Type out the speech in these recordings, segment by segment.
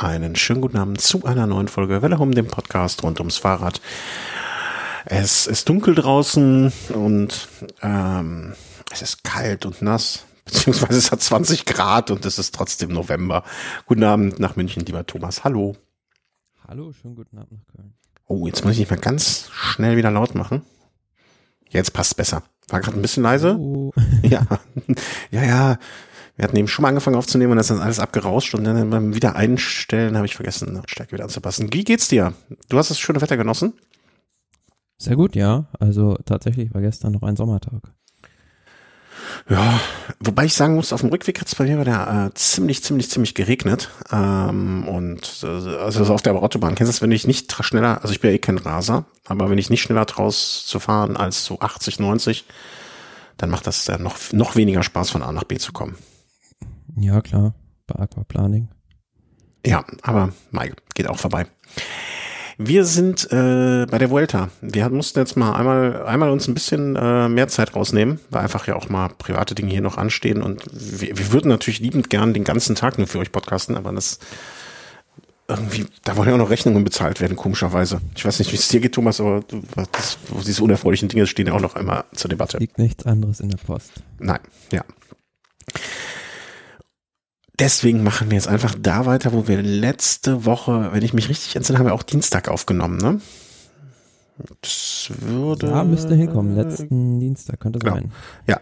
einen schönen guten Abend zu einer neuen Folge Welle um dem Podcast rund ums Fahrrad. Es ist dunkel draußen und ähm, es ist kalt und nass, beziehungsweise es hat 20 Grad und es ist trotzdem November. Guten Abend nach München, lieber Thomas. Hallo. Hallo, schönen guten Abend nach Köln. Oh, jetzt muss ich mich mal ganz schnell wieder laut machen. Jetzt passt besser. War gerade ein bisschen leise. Oh. Ja, ja, ja. Wir hatten eben schon mal angefangen aufzunehmen und das ist dann alles abgerauscht und dann beim Wiedereinstellen habe ich vergessen, Lautstärke wieder anzupassen. Wie geht's dir? Du hast das schöne Wetter genossen? Sehr gut, ja. Also tatsächlich war gestern noch ein Sommertag. Ja, wobei ich sagen muss, auf dem Rückweg hat es bei mir wieder äh, ziemlich, ziemlich, ziemlich geregnet. Ähm, und äh, also auf der Autobahn, kennst du das, wenn ich nicht schneller, also ich bin ja eh kein Raser, aber wenn ich nicht schneller draus zu fahren als so 80, 90, dann macht das dann noch, noch weniger Spaß, von A nach B zu kommen. Ja, klar. Bei Aquaplaning. Ja, aber Mai geht auch vorbei. Wir sind äh, bei der Vuelta. Wir mussten jetzt mal einmal, einmal uns ein bisschen äh, mehr Zeit rausnehmen, weil einfach ja auch mal private Dinge hier noch anstehen und wir, wir würden natürlich liebend gern den ganzen Tag nur für euch podcasten, aber das irgendwie, da wollen ja auch noch Rechnungen bezahlt werden, komischerweise. Ich weiß nicht, wie es dir geht, Thomas, aber das, diese unerfreulichen Dinge stehen ja auch noch einmal zur Debatte. Liegt nichts anderes in der Post. Nein, ja. Deswegen machen wir jetzt einfach da weiter, wo wir letzte Woche, wenn ich mich richtig entsinne, haben wir auch Dienstag aufgenommen, ne? Das würde. Ja, müsste hinkommen. Letzten Dienstag könnte Genau. sein. Ja.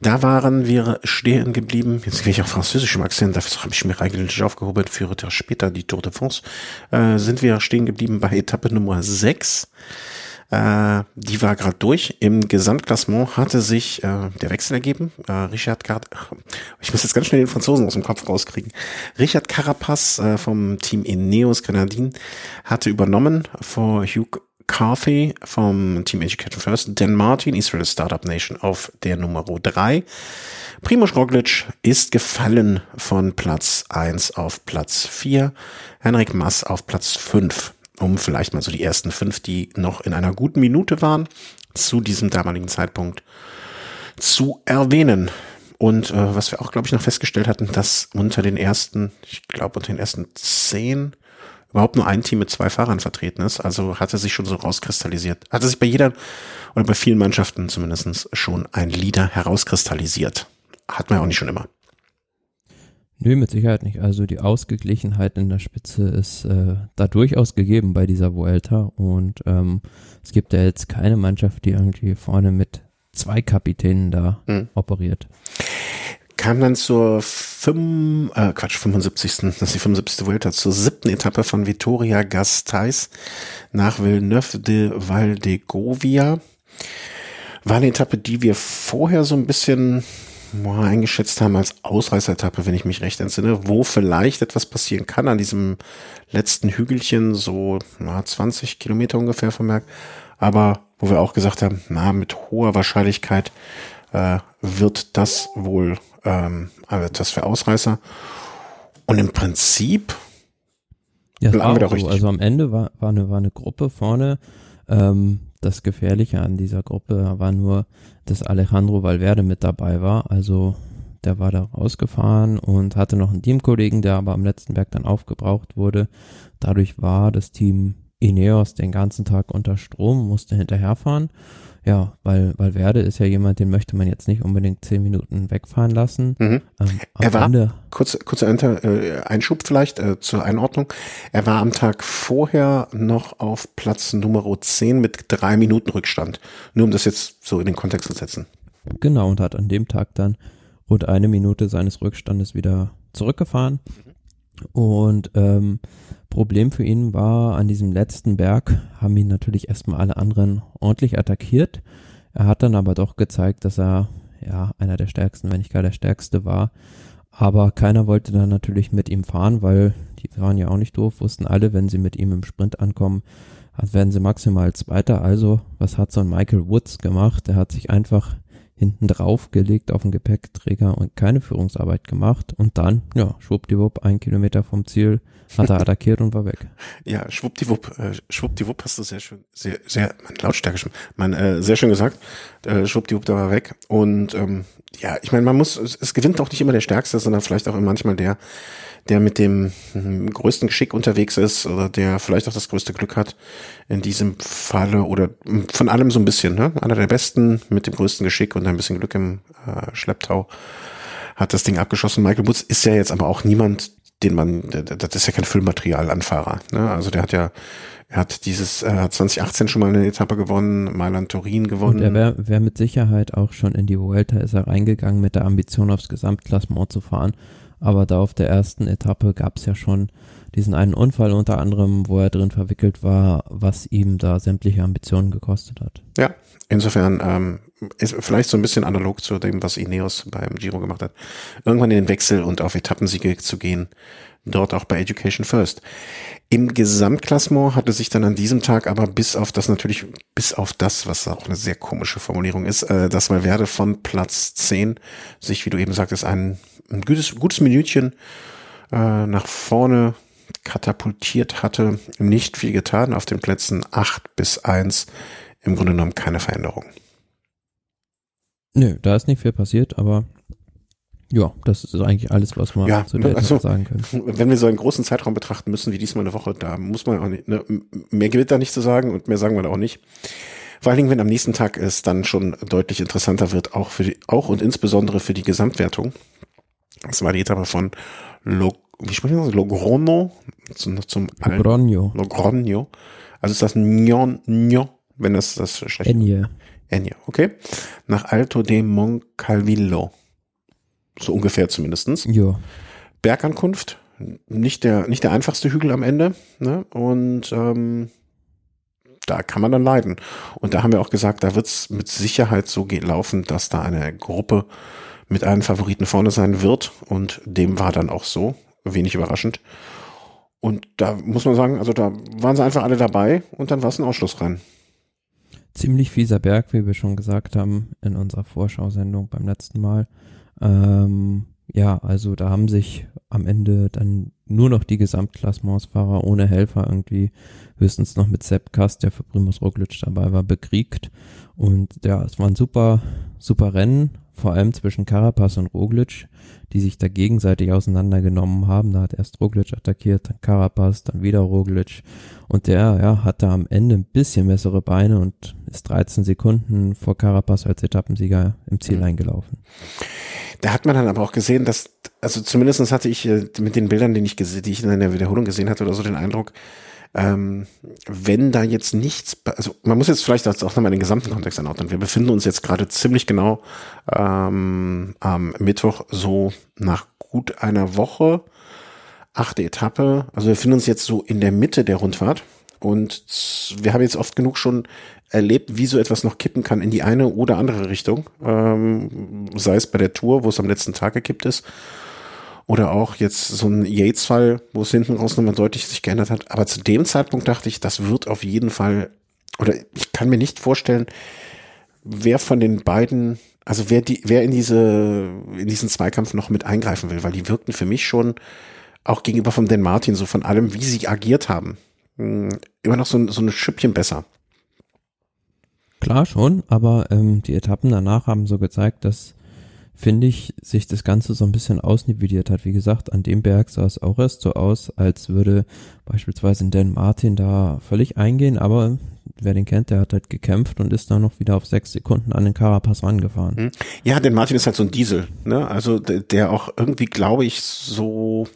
Da waren wir stehen geblieben. Jetzt kriege ich auch französisch im Akzent, dafür habe ich mir eigentlich aufgehoben für später die Tour de France. Äh, sind wir stehen geblieben bei Etappe Nummer 6. Äh, die war gerade durch. Im Gesamtklassement hatte sich äh, der Wechsel ergeben. Äh, Richard Car ich muss jetzt ganz schnell den Franzosen aus dem Kopf rauskriegen. Richard Carapaz äh, vom Team Ineos Grenadin hatte übernommen vor Hugh Carthy vom Team Education First, Dan Martin, Israel Startup Nation auf der Nummer 3. Primoz Roglic ist gefallen von Platz 1 auf Platz 4. Henrik Mass auf Platz 5. Um vielleicht mal so die ersten fünf, die noch in einer guten Minute waren, zu diesem damaligen Zeitpunkt zu erwähnen. Und äh, was wir auch, glaube ich, noch festgestellt hatten, dass unter den ersten, ich glaube, unter den ersten zehn überhaupt nur ein Team mit zwei Fahrern vertreten ist. Also hatte sich schon so rauskristallisiert. Hatte sich bei jeder oder bei vielen Mannschaften zumindest schon ein Leader herauskristallisiert. Hat man ja auch nicht schon immer. Nö, mit Sicherheit nicht. Also die Ausgeglichenheit in der Spitze ist äh, da durchaus gegeben bei dieser Vuelta. Und ähm, es gibt ja jetzt keine Mannschaft, die irgendwie vorne mit zwei Kapitänen da Mhm. operiert. Kam dann zur fünf, äh, Quatsch, 75. Das ist die 75. Vuelta, zur siebten Etappe von Vitoria Gasteiz nach Villeneuve de Valdegovia. War eine Etappe, die wir vorher so ein bisschen eingeschätzt haben als Ausreißeretappe, wenn ich mich recht entsinne, wo vielleicht etwas passieren kann an diesem letzten Hügelchen, so na, 20 Kilometer ungefähr vom Berg, aber wo wir auch gesagt haben, na, mit hoher Wahrscheinlichkeit äh, wird das wohl ähm, wird das für Ausreißer. Und im Prinzip, Ja, Lagen wir da auch so. richtig. Also am Ende war, war, eine, war eine Gruppe vorne. Ähm, das Gefährliche an dieser Gruppe war nur, dass Alejandro Valverde mit dabei war. Also der war da rausgefahren und hatte noch einen Teamkollegen, der aber am letzten Berg dann aufgebraucht wurde. Dadurch war das Team Ineos den ganzen Tag unter Strom, musste hinterherfahren. Ja, weil Valverde ist ja jemand, den möchte man jetzt nicht unbedingt zehn Minuten wegfahren lassen. mhm. Ähm, Er war- Ende kurz, kurzer äh, Einschub vielleicht äh, zur Einordnung. Er war am Tag vorher noch auf Platz Nummer 10 mit drei Minuten Rückstand. Nur um das jetzt so in den Kontext zu setzen. Genau, und hat an dem Tag dann rund eine Minute seines Rückstandes wieder zurückgefahren. Und ähm, Problem für ihn war, an diesem letzten Berg haben ihn natürlich erstmal alle anderen ordentlich attackiert. Er hat dann aber doch gezeigt, dass er ja einer der stärksten, wenn nicht gar der stärkste war. Aber keiner wollte dann natürlich mit ihm fahren, weil die waren ja auch nicht doof, wussten alle, wenn sie mit ihm im Sprint ankommen, werden sie maximal Zweiter. Also, was hat so ein Michael Woods gemacht? Er hat sich einfach hinten drauf gelegt auf den Gepäckträger und keine Führungsarbeit gemacht. Und dann, ja, schwuppdiwupp, ein Kilometer vom Ziel, hat er attackiert und war weg. Ja, schwuppdiwupp, äh, schwuppdiwupp hast du sehr schön, sehr, sehr, meine Lautstärke schon, mein, äh, sehr schön gesagt. Äh, schwuppdiwupp, da war weg. Und ähm, ja, ich meine, man muss, es, es gewinnt auch nicht immer der Stärkste, sondern vielleicht auch manchmal der, der mit dem hm, größten Geschick unterwegs ist oder der vielleicht auch das größte Glück hat in diesem Falle oder hm, von allem so ein bisschen, ne? Einer der Besten mit dem größten Geschick und ein bisschen Glück im äh, Schlepptau hat das Ding abgeschossen. Michael Woods ist ja jetzt aber auch niemand, den man, das ist ja kein Füllmaterial-Anfahrer. Ne? Also der hat ja, er hat dieses äh, 2018 schon mal eine Etappe gewonnen, Mailand Turin gewonnen. Und er wäre wär mit Sicherheit auch schon in die Vuelta ist er reingegangen mit der Ambition aufs Gesamtklassement zu fahren. Aber da auf der ersten Etappe gab es ja schon diesen einen Unfall unter anderem, wo er drin verwickelt war, was ihm da sämtliche Ambitionen gekostet hat. Ja, insofern ähm, ist vielleicht so ein bisschen analog zu dem, was Ineos beim Giro gemacht hat. Irgendwann in den Wechsel und auf Etappensiege zu gehen, dort auch bei Education First. Im Gesamtklassement hatte sich dann an diesem Tag aber bis auf das natürlich, bis auf das, was auch eine sehr komische Formulierung ist, äh, dass Valverde von Platz 10 sich, wie du eben sagtest, ein, ein gutes, gutes Minütchen äh, nach vorne katapultiert hatte, nicht viel getan. Auf den Plätzen 8 bis 1 im Grunde genommen keine Veränderung. Nö, da ist nicht viel passiert, aber ja, das ist eigentlich alles, was wir ja, zu der also, sagen können. Wenn wir so einen großen Zeitraum betrachten müssen, wie diesmal eine Woche, da muss man auch nicht, ne, mehr gilt da nicht zu sagen und mehr sagen wir da auch nicht. Vor allen Dingen, wenn am nächsten Tag es dann schon deutlich interessanter wird, auch für die, auch und insbesondere für die Gesamtwertung. Das war die Etappe von Lo, wie sprechen wir das? Logrono zum, zum Logronio. Logronio. Also ist das Nyon, Nyon, wenn das das schlecht Enie. Enie, okay. Nach Alto de Moncalvillo. So ungefähr zumindestens. Ja. Bergankunft, nicht der, nicht der einfachste Hügel am Ende. Ne? Und ähm, da kann man dann leiden. Und da haben wir auch gesagt, da wird es mit Sicherheit so laufen, dass da eine Gruppe mit einem Favoriten vorne sein wird. Und dem war dann auch so, wenig überraschend. Und da muss man sagen, also da waren sie einfach alle dabei und dann war es ein Ausschlussrennen. Ziemlich fieser Berg, wie wir schon gesagt haben in unserer Vorschau-Sendung beim letzten Mal. Ähm, ja, also da haben sich am Ende dann nur noch die Gesamtklassementsfahrer ohne Helfer irgendwie höchstens noch mit Sepp Kast, der für Primus Roglic dabei war, bekriegt. Und ja, es war ein super, super Rennen, vor allem zwischen Carapaz und Roglic, die sich da gegenseitig auseinandergenommen haben. Da hat erst Roglic attackiert, dann Carapaz, dann wieder Roglic. Und der, ja, hatte am Ende ein bisschen bessere Beine und ist 13 Sekunden vor Carapaz als Etappensieger im Ziel mhm. eingelaufen. Da hat man dann aber auch gesehen, dass, also zumindestens hatte ich äh, mit den Bildern, die ich, die ich in der Wiederholung gesehen hatte oder so den Eindruck, ähm, wenn da jetzt nichts, also man muss jetzt vielleicht auch nochmal den gesamten Kontext anordnen. Wir befinden uns jetzt gerade ziemlich genau ähm, am Mittwoch so nach gut einer Woche, achte Etappe. Also wir befinden uns jetzt so in der Mitte der Rundfahrt und wir haben jetzt oft genug schon erlebt, wie so etwas noch kippen kann in die eine oder andere Richtung. Ähm, sei es bei der Tour, wo es am letzten Tag gekippt ist. Oder auch jetzt so ein Yates-Fall, wo es hinten raus nochmal deutlich sich geändert hat. Aber zu dem Zeitpunkt dachte ich, das wird auf jeden Fall, oder ich kann mir nicht vorstellen, wer von den beiden, also wer die, wer in diese, in diesen Zweikampf noch mit eingreifen will, weil die wirkten für mich schon auch gegenüber von Dan Martin, so von allem, wie sie agiert haben, hm, immer noch so, so ein Schüppchen besser. Klar schon, aber ähm, die Etappen danach haben so gezeigt, dass finde ich, sich das Ganze so ein bisschen ausnivelliert hat. Wie gesagt, an dem Berg sah es auch erst so aus, als würde beispielsweise Dan Martin da völlig eingehen, aber wer den kennt, der hat halt gekämpft und ist dann noch wieder auf sechs Sekunden an den Carapaz rangefahren. Hm. Ja, Dan Martin ist halt so ein Diesel, ne? Also der auch irgendwie, glaube ich, so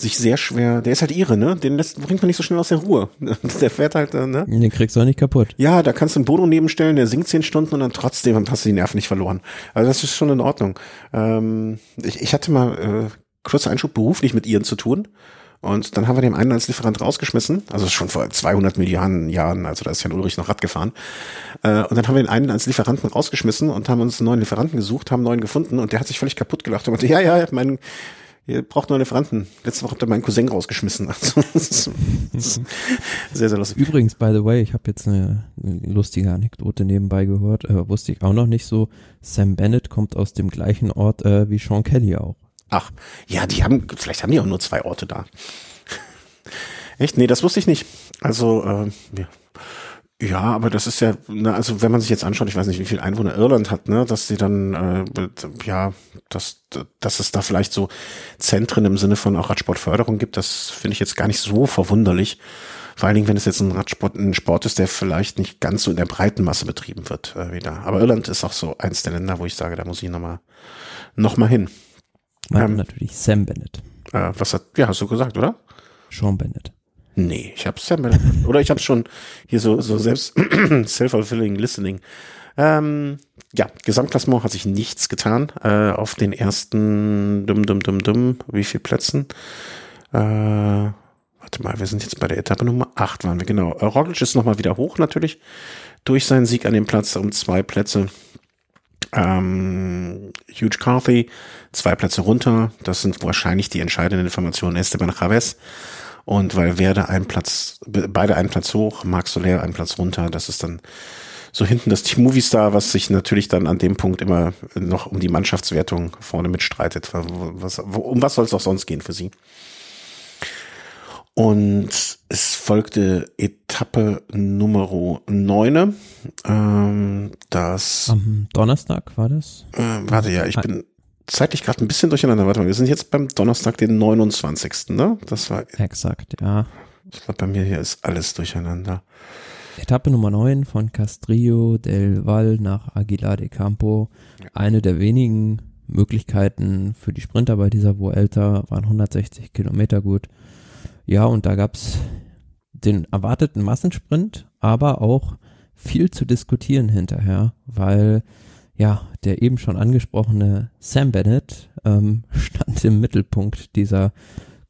sich sehr schwer, der ist halt ihre, ne? Den lässt, bringt man nicht so schnell aus der Ruhe. Der fährt halt, äh, ne? Den kriegst du auch nicht kaputt. Ja, da kannst du einen Bodo nebenstellen, der singt zehn Stunden und dann trotzdem hast du die Nerven nicht verloren. Also das ist schon in Ordnung. Ähm, ich, ich hatte mal äh, kurzer Einschub beruflich mit ihren zu tun. Und dann haben wir den einen als Lieferant rausgeschmissen, also schon vor 200 Millionen Jahren, also da ist Jan Ulrich noch Rad gefahren. Äh, und dann haben wir den einen als Lieferanten rausgeschmissen und haben uns einen neuen Lieferanten gesucht, haben einen neuen gefunden und der hat sich völlig kaputt gelacht und meinte, ja, ja, mein Ihr braucht neue Lieferanten. Letzte Woche habt ihr meinen Cousin rausgeschmissen. Also, sehr, sehr lustig. Übrigens, by the way, ich habe jetzt eine, lustige Anekdote nebenbei gehört. Äh, wusste ich auch noch nicht so. Sam Bennett kommt aus dem gleichen Ort äh, wie Sean Kelly auch. Ach, ja, die haben, vielleicht haben die auch nur zwei Orte da. Echt? Nee, das wusste ich nicht. Also, äh, ja. Ja, aber das ist ja, na, also wenn man sich jetzt anschaut, ich weiß nicht, wie viel Einwohner Irland hat, ne, dass sie dann, äh, ja, dass, dass es da vielleicht so Zentren im Sinne von auch Radsportförderung gibt, das finde ich jetzt gar nicht so verwunderlich. Vor allen Dingen, wenn es jetzt ein Radsport, ein Sport ist, der vielleicht nicht ganz so in der breiten Masse betrieben wird, äh, wieder. Aber Irland ist auch so eins der Länder, wo ich sage, da muss ich nochmal, noch mal hin. Ähm, natürlich Sam Bennett. Äh, was hat, ja, hast du gesagt, oder? Sean Bennett. Nee, ich hab's ja mal, oder ich hab's schon hier so, so selbst self-fulfilling listening. Ähm, ja, Gesamtklassement hat sich nichts getan. Äh, auf den ersten dumm, dumm, dumm, dumm, wie viel Plätzen? Äh, warte mal, wir sind jetzt bei der Etappe Nummer 8 waren wir, genau. Äh, Roglic ist nochmal wieder hoch natürlich durch seinen Sieg an dem Platz um zwei Plätze. Ähm, Huge Carthy, zwei Plätze runter. Das sind wahrscheinlich die entscheidenden Informationen. Esteban Chavez und weil Werde einen Platz, beide einen Platz hoch, Marc Soler einen Platz runter, das ist dann so hinten das Team Movistar, was sich natürlich dann an dem Punkt immer noch um die Mannschaftswertung vorne mitstreitet. Was, um was soll es auch sonst gehen für sie? Und es folgte Etappe Nummer 9. Ähm, das Am Donnerstag war das? Äh, warte, ja, ich bin zeitlich gerade ein bisschen durcheinander. Warte mal, wir sind jetzt beim Donnerstag, den 29. Ne? Das war. Exakt, ja. Ich glaube, bei mir hier ist alles durcheinander. Etappe Nummer 9 von Castrillo del Val nach Aguilar de Campo. Eine der wenigen Möglichkeiten für die Sprinter bei dieser Vuelta waren 160 Kilometer gut. Ja, und da gab's den erwarteten Massensprint, aber auch viel zu diskutieren hinterher, weil ja, der eben schon angesprochene Sam Bennett ähm, stand im Mittelpunkt dieser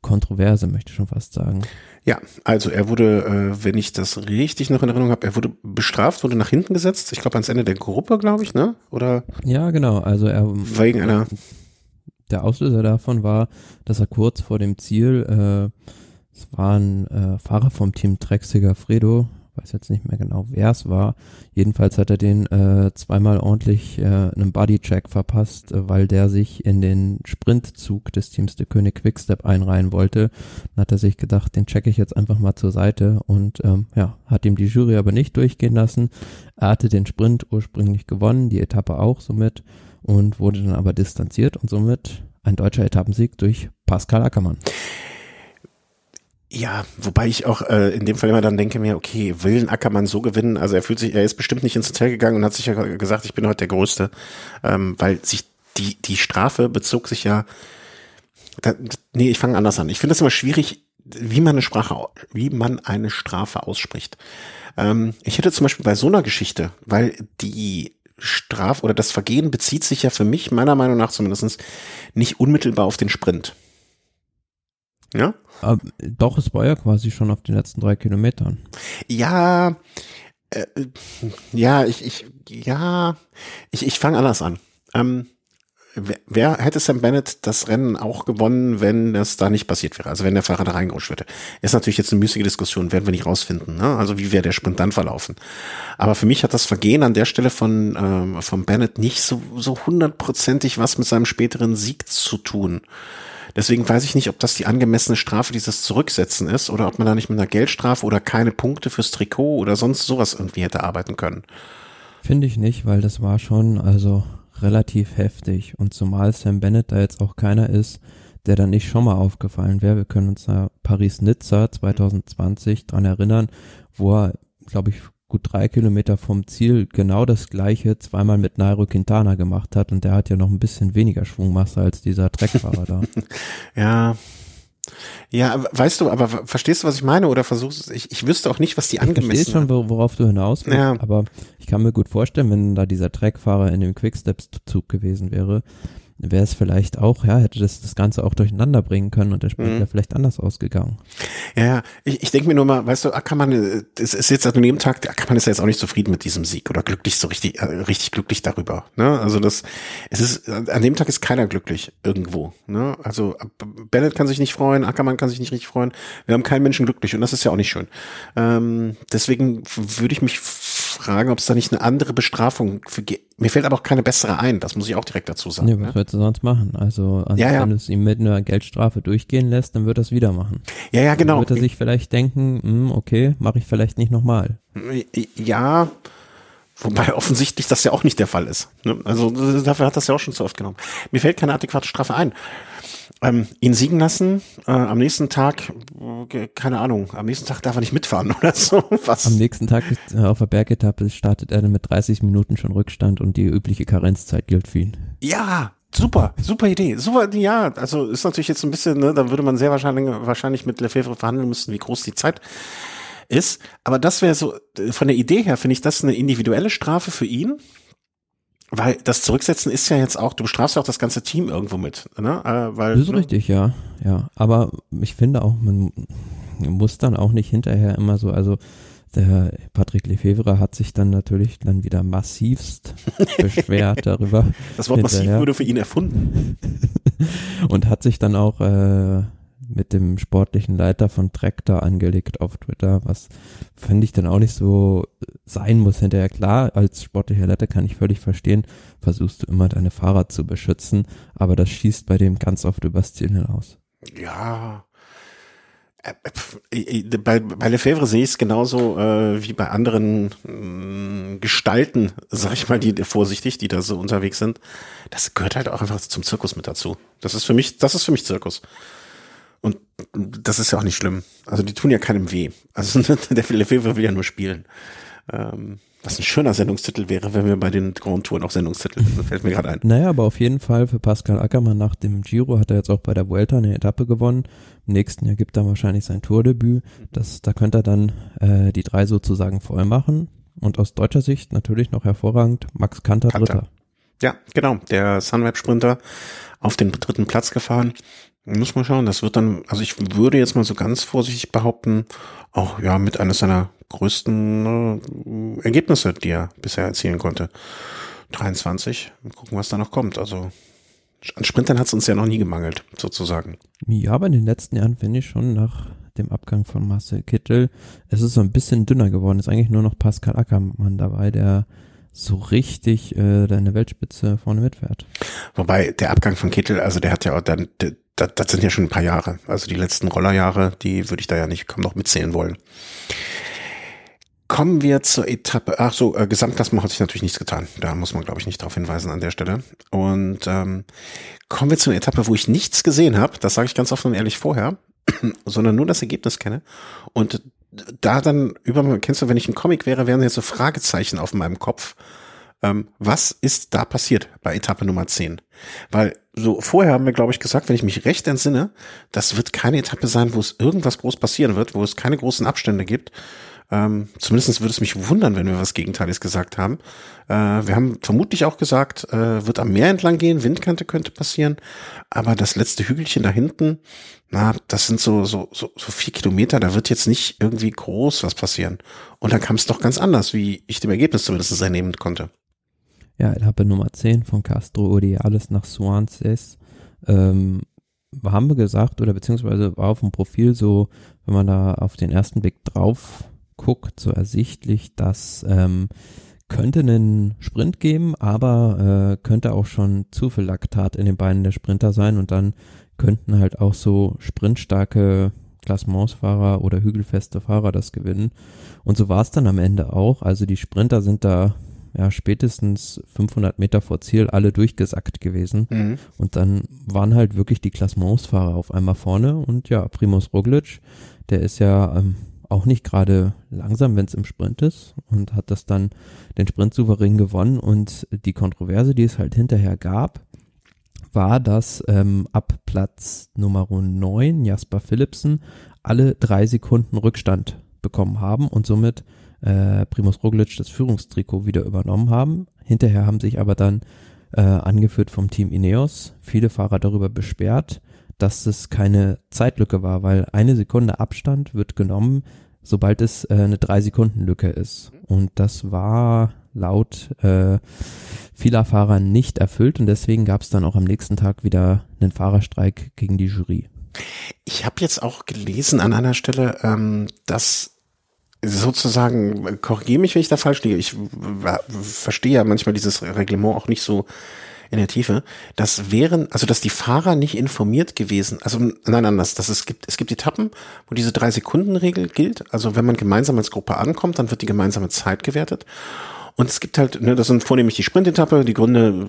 Kontroverse, möchte ich schon fast sagen. Ja, also er wurde, äh, wenn ich das richtig noch in Erinnerung habe, er wurde bestraft, wurde nach hinten gesetzt. Ich glaube ans Ende der Gruppe, glaube ich, ne? Oder? Ja, genau. Also er wegen einer. Der Auslöser davon war, dass er kurz vor dem Ziel, äh, es war ein äh, Fahrer vom Team Trexiger Fredo, weiß jetzt nicht mehr genau, wer es war. Jedenfalls hat er den äh, zweimal ordentlich äh, einen Bodycheck verpasst, äh, weil der sich in den Sprintzug des Teams de König Quickstep einreihen wollte. Dann hat er sich gedacht, den checke ich jetzt einfach mal zur Seite und ähm, ja, hat ihm die Jury aber nicht durchgehen lassen. Er hatte den Sprint ursprünglich gewonnen, die Etappe auch somit und wurde dann aber distanziert und somit ein deutscher Etappensieg durch Pascal Ackermann. Ja, wobei ich auch äh, in dem Fall immer dann denke mir, okay, will ein Ackermann so gewinnen? Also er fühlt sich, er ist bestimmt nicht ins Hotel gegangen und hat sich ja gesagt, ich bin heute der Größte, ähm, weil sich die die Strafe bezog sich ja. Da, nee, ich fange anders an. Ich finde es immer schwierig, wie man eine Sprache, wie man eine Strafe ausspricht. Ähm, ich hätte zum Beispiel bei so einer Geschichte, weil die Straf oder das Vergehen bezieht sich ja für mich meiner Meinung nach zumindestens nicht unmittelbar auf den Sprint. Ja? Aber doch, es war ja quasi schon auf den letzten drei Kilometern. Ja, äh, ja, ich, ich, ja, ich, ich fange anders an. Ähm, wer, wer hätte Sam Bennett das Rennen auch gewonnen, wenn das da nicht passiert wäre? Also wenn der Fahrer da reingerutscht wäre. Ist natürlich jetzt eine müßige Diskussion, werden wir nicht rausfinden. Ne? Also wie wäre der Sprint dann verlaufen? Aber für mich hat das Vergehen an der Stelle von, ähm, von Bennett nicht so, so hundertprozentig was mit seinem späteren Sieg zu tun. Deswegen weiß ich nicht, ob das die angemessene Strafe dieses Zurücksetzen ist oder ob man da nicht mit einer Geldstrafe oder keine Punkte fürs Trikot oder sonst sowas irgendwie hätte arbeiten können. Finde ich nicht, weil das war schon also relativ heftig und zumal Sam Bennett da jetzt auch keiner ist, der dann nicht schon mal aufgefallen wäre. Wir können uns da Paris-Nizza 2020 dran erinnern, wo er, glaube ich, gut drei Kilometer vom Ziel genau das gleiche zweimal mit Nairo Quintana gemacht hat und der hat ja noch ein bisschen weniger Schwungmasse als dieser Treckfahrer da. ja. Ja, weißt du, aber verstehst du, was ich meine? Oder versuchst du, ich, ich wüsste auch nicht, was die angemessen Ich verstehe schon, worauf du hinaus willst, ja. aber ich kann mir gut vorstellen, wenn da dieser Treckfahrer in dem Quicksteps-Zug gewesen wäre, wäre es vielleicht auch, ja, hätte das das Ganze auch durcheinander bringen können und der Spiel mhm. wäre vielleicht anders ausgegangen. Ja, ja, ich, ich denke mir nur mal, weißt du, Ackermann, es ist jetzt an dem Tag, Ackermann ist ja jetzt auch nicht zufrieden mit diesem Sieg oder glücklich, so richtig, äh, richtig glücklich darüber. Ne? Also das, es ist, an dem Tag ist keiner glücklich irgendwo. Ne? Also Bennett kann sich nicht freuen, Ackermann kann sich nicht richtig freuen. Wir haben keinen Menschen glücklich und das ist ja auch nicht schön. Ähm, deswegen würde ich mich fragen, ob es da nicht eine andere Bestrafung für mir fällt aber auch keine bessere ein, das muss ich auch direkt dazu sagen. Nee, was ne? würdest du sonst machen? Also, also ja, ja. wenn du es ihm mit einer Geldstrafe durchgehen lässt, dann wird er es wieder machen. Ja, ja, genau. Dann wird er sich vielleicht denken, hm, okay, mache ich vielleicht nicht nochmal. Ja, Wobei offensichtlich das ja auch nicht der Fall ist. Ne? Also dafür hat das ja auch schon zu oft genommen. Mir fällt keine adäquate Strafe ein ähm, ihn siegen lassen. Äh, am nächsten Tag, äh, keine Ahnung, am nächsten Tag darf er nicht mitfahren oder so. Was? Am nächsten Tag äh, auf der Bergetappe startet er dann mit 30 Minuten schon Rückstand und die übliche Karenzzeit gilt für ihn. Ja, Super, super Idee. Super, ja, also ist natürlich jetzt ein bisschen, ne, da würde man sehr wahrscheinlich, wahrscheinlich mit Lefebvre verhandeln müssen, wie groß die Zeit ist. Aber das wäre so, von der Idee her finde ich das eine individuelle Strafe für ihn. Weil das Zurücksetzen ist ja jetzt auch, du bestrafst ja auch das ganze Team irgendwo mit, ne? Äh, weil, das ist ne? richtig, ja, ja. Aber ich finde auch, man muss dann auch nicht hinterher immer so, also der Patrick Lefevre hat sich dann natürlich dann wieder massivst beschwert darüber. Das Wort massiv wurde für ihn erfunden. Und hat sich dann auch äh, mit dem sportlichen Leiter von Traktor angelegt auf Twitter, was finde ich dann auch nicht so sein muss hinterher. Klar, als sportlicher Leiter kann ich völlig verstehen, versuchst du immer deine Fahrer zu beschützen, aber das schießt bei dem ganz oft übers Ziel hinaus. Ja, äh, bei, bei Lefebvre sehe ich es genauso äh, wie bei anderen mh, mm, Gestalten, sag ich mal, die vorsichtig, die da so unterwegs sind. Das gehört halt auch einfach zum Zirkus mit dazu. Das ist für mich, das ist für mich Zirkus. Und das ist ja auch nicht schlimm. Also die tun ja keinem weh. Also der Lefebvre will ja nur spielen. Ähm, was ein schöner Sendungstitel wäre, wenn wir bei den Grand Touren auch Sendungstitel hätten, fällt mir gerade ein. Naja, aber auf jeden Fall für Pascal Ackermann nach dem Giro hat er jetzt auch bei der Vuelta eine Etappe gewonnen. Im nächsten Jahr gibt er wahrscheinlich sein Tourdebüt. Das, da könnte er dann äh, die drei sozusagen voll machen. Und aus deutscher Sicht natürlich noch hervorragend Max Kanter, Kanter. Dritter. Ja, genau. Der Sunweb-Sprinter auf den dritten Platz gefahren. Muss man schauen. Das wird dann, also ich würde jetzt mal so ganz vorsichtig behaupten, auch ja mit eines seiner größten äh, Ergebnisse, die er bisher erzielen konnte. 23. Mal gucken, was da noch kommt. Also an Sprintern hat es uns ja noch nie gemangelt, sozusagen. Ja, aber in den letzten Jahren finde ich schon nach dem Abgang von Marcel Kittel, es ist so ein bisschen dünner geworden. Ist eigentlich nur noch Pascal Ackermann dabei, der so richtig äh, deine Weltspitze vorne mitfährt. Wobei der Abgang von Kittel, also der hat ja auch dann, das, das sind ja schon ein paar Jahre. Also die letzten Rollerjahre, die würde ich da ja nicht kaum noch mitzählen wollen. Kommen wir zur Etappe. Ach so, äh, Gesamtklassement hat sich natürlich nichts getan. Da muss man, glaube ich, nicht darauf hinweisen an der Stelle. Und ähm, kommen wir zu einer Etappe, wo ich nichts gesehen habe. Das sage ich ganz offen und ehrlich vorher, sondern nur das Ergebnis kenne. Und da dann über, kennst du, wenn ich ein Comic wäre, wären jetzt so Fragezeichen auf meinem Kopf. Ähm, was ist da passiert bei Etappe Nummer 10? Weil so vorher haben wir, glaube ich, gesagt, wenn ich mich recht entsinne, das wird keine Etappe sein, wo es irgendwas groß passieren wird, wo es keine großen Abstände gibt. Ähm, zumindest würde es mich wundern, wenn wir was Gegenteiliges gesagt haben. Äh, wir haben vermutlich auch gesagt, äh, wird am Meer entlang gehen, Windkante könnte passieren, aber das letzte Hügelchen da hinten, na, das sind so, so, so, so vier Kilometer, da wird jetzt nicht irgendwie groß was passieren. Und dann kam es doch ganz anders, wie ich dem Ergebnis zumindest ernehmen konnte. Ja, Etappe Nummer 10 von Castro Odiales nach Swansees. Ähm, haben wir gesagt, oder beziehungsweise war auf dem Profil so, wenn man da auf den ersten Blick drauf guckt, so ersichtlich, dass ähm, könnte einen Sprint geben, aber äh, könnte auch schon zu viel Laktat in den Beinen der Sprinter sein und dann könnten halt auch so sprintstarke Klassementsfahrer oder hügelfeste Fahrer das gewinnen. Und so war es dann am Ende auch. Also die Sprinter sind da ja, spätestens 500 Meter vor Ziel alle durchgesackt gewesen. Mhm. Und dann waren halt wirklich die Klassementsfahrer auf einmal vorne. Und ja, Primus Roglic, der ist ja ähm, auch nicht gerade langsam, wenn es im Sprint ist und hat das dann den Sprint souverän gewonnen. Und die Kontroverse, die es halt hinterher gab, war, dass ähm, ab Platz Nummer 9 Jasper Philipsen alle drei Sekunden Rückstand bekommen haben und somit äh, Primus Roglic das Führungstrikot wieder übernommen haben. Hinterher haben sich aber dann äh, angeführt vom Team Ineos viele Fahrer darüber besperrt, dass es keine Zeitlücke war, weil eine Sekunde Abstand wird genommen, sobald es äh, eine drei Sekunden Lücke ist. Und das war laut äh, vieler Fahrer nicht erfüllt und deswegen gab es dann auch am nächsten Tag wieder einen Fahrerstreik gegen die Jury. Ich habe jetzt auch gelesen an einer Stelle, ähm, dass sozusagen, korrigiere mich, wenn ich da falsch liege. Ich verstehe ja manchmal dieses Reglement auch nicht so in der Tiefe. Das wären, also dass die Fahrer nicht informiert gewesen, also nein, anders, dass es gibt, es gibt Etappen, wo diese drei Sekunden Regel gilt. Also wenn man gemeinsam als Gruppe ankommt, dann wird die gemeinsame Zeit gewertet. Und es gibt halt, ne, das sind vornehmlich die Sprintetappe. Die Gründe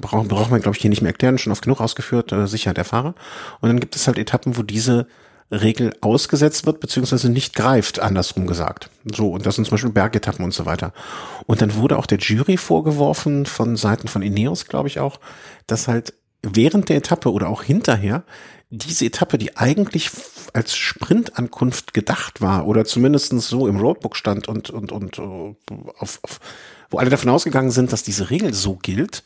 braucht, braucht man, glaube ich, hier nicht mehr erklären, schon oft genug ausgeführt, äh, Sicherheit der Fahrer. Und dann gibt es halt Etappen, wo diese Regel ausgesetzt wird, beziehungsweise nicht greift, andersrum gesagt. So, und das sind zum Beispiel Bergetappen und so weiter. Und dann wurde auch der Jury vorgeworfen, von Seiten von Ineos, glaube ich auch, dass halt während der Etappe oder auch hinterher diese Etappe, die eigentlich als Sprintankunft gedacht war oder zumindestens so im Roadbook stand und, und, und äh, auf, auf, wo alle davon ausgegangen sind, dass diese Regel so gilt,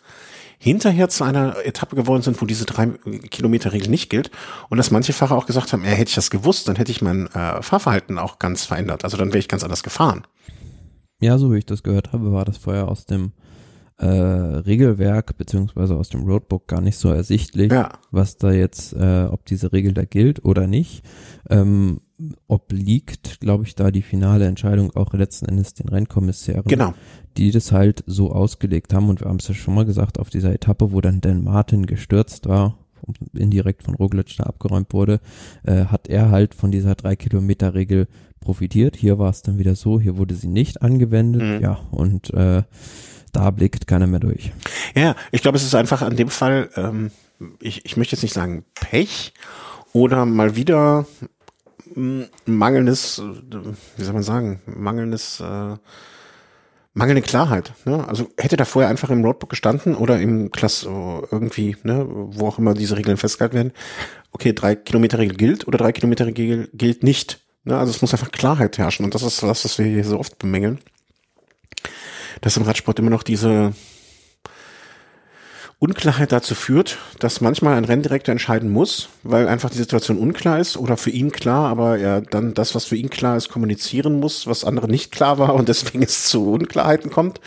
hinterher zu einer Etappe geworden sind, wo diese drei Kilometer Regel nicht gilt und dass manche Fahrer auch gesagt haben, ja, hätte ich das gewusst, dann hätte ich mein äh, Fahrverhalten auch ganz verändert. Also dann wäre ich ganz anders gefahren. Ja, so wie ich das gehört habe, war das vorher aus dem äh, Regelwerk beziehungsweise aus dem Roadbook gar nicht so ersichtlich, ja. was da jetzt, äh, ob diese Regel da gilt oder nicht. Ähm, obliegt, glaube ich, da die finale Entscheidung auch letzten Endes den Rennkommissären, genau. die das halt so ausgelegt haben. Und wir haben es ja schon mal gesagt, auf dieser Etappe, wo dann Dan Martin gestürzt war, indirekt von Roglic da abgeräumt wurde, äh, hat er halt von dieser drei Kilometer Regel profitiert. Hier war es dann wieder so, hier wurde sie nicht angewendet, mhm. ja, und äh, da blickt keiner mehr durch. Ja, ich glaube, es ist einfach an dem Fall, ähm, ich, ich möchte jetzt nicht sagen Pech oder mal wieder mangelndes, wie soll man sagen, mangelndes, äh, mangelnde Klarheit. Ne? Also hätte da vorher einfach im Roadbook gestanden oder im Klass irgendwie, ne, wo auch immer diese Regeln festgehalten werden. Okay, drei Kilometer Regel gilt oder drei Kilometer Regel gilt nicht. Ne? Also es muss einfach Klarheit herrschen und das ist das, was wir hier so oft bemängeln. Dass im Radsport immer noch diese Unklarheit dazu führt, dass manchmal ein Renndirektor entscheiden muss, weil einfach die Situation unklar ist oder für ihn klar, aber er dann das, was für ihn klar ist, kommunizieren muss, was andere nicht klar war und deswegen es zu Unklarheiten kommt.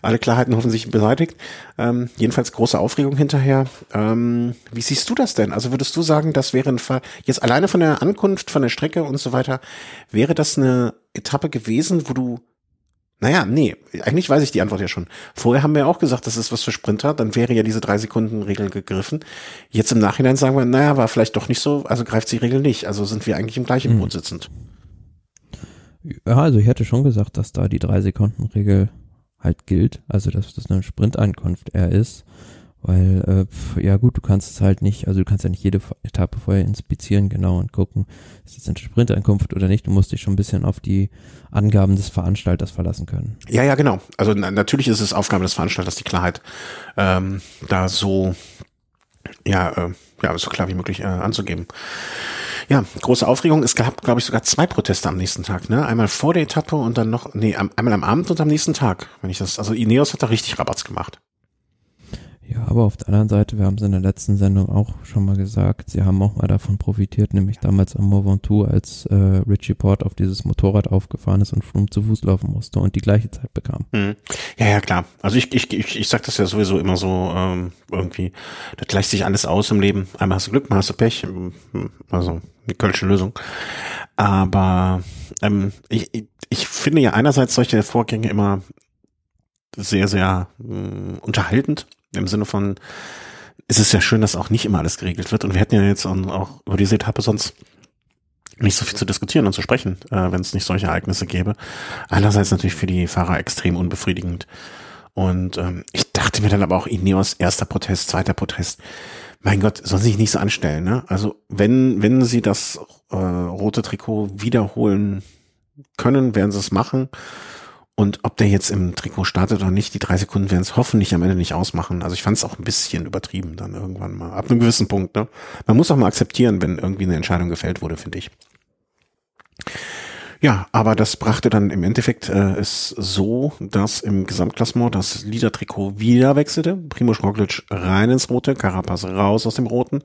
Alle Klarheiten hoffentlich beseitigt. Ähm, jedenfalls große Aufregung hinterher. Ähm, wie siehst du das denn? Also würdest du sagen, das wäre ein Fall, jetzt alleine von der Ankunft, von der Strecke und so weiter, wäre das eine Etappe gewesen, wo du naja, nee, eigentlich weiß ich die Antwort ja schon. Vorher haben wir auch gesagt, das ist was für Sprinter, dann wäre ja diese drei Sekunden Regel gegriffen. Jetzt im Nachhinein sagen wir, naja, war vielleicht doch nicht so, also greift die Regel nicht. Also sind wir eigentlich im gleichen hm. Boot sitzend. Ja, also ich hätte schon gesagt, dass da die drei Sekunden Regel halt gilt, also dass das eine Sprintankunft eher ist. Weil, äh, ja gut, du kannst es halt nicht, also du kannst ja nicht jede Etappe vorher inspizieren, genau, und gucken, ist das eine Sprintankunft oder nicht. Du musst dich schon ein bisschen auf die Angaben des Veranstalters verlassen können. Ja, ja, genau. Also na, natürlich ist es Aufgabe des Veranstalters, die Klarheit ähm, da so, ja, äh, ja, so klar wie möglich äh, anzugeben. Ja, große Aufregung. Es gab, glaube ich, sogar zwei Proteste am nächsten Tag. Ne? Einmal vor der Etappe und dann noch, nee, einmal am Abend und am nächsten Tag. Wenn ich das, also Ineos hat da richtig Rabatz gemacht. Ja, aber auf der anderen Seite, wir haben es in der letzten Sendung auch schon mal gesagt, sie haben auch mal davon profitiert, nämlich damals am Mont Ventoux, als äh, Richie Port auf dieses Motorrad aufgefahren ist und Froome zu Fuß laufen musste und die gleiche Zeit bekam. Mhm. Ja, ja, klar. Also ich, ich, ich, ich sag das ja sowieso immer so ähm, irgendwie, das gleicht sich alles aus im Leben. Einmal hast du Glück, mal hast du Pech. Also eine kölsche Lösung. Aber ähm, ich, ich, ich finde ja einerseits solche Vorgänge immer sehr, sehr mh, unterhaltend im Sinne von, es ist ja schön, dass auch nicht immer alles geregelt wird. Und wir hätten ja jetzt auch über diese Etappe sonst nicht so viel zu diskutieren und zu sprechen, äh, wenn es nicht solche Ereignisse gäbe. Einerseits natürlich für die Fahrer extrem unbefriedigend. Und ähm, ich dachte mir dann aber auch, Ineos erster Protest, zweiter Protest. Mein Gott, sollen sie sich nicht so anstellen, ne? Also wenn, wenn sie das äh, rote Trikot wiederholen können, werden sie es machen. Und ob der jetzt im Trikot startet oder nicht, die drei Sekunden werden es hoffentlich am Ende nicht ausmachen. Also ich fand es auch ein bisschen übertrieben dann irgendwann mal. Ab einem gewissen Punkt. Ne? Man muss auch mal akzeptieren, wenn irgendwie eine Entscheidung gefällt wurde, finde ich. Ja, aber das brachte dann im Endeffekt äh, es so, dass im Gesamtklassement das Liedertrikot wieder wechselte. Primo Roglic rein ins Rote, Carapaz raus aus dem Roten.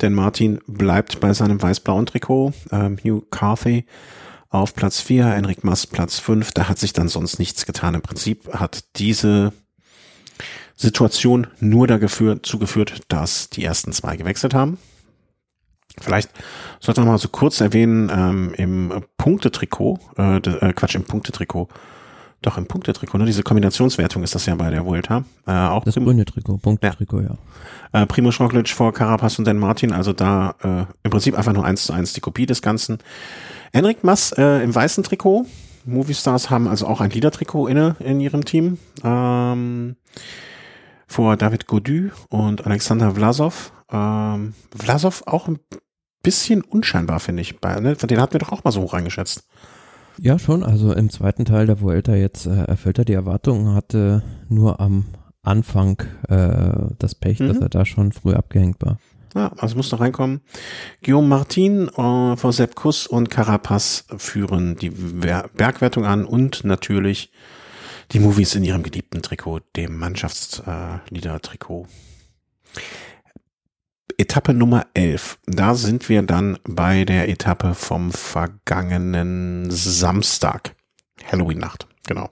Denn Martin bleibt bei seinem weiß-blauen Trikot. Ähm, Hugh Carthy auf Platz 4, Enric Mas Platz 5. Da hat sich dann sonst nichts getan. Im Prinzip hat diese Situation nur dazu geführt, dass die ersten zwei gewechselt haben. Vielleicht sollte man mal so kurz erwähnen, ähm, im Punktetrikot, äh, äh, Quatsch, im Punktetrikot, doch im Punktetrikot, ne? diese Kombinationswertung ist das ja bei der Vuelta. Äh, auch das grüne Trikot, Punktetrikot, ja. ja. Äh, Primo Roglic vor Carapaz und Dan Martin, also da äh, im Prinzip einfach nur eins zu eins die Kopie des Ganzen. Enric Mass äh, im weißen Trikot. Moviestars haben also auch ein Liedertrikot inne in ihrem Team. Ähm, vor David Godu und Alexander Vlasov. Ähm, Vlasov auch ein bisschen unscheinbar, finde ich. Bei, ne? Den hatten wir doch auch mal so hoch eingeschätzt. Ja, schon. Also im zweiten Teil der Vuelta jetzt äh, erfüllt er die Erwartungen, hatte nur am Anfang äh, das Pech, mhm. dass er da schon früh abgehängt war. Ja, also muss noch reinkommen. Guillaume Martin äh, vor Sepp Kuss und Carapaz führen die Bergwertung an und natürlich die Movies in ihrem geliebten Trikot, dem Mannschaftslieder-Trikot. Etappe Nummer 11. Da sind wir dann bei der Etappe vom vergangenen Samstag. Halloween-Nacht, genau.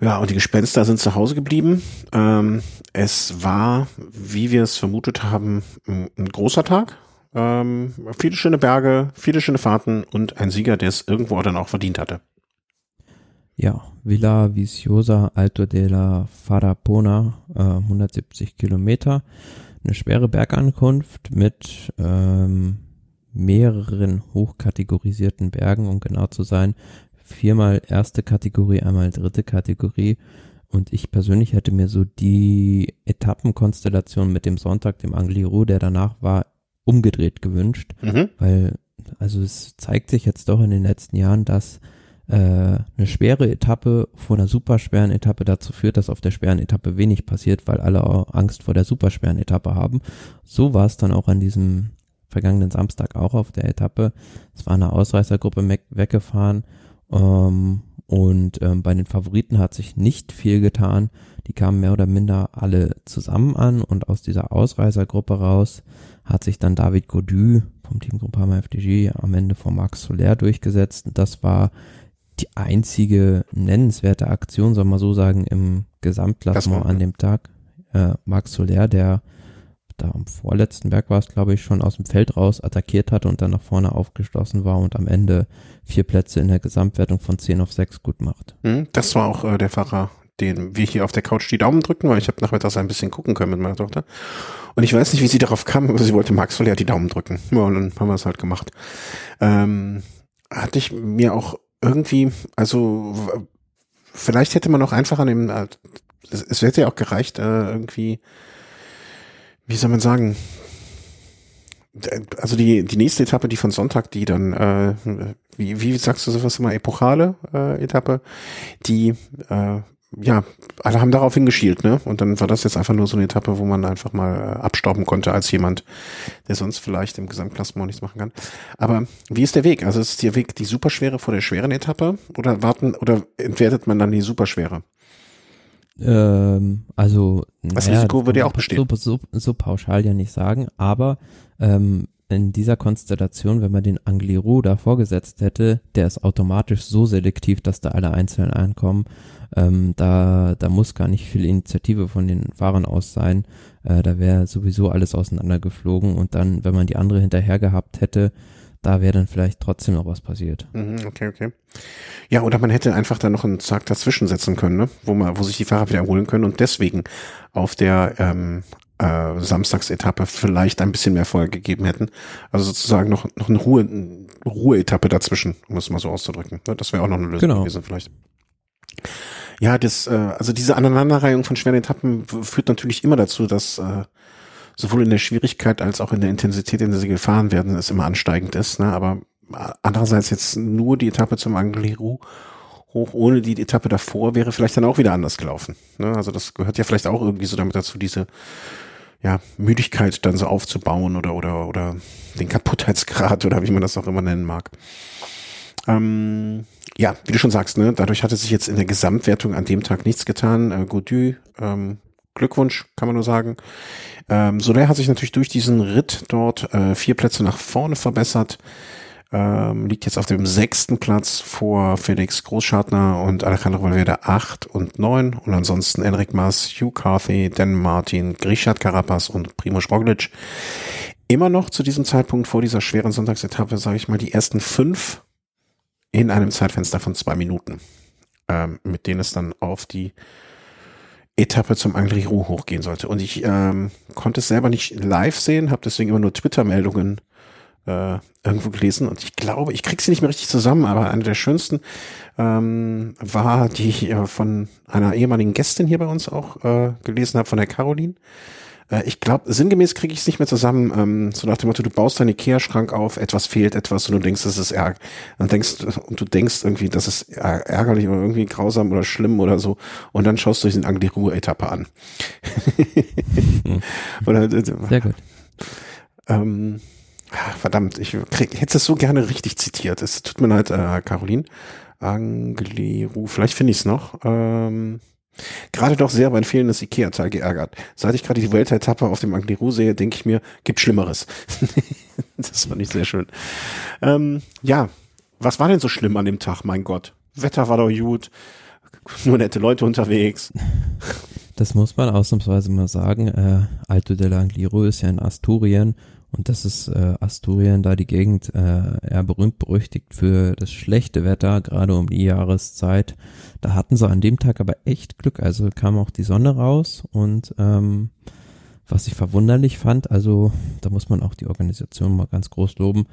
Ja, und die Gespenster sind zu Hause geblieben. Ähm, es war, wie wir es vermutet haben, ein, ein großer Tag. Ähm, viele schöne Berge, viele schöne Fahrten und ein Sieger, der es irgendwo dann auch verdient hatte. Ja, Villa Viciosa Alto della Farapona, äh, 170 Kilometer. Eine schwere Bergankunft mit ähm, mehreren hochkategorisierten Bergen, um genau zu sein. Viermal erste Kategorie, einmal dritte Kategorie. Und ich persönlich hätte mir so die Etappenkonstellation mit dem Sonntag, dem Angliru, der danach war, umgedreht gewünscht. Mhm. Weil, also es zeigt sich jetzt doch in den letzten Jahren, dass äh, eine schwere Etappe vor einer superschweren Etappe dazu führt, dass auf der schweren Etappe wenig passiert, weil alle Angst vor der superschweren Etappe haben. So war es dann auch an diesem vergangenen Samstag auch auf der Etappe. Es war eine Ausreißergruppe weggefahren ähm, und ähm, bei den Favoriten hat sich nicht viel getan. Die kamen mehr oder minder alle zusammen an und aus dieser Ausreißergruppe raus hat sich dann David Godu vom Team Groupama FDG am Ende von Max Soler durchgesetzt. Und das war die einzige nennenswerte Aktion, soll man so sagen, im Gesamtklassement an dem Tag. Äh, Max Soler, der da am vorletzten Berg war es, glaube ich, schon aus dem Feld raus attackiert hatte und dann nach vorne aufgeschlossen war und am Ende vier Plätze in der Gesamtwertung von 10 auf 6 gut macht. Hm, das war auch äh, der Fahrer, den wir hier auf der Couch die Daumen drücken, weil ich habe nachmittags ein bisschen gucken können mit meiner Tochter. Und ich weiß nicht, wie sie darauf kam, aber sie wollte Max Soler die Daumen drücken. Ja, und dann haben wir es halt gemacht. Ähm, hatte ich mir auch irgendwie, also vielleicht hätte man auch einfach an dem, äh, es, es hätte ja auch gereicht, äh, irgendwie, wie soll man sagen, also die, die nächste Etappe, die von Sonntag, die dann, äh, wie, wie sagst du sowas immer, epochale äh, Etappe, die äh, ja, alle haben darauf hingeschielt, ne? Und dann war das jetzt einfach nur so eine Etappe, wo man einfach mal äh, abstauben konnte als jemand, der sonst vielleicht im Gesamtklassement nichts machen kann. Aber wie ist der Weg? Also ist der Weg die superschwere vor der schweren Etappe oder warten oder entwertet man dann die superschwere? Ähm, also das naja, Risiko würde ja auch bestehen. So, so, so pauschal ja nicht sagen, aber ähm, in dieser Konstellation, wenn man den Angliru da vorgesetzt hätte, der ist automatisch so selektiv, dass da alle einzeln ankommen. Ähm, da, da muss gar nicht viel Initiative von den Fahrern aus sein. Äh, da wäre sowieso alles auseinandergeflogen und dann, wenn man die andere hinterher gehabt hätte, da wäre dann vielleicht trotzdem noch was passiert. Mhm, okay, okay. Ja, oder man hätte einfach da noch einen Tag dazwischen setzen können, ne? wo man, wo sich die Fahrer wieder erholen können und deswegen auf der ähm, äh, Samstagsetappe vielleicht ein bisschen mehr Feuer gegeben hätten. Also sozusagen noch, noch eine Ruhe, Ruheetappe dazwischen, um es mal so auszudrücken. Das wäre auch noch eine Lösung genau. gewesen vielleicht. Ja, das, äh, also diese Aneinanderreihung von schweren Etappen führt natürlich immer dazu, dass äh, sowohl in der Schwierigkeit als auch in der Intensität, in der sie gefahren werden, es immer ansteigend ist. Ne? Aber andererseits jetzt nur die Etappe zum Angliru hoch ohne die Etappe davor wäre vielleicht dann auch wieder anders gelaufen. Ne? Also das gehört ja vielleicht auch irgendwie so damit dazu, diese ja, Müdigkeit dann so aufzubauen oder, oder, oder den Kaputtheitsgrad oder wie man das auch immer nennen mag. Ähm, ja, wie du schon sagst, ne, dadurch hatte sich jetzt in der Gesamtwertung an dem Tag nichts getan. Äh, Gaudu, ähm, Glückwunsch, kann man nur sagen. Ähm, Soler hat sich natürlich durch diesen Ritt dort äh, vier Plätze nach vorne verbessert ähm, liegt jetzt auf dem sechsten Platz vor Felix Großschartner und Alejandro Valverde acht und neun und ansonsten Enric Mas, Hugh Carthy, Dan Martin, Grishad Carapaz und Primoz Roglic. immer noch zu diesem Zeitpunkt vor dieser schweren Sonntagsetappe, sage ich mal, die ersten fünf in einem Zeitfenster von zwei Minuten, ähm, mit denen es dann auf die Etappe zum Angliru hochgehen sollte. Und ich ähm, konnte es selber nicht live sehen, habe deswegen immer nur Twitter-Meldungen äh, irgendwo gelesen. Und ich glaube, ich krieg sie nicht mehr richtig zusammen, aber eine der schönsten ähm, war, die ich äh, von einer ehemaligen Gästin hier bei uns auch äh, gelesen habe, von der Caroline. Äh, ich glaube, sinngemäß kriege ich es nicht mehr zusammen, ähm, so nach dem Motto, du baust deinen Ikea-Schrank auf, etwas fehlt etwas und du denkst, das ist ärg und denkst, und du denkst irgendwie, das ist ärgerlich oder irgendwie grausam oder schlimm oder so und dann schaust du diesen die Ruhe-Etappe an. mhm. oder, äh, Sehr gut. Ähm, verdammt, ich krieg, hätte es so gerne richtig zitiert. Es tut mir leid, äh, Caroline. Angliru, vielleicht finde ich es noch. Ähm, Gerade doch sehr mein fehlendes Ikea-Teil geärgert. Seit ich gerade die Weltetappe auf dem Angliru sehe, denke ich mir, gibt Schlimmeres. das fand ich sehr schön. Ähm, ja, was war denn so schlimm an dem Tag, mein Gott? Wetter war doch gut, nur nette Leute unterwegs. Das muss man ausnahmsweise mal sagen. Äh, Alto dell'Angliru ist ja in Asturien und das ist äh, Asturien, da die Gegend äh, eher berühmt berüchtigt für das schlechte Wetter, gerade um die Jahreszeit. Da hatten sie an dem Tag aber echt Glück. Also kam auch die Sonne raus und ähm, was ich verwunderlich fand, also da muss man auch die Organisation mal ganz groß loben,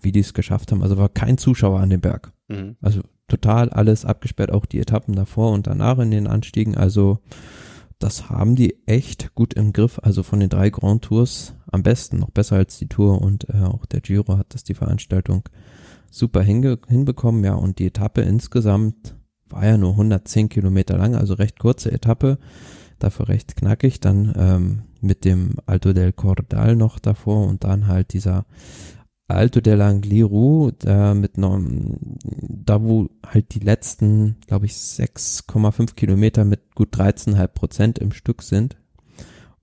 wie die es geschafft haben. Also war kein Zuschauer an dem Berg. Mhm. Also total alles abgesperrt, auch die Etappen davor und danach in den Anstiegen. Also das haben die echt gut im Griff. Also von den drei Grand Tours am besten, noch besser als die Tour und äh, auch der Giro hat das die Veranstaltung super hinbekommen. Ja, und die Etappe insgesamt war ja nur 110 Kilometer lang, also recht kurze Etappe, dafür recht knackig. Dann ähm, mit dem Alto del Cordal noch davor und dann halt dieser Alto dell'Angliru, da mit noch, da wo halt die letzten, glaube ich, 6,5 Kilometer mit gut 13,5 Prozent im Stück sind.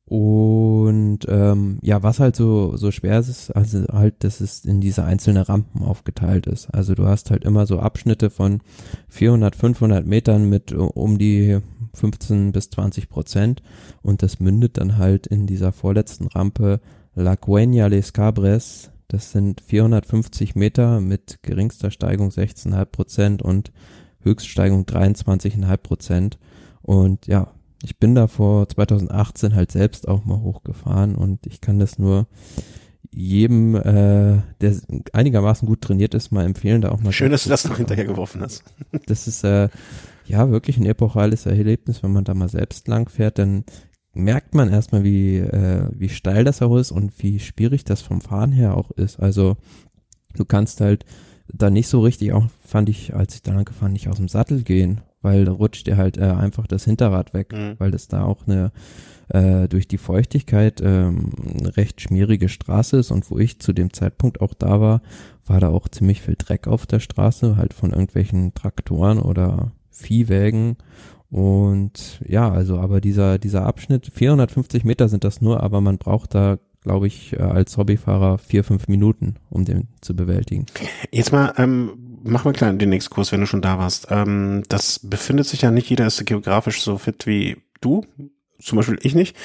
Und ähm, ja, was halt so, so schwer ist, also halt, dass es in diese einzelnen Rampen aufgeteilt ist. Also du hast halt immer so Abschnitte von 400, 500 Metern mit um die 15 bis 20 Prozent und das mündet dann halt in dieser vorletzten Rampe La Cueña Les Cabres. Das sind 450 Meter mit geringster Steigung 16,5 Prozent und Höchststeigung 23,5 Prozent. Und ja, ich bin da vor 2018 halt selbst auch mal hochgefahren und ich kann das nur jedem, äh, der einigermaßen gut trainiert ist, mal empfehlen, da auch mal. Schön, dass du das noch hinterher geworfen hast. das ist äh, ja wirklich ein epochales Erlebnis, wenn man da mal selbst lang fährt, dann merkt man erstmal, wie, äh, wie steil das auch ist und wie schwierig das vom Fahren her auch ist. Also du kannst halt da nicht so richtig, auch fand ich, als ich da lang gefahren, nicht aus dem Sattel gehen, weil da rutscht dir halt äh, einfach das Hinterrad weg, mhm. weil das da auch eine äh, durch die Feuchtigkeit ähm, eine recht schmierige Straße ist und wo ich zu dem Zeitpunkt auch da war, war da auch ziemlich viel Dreck auf der Straße, halt von irgendwelchen Traktoren oder Viehwägen und ja, also aber dieser dieser Abschnitt 450 Meter sind das nur, aber man braucht da glaube ich, äh, als Hobbyfahrer vier, fünf Minuten, um den zu bewältigen. Jetzt mal ähm, mach mal klar den nächsten Kurs, wenn du schon da warst. Ähm, das befindet sich ja nicht jeder ist geografisch so fit wie du. Zum Beispiel ich nicht.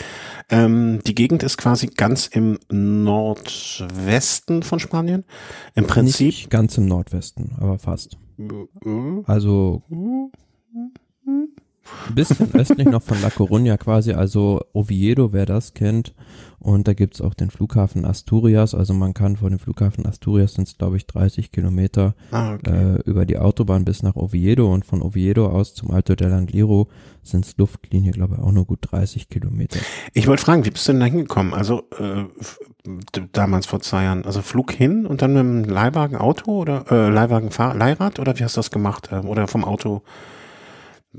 Ähm, die Gegend ist quasi ganz im Nordwesten von Spanien. Im Prinzip. Nicht ganz im Nordwesten, aber fast. Also ein bisschen östlich noch von La Coruña quasi, also Oviedo, wer das kennt, und da gibt's auch den Flughafen Asturias. Also man kann vor dem Flughafen Asturias sind es, glaube ich, 30 Kilometer ah, okay. äh, über die Autobahn bis nach Oviedo. Und von Oviedo aus zum Alto del Angliru sind es Luftlinie, glaube ich, auch nur gut 30 Kilometer. Ich wollte fragen, wie bist du denn da hingekommen? Also äh, damals vor zwei Jahren. Also Flug hin und dann mit einem Leihwagen Auto oder äh, Leihwagen Leihrad oder wie hast du das gemacht? Äh, oder vom Auto?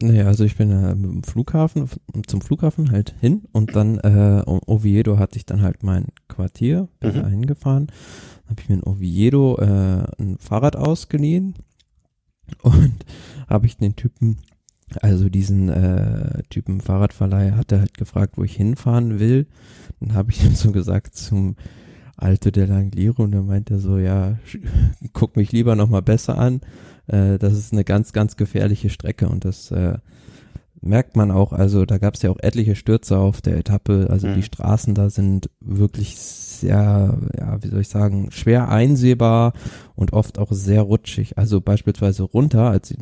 Nee, also ich bin äh, mit dem Flughafen, zum Flughafen halt hin und dann äh, Oviedo hatte ich dann halt mein Quartier, bin mhm. da hingefahren, habe ich mir in Oviedo äh, ein Fahrrad ausgeliehen und habe ich den Typen, also diesen äh, Typen Fahrradverleih, hat er halt gefragt, wo ich hinfahren will. Dann habe ich ihm so gesagt zum Alto der Langliro und dann meint er so, ja, guck mich lieber nochmal besser an äh, das ist eine ganz, ganz gefährliche Strecke und das äh, merkt man auch, also da gab es ja auch etliche Stürze auf der Etappe, also mhm. die Straßen da sind wirklich sehr, ja, wie soll ich sagen, schwer einsehbar und oft auch sehr rutschig. Also beispielsweise runter, als ich,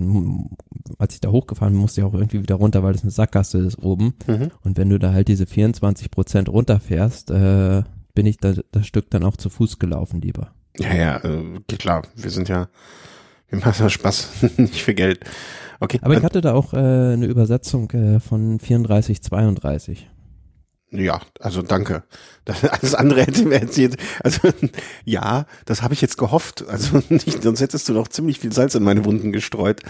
als ich da hochgefahren bin, musste ich auch irgendwie wieder runter, weil es eine Sackgasse ist oben. Mhm. Und wenn du da halt diese 24 Prozent runterfährst, äh, bin ich da, das Stück dann auch zu Fuß gelaufen lieber. Ja, ja, äh, klar. Wir sind ja, wir machen ja Spaß, nicht für Geld. Okay. Aber ich hatte da auch äh, eine Übersetzung äh, von 34, 32. Ja, also danke. Das, alles andere hätte mir erzählt. Also ja, das habe ich jetzt gehofft. Also nicht, sonst hättest du noch ziemlich viel Salz in meine Wunden gestreut.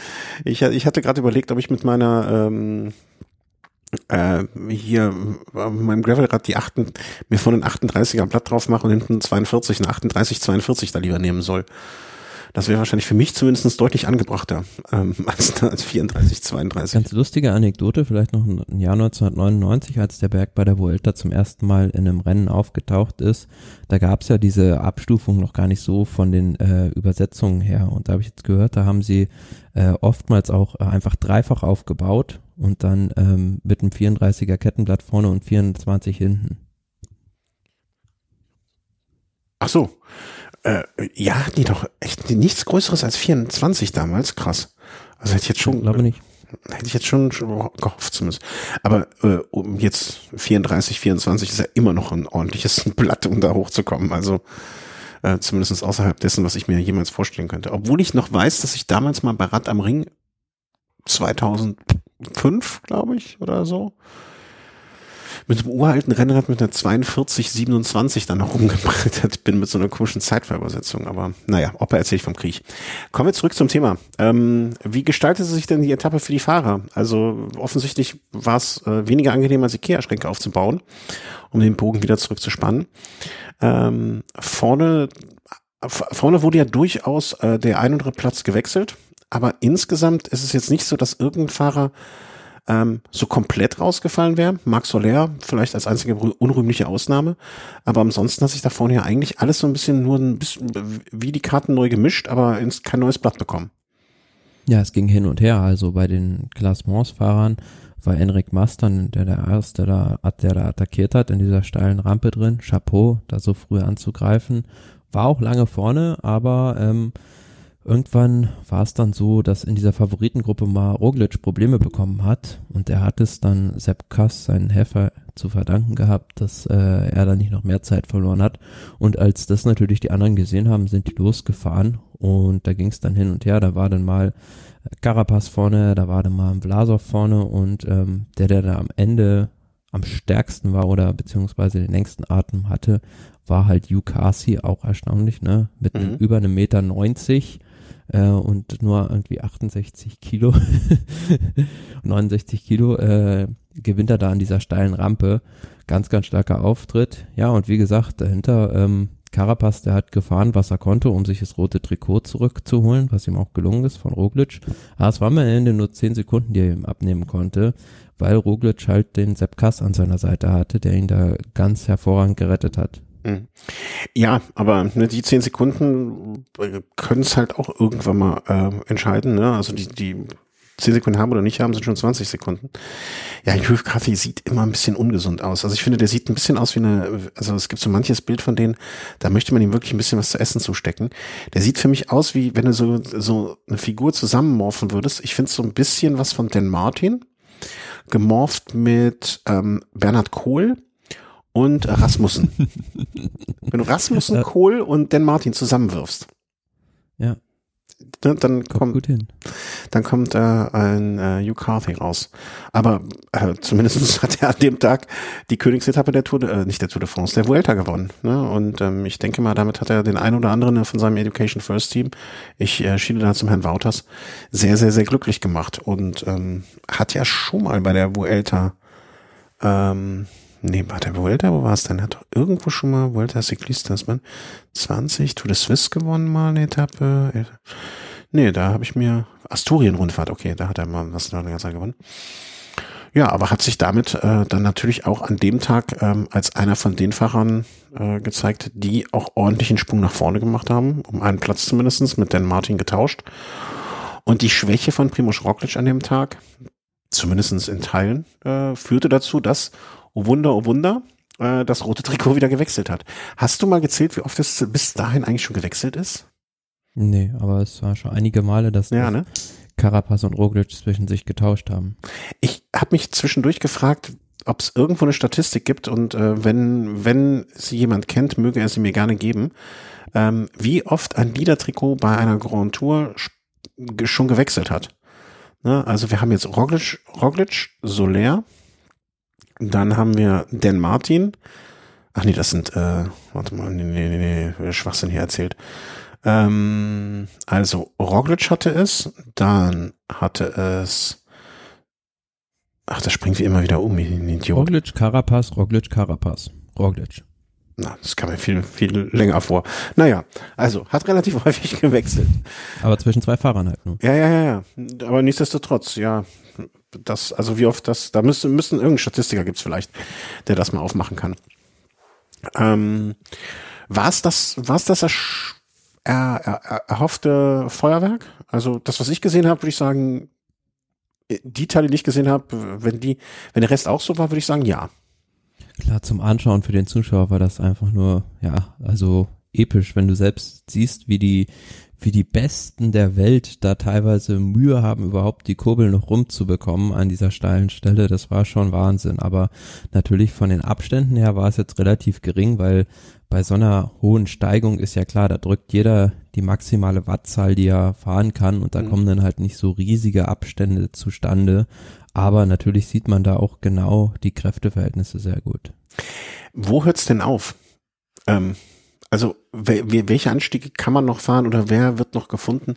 Ich, ich hatte gerade überlegt, ob ich mit meiner ähm, äh, hier äh, meinem Gravelrad die achten, mir von den 38er Blatt drauf mache und hinten 42, eine 38, 42 da lieber nehmen soll. Das wäre wahrscheinlich für mich zumindest deutlich angebrachter ähm, als, als 34, 32. Ganz lustige Anekdote, vielleicht noch ein Jahr 1999, als der Berg bei der Vuelta zum ersten Mal in einem Rennen aufgetaucht ist. Da gab es ja diese Abstufung noch gar nicht so von den äh, Übersetzungen her. Und da habe ich jetzt gehört, da haben sie äh, oftmals auch äh, einfach dreifach aufgebaut und dann ähm, mit einem 34er Kettenblatt vorne und 24 hinten. Ach so. Äh, ja, die doch echt nichts Größeres als 24 damals. Krass. Also hätte ich jetzt schon. Ich glaube nicht. Hätte ich jetzt schon, schon gehofft zumindest. Aber äh, um jetzt 34, 24 ist ja immer noch ein ordentliches Blatt, um da hochzukommen. Also äh, zumindest außerhalb dessen, was ich mir jemals vorstellen könnte. Obwohl ich noch weiß, dass ich damals mal bei Rad am Ring 2005, glaube ich, oder so, mit einem uralten Rennrad mit einer 42, 27 dann noch rumgebrettert bin mit so einer komischen Zeitverübersetzung. Aber naja, Opa erzähle ich vom Krieg. Kommen wir zurück zum Thema. Ähm, wie gestaltete sich denn die Etappe für die Fahrer? Also offensichtlich war es äh, weniger angenehm, als Ikea-Schränke aufzubauen, um den Bogen wieder zurückzuspannen. Ähm, vorne Vorne wurde ja durchaus äh, der ein oder andere Platz gewechselt, aber insgesamt ist es jetzt nicht so, dass irgendein Fahrer ähm, so komplett rausgefallen wäre. Marc Soler vielleicht als einzige unrühmliche Ausnahme. Aber ansonsten hat sich da vorne ja eigentlich alles so ein bisschen nur ein bisschen wie die Karten neu gemischt, aber kein neues Blatt bekommen. Ja, es ging hin und her. Also bei den Klassementsfahrern war Enric Mastern, der der erste da, der da attackiert hat in dieser steilen Rampe drin. Chapeau, da so früh anzugreifen. War auch lange vorne, aber ähm, Irgendwann war es dann so, dass in dieser Favoritengruppe mal Roglic Probleme bekommen hat und er hat es dann Sepp Kass, seinen Helfer, zu verdanken gehabt, dass äh, er da nicht noch mehr Zeit verloren hat. Und als das natürlich die anderen gesehen haben, sind die losgefahren und da ging es dann hin und her. Da war dann mal Carapaz vorne, da war dann mal Vlasov vorne und ähm, der, der da am Ende am stärksten war oder beziehungsweise den längsten Atem hatte, war halt Carsi, auch erstaunlich, ne? Mit mhm. über einem Meter 90 äh, und nur irgendwie 68 Kilo, 69 Kilo äh, gewinnt er da an dieser steilen Rampe. Ganz, ganz starker Auftritt. Ja, und wie gesagt, dahinter ähm, Carapaz, der hat gefahren, was er konnte, um sich das rote Trikot zurückzuholen, was ihm auch gelungen ist von Roglic. Aber es waren am Ende nur 10 Sekunden, die er ihm abnehmen konnte, weil Roglic halt den Sepp Kass an seiner Seite hatte, der ihn da ganz hervorragend gerettet hat. Mhm. Ja, aber ne, die zehn Sekunden äh, können es halt auch irgendwann mal äh, entscheiden. Ne? Also die, die zehn Sekunden haben oder nicht haben, sind schon 20 Sekunden. Ja, Hugh Cathy sieht immer ein bisschen ungesund aus. Also ich finde, der sieht ein bisschen aus wie eine, also es gibt so manches Bild von denen, da möchte man ihm wirklich ein bisschen was zu essen zustecken. Der sieht für mich aus, wie wenn du so, so eine Figur zusammenmorphen würdest. Ich finde so ein bisschen was von Dan Martin, gemorpht mit ähm, Bernhard Kohl und Rasmussen. Wenn du Rasmussen, ja. Kohl und Dan Martin zusammenwirfst. Ja. Ne, dann kommt, hin. dann kommt äh, ein äh, Hugh Carthy raus. Aber äh, zumindest hat er an dem Tag die Königsetappe der Tour, de, äh, nicht der Tour de France, der Vuelta gewonnen. Ne? Und ähm, ich denke mal, damit hat er den ein oder anderen von seinem Education First Team, ich äh, schiele da zum Herrn Wouters, sehr, sehr, sehr glücklich gemacht. Und ähm, hat ja schon mal bei der Vuelta ähm, Nee, war der Vuelta, wo war es denn? Hat doch irgendwo schon mal Vuelta Ciclistas, man 20 Tour de Suisse gewonnen mal eine Etappe. Nee, da habe ich mir Asturien-Rundfahrt, okay, da hat er mal was eine ganze Zeit gewonnen. Ja, aber hat sich damit äh, dann natürlich auch an dem Tag ähm, als einer von den Fahrern äh, gezeigt, die auch ordentlichen Sprung nach vorne gemacht haben, um einen Platz zumindestens mit Dan Martin getauscht. Und die Schwäche von Primoz Roglic an dem Tag, zumindest in Teilen, äh, führte dazu, dass, oh Wunder, oh Wunder, äh, das rote Trikot wieder gewechselt hat. Hast du mal gezählt, wie oft es bis dahin eigentlich schon gewechselt ist? Nee, aber es war schon einige Male, dass Ja, ne? Carapaz und Roglic zwischen sich getauscht haben. Ich habe mich zwischendurch gefragt, ob es irgendwo eine Statistik gibt und äh, wenn, wenn sie jemand kennt, möge er sie mir gerne geben, ähm, wie oft ein Liedertrikot bei einer Grand Tour sch- schon gewechselt hat. Ne? Also wir haben jetzt Roglic, Roglic, Soler, dann haben wir Dan Martin, ach nee, das sind, äh, warte mal, nee, nee, nee, Schwachsinn hier erzählt. Ähm, also Roglic hatte es, dann hatte es Ach, das springt wie immer wieder um, Idiot. Roglic, Carapaz, Roglic, Carapaz. Roglic. Na, das kam mir viel, viel länger vor. Naja, also, hat relativ häufig gewechselt. Aber zwischen zwei Fahrern halt nur. Ja, ja, ja, ja. Aber nichtsdestotrotz, ja. Das, also wie oft das, da müssen, müssen irgendein Statistiker gibt's vielleicht, der das mal aufmachen kann. Ähm, war es das, war es das ersch- er, er, er, erhoffte Feuerwerk? Also das, was ich gesehen habe, würde ich sagen, die Teile, die ich gesehen habe, wenn die, wenn der Rest auch so war, würde ich sagen, ja. Klar, zum Anschauen für den Zuschauer war das einfach nur, ja, also episch, wenn du selbst siehst, wie die, wie die Besten der Welt da teilweise Mühe haben, überhaupt die Kurbel noch rumzubekommen an dieser steilen Stelle. Das war schon Wahnsinn. Aber natürlich von den Abständen her war es jetzt relativ gering, weil bei so einer hohen Steigung ist ja klar, da drückt jeder die maximale Wattzahl, die er fahren kann und da Mhm. kommen dann halt nicht so riesige Abstände zustande. Aber natürlich sieht man da auch genau die Kräfteverhältnisse sehr gut. Wo hört's denn auf? Ähm, also wel- wel- welche Anstiege kann man noch fahren oder wer wird noch gefunden?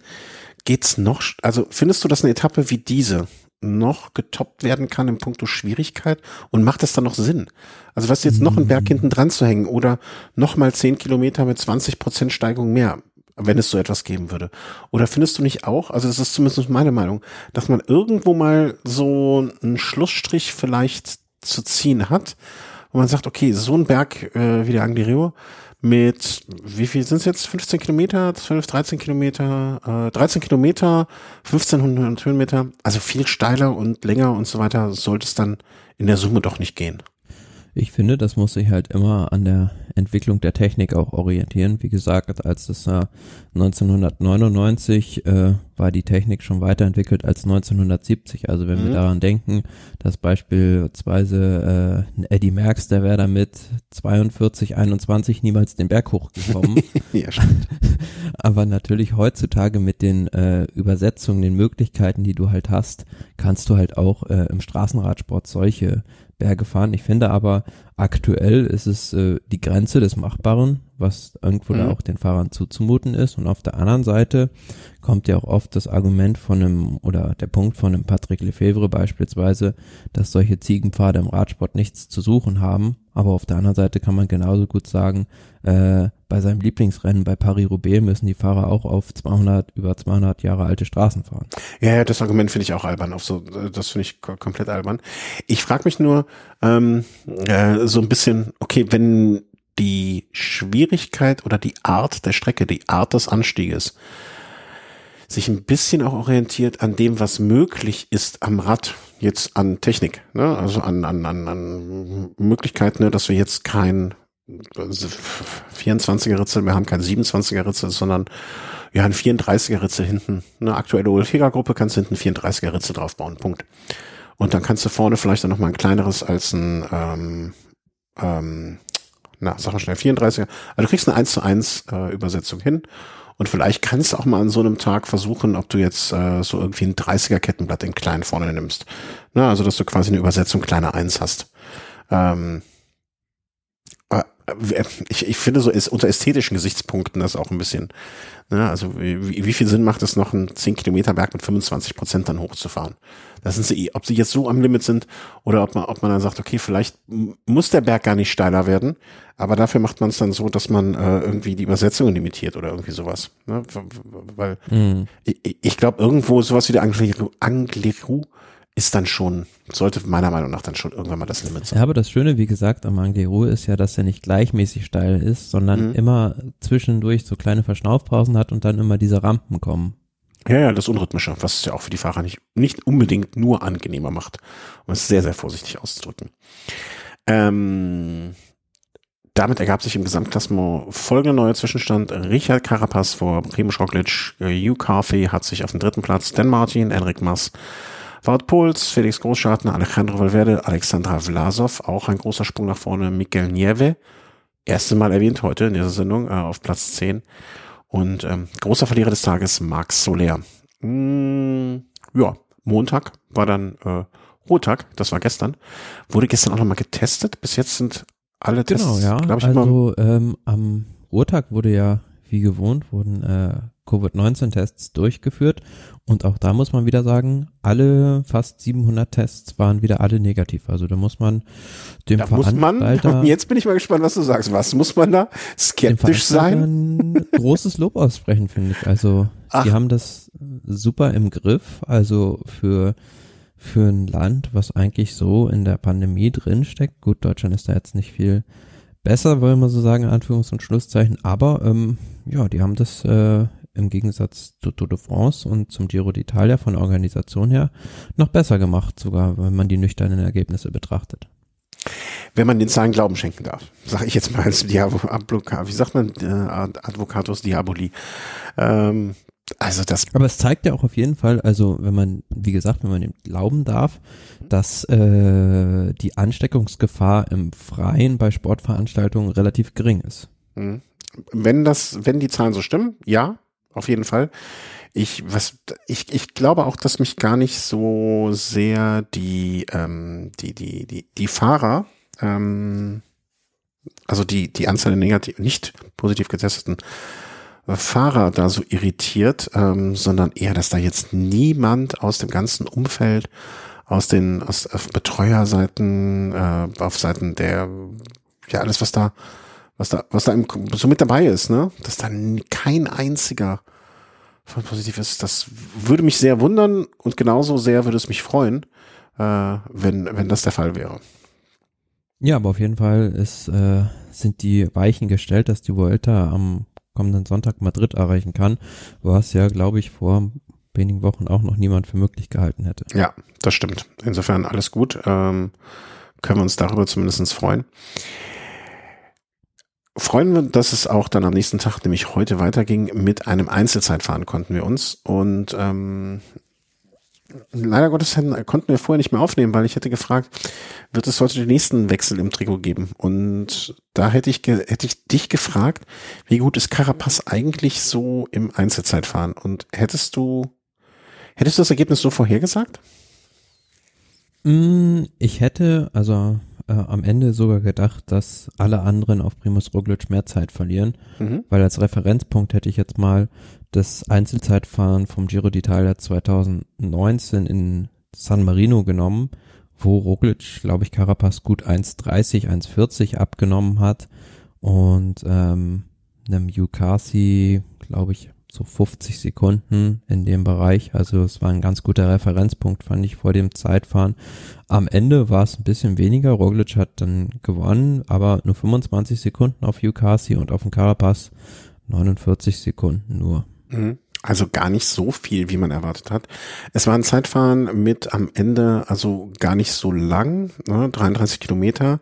Geht's noch? Also findest du, dass eine Etappe wie diese noch getoppt werden kann in puncto Schwierigkeit und macht es dann noch Sinn? Also was jetzt noch einen Berg hinten dran zu hängen oder noch mal zehn Kilometer mit 20 Prozent Steigung mehr, wenn es so etwas geben würde? Oder findest du nicht auch, also das ist zumindest meine Meinung, dass man irgendwo mal so einen Schlussstrich vielleicht zu ziehen hat, wo man sagt, okay, so ein Berg äh, wie der Angliru mit, wie viel sind es jetzt? 15 Kilometer, 12, 13 Kilometer, äh, 13 Kilometer, 1500 Höhenmeter, also viel steiler und länger und so weiter sollte es dann in der Summe doch nicht gehen. Ich finde, das muss sich halt immer an der Entwicklung der Technik auch orientieren. Wie gesagt, als das äh, 1999 äh, war die Technik schon weiterentwickelt als 1970. Also wenn Mhm. wir daran denken, dass beispielsweise äh, Eddie Merckx, der wäre damit 42, 21 niemals den Berg hochgekommen. ja. Aber natürlich heutzutage mit den äh, Übersetzungen, den Möglichkeiten, die du halt hast, kannst du halt auch äh, im Straßenradsport solche Berge fahren. Ich finde aber aktuell ist es äh, die Grenze des Machbaren, was irgendwo da Mhm. auch den Fahrern zuzumuten ist. Und auf der anderen Seite kommt ja auch oft das Argument von einem oder der Punkt von einem Patrick Lefevre beispielsweise, dass solche Ziegenpfade im Radsport nichts zu suchen haben. Aber auf der anderen Seite kann man genauso gut sagen, äh, bei seinem Lieblingsrennen bei Paris-Roubaix müssen die Fahrer auch auf 200, über 200 Jahre alte Straßen fahren. Ja, ja, das Argument finde ich auch albern. Auf so, das finde ich ko- komplett albern. Ich frage mich nur ähm, äh, so ein bisschen, okay, wenn die Schwierigkeit oder die Art der Strecke, die Art des Anstieges sich ein bisschen auch orientiert an dem, was möglich ist am Rad, jetzt an Technik, ne? also an, an, an, an Möglichkeiten, ne? dass wir jetzt kein 24er Ritzel mehr haben, kein 27er Ritzel, sondern ja, ein 34er Ritzel hinten. Eine aktuelle Ulfega-Gruppe kannst du hinten 34er Ritzel draufbauen, Punkt. Und dann kannst du vorne vielleicht dann noch mal ein kleineres als ein, ähm, ähm, na, sag mal schnell, 34er. Also du kriegst eine 1 zu 1 äh, Übersetzung hin. Und vielleicht kannst du auch mal an so einem Tag versuchen, ob du jetzt äh, so irgendwie ein 30er Kettenblatt in klein vorne nimmst. Na, also dass du quasi eine Übersetzung kleiner 1 hast. Ähm, äh, ich, ich finde so ist unter ästhetischen Gesichtspunkten das auch ein bisschen, ne, also wie, wie viel Sinn macht es noch, einen 10 Kilometer Berg mit 25 Prozent dann hochzufahren? Da sind sie, ob sie jetzt so am Limit sind oder ob man, ob man dann sagt, okay, vielleicht muss der Berg gar nicht steiler werden, aber dafür macht man es dann so, dass man äh, irgendwie die Übersetzungen limitiert oder irgendwie sowas. Ne? Weil Mhm. ich, ich glaube, irgendwo sowas wie der Angliru, Angliru ist dann schon, sollte meiner Meinung nach dann schon irgendwann mal das Limit sein. Ja, aber das Schöne, wie gesagt, am Angliru ist ja, dass er nicht gleichmäßig steil ist, sondern Mhm. immer zwischendurch so kleine Verschnaufpausen hat und dann immer diese Rampen kommen. Ja, ja, das Unrhythmische, was es ja auch für die Fahrer nicht, nicht unbedingt nur angenehmer macht, um es sehr, sehr vorsichtig auszudrücken. Ähm, damit ergab sich im Gesamtklassement folgender neuer Zwischenstand. Richard Carapaz vor Primoz Roglic, Hugh Carthy hat sich auf den dritten Platz, Dan Martin, Enric Mas, Wout Puls, Felix Großschartner, Alejandro Valverde, Alexandra Vlasov, auch ein großer Sprung nach vorne, Mikel Nieve, erste Mal erwähnt heute in dieser Sendung, äh, auf Platz 10 und ähm, großer Verlierer des Tages, Max Soler. Mm, ja, Montag war dann äh, Ruhetag, das war gestern. Wurde gestern auch nochmal getestet. Bis jetzt sind alle Tests, genau, ja. glaube ich, also ähm, am Ruhetag wurde ja, wie gewohnt, wurden äh, Covid-19-Tests durchgeführt. Und auch da muss man wieder sagen, alle fast 700 Tests waren wieder alle negativ. Also da muss man dem da muss Veranstalter... Man, jetzt bin ich mal gespannt, was du sagst. Was muss man da skeptisch sein? großes Lob aussprechen, finde ich. Also Ach. die haben das super im Griff. Also für für ein Land, was eigentlich so in der Pandemie drinsteckt. Gut, Deutschland ist da jetzt nicht viel besser, wollen wir so sagen, in Anführungs- und Schlusszeichen, aber ähm, ja, die haben das äh, im Gegensatz zu Tour de France und zum Giro d'Italia von der Organisation her noch besser gemacht, sogar wenn man die nüchternen Ergebnisse betrachtet. Wenn man den Zahlen Glauben schenken darf, sage ich jetzt mal als Diabo, wie sagt man, äh, Advocatus Diaboli. Ähm, also das. Aber es zeigt ja auch auf jeden Fall, also wenn man, wie gesagt, wenn man dem glauben darf, dass äh, die Ansteckungsgefahr im Freien bei Sportveranstaltungen relativ gering ist. Mhm. Wenn das, wenn die Zahlen so stimmen, ja, auf jeden Fall. Ich, was, ich, ich glaube auch, dass mich gar nicht so sehr die, ähm, die, die, die, die Fahrer, ähm, also die, die Anzahl der negativ, nicht positiv getesteten Fahrer da so irritiert, ähm, sondern eher, dass da jetzt niemand aus dem ganzen Umfeld, aus den aus, Betreuerseiten, äh, auf Seiten der, ja alles was da, was da, was da im, so mit dabei ist, ne, dass da kein einziger von positiv ist. Das würde mich sehr wundern und genauso sehr würde es mich freuen, äh, wenn wenn das der Fall wäre. Ja, aber auf jeden Fall ist, äh, sind die Weichen gestellt, dass die Vuelta am kommenden Sonntag Madrid erreichen kann, was ja, glaube ich, vor wenigen Wochen auch noch niemand für möglich gehalten hätte. Ja, das stimmt. Insofern alles gut. Ähm, können wir uns darüber zumindest freuen. Freuen wir, dass es auch dann am nächsten Tag, nämlich heute weiterging, mit einem Einzelzeitfahren konnten wir uns. Und ähm, leider Gottes konnten wir vorher nicht mehr aufnehmen, weil ich hätte gefragt, wird es heute den nächsten Wechsel im Trikot geben? Und da hätte ich, hätte ich dich gefragt, wie gut ist Carapaz eigentlich so im Einzelzeitfahren? Und hättest du, hättest du das Ergebnis so vorhergesagt? Mm, ich hätte, also äh, am Ende sogar gedacht, dass alle anderen auf Primus Roglic mehr Zeit verlieren, mhm. weil als Referenzpunkt hätte ich jetzt mal das Einzelzeitfahren vom Giro d'Italia 2019 in San Marino genommen, wo Roglic, glaube ich, Carapaz gut 1,30, 1,40 abgenommen hat und ähm, einem Yukasi, glaube ich, so 50 Sekunden in dem Bereich. Also es war ein ganz guter Referenzpunkt, fand ich, vor dem Zeitfahren. Am Ende war es ein bisschen weniger. Roglic hat dann gewonnen, aber nur 25 Sekunden auf Yukasi und auf dem Carapaz 49 Sekunden nur. Mhm. Also gar nicht so viel, wie man erwartet hat. Es war ein Zeitfahren mit am Ende, also gar nicht so lang, ne, 33 Kilometer.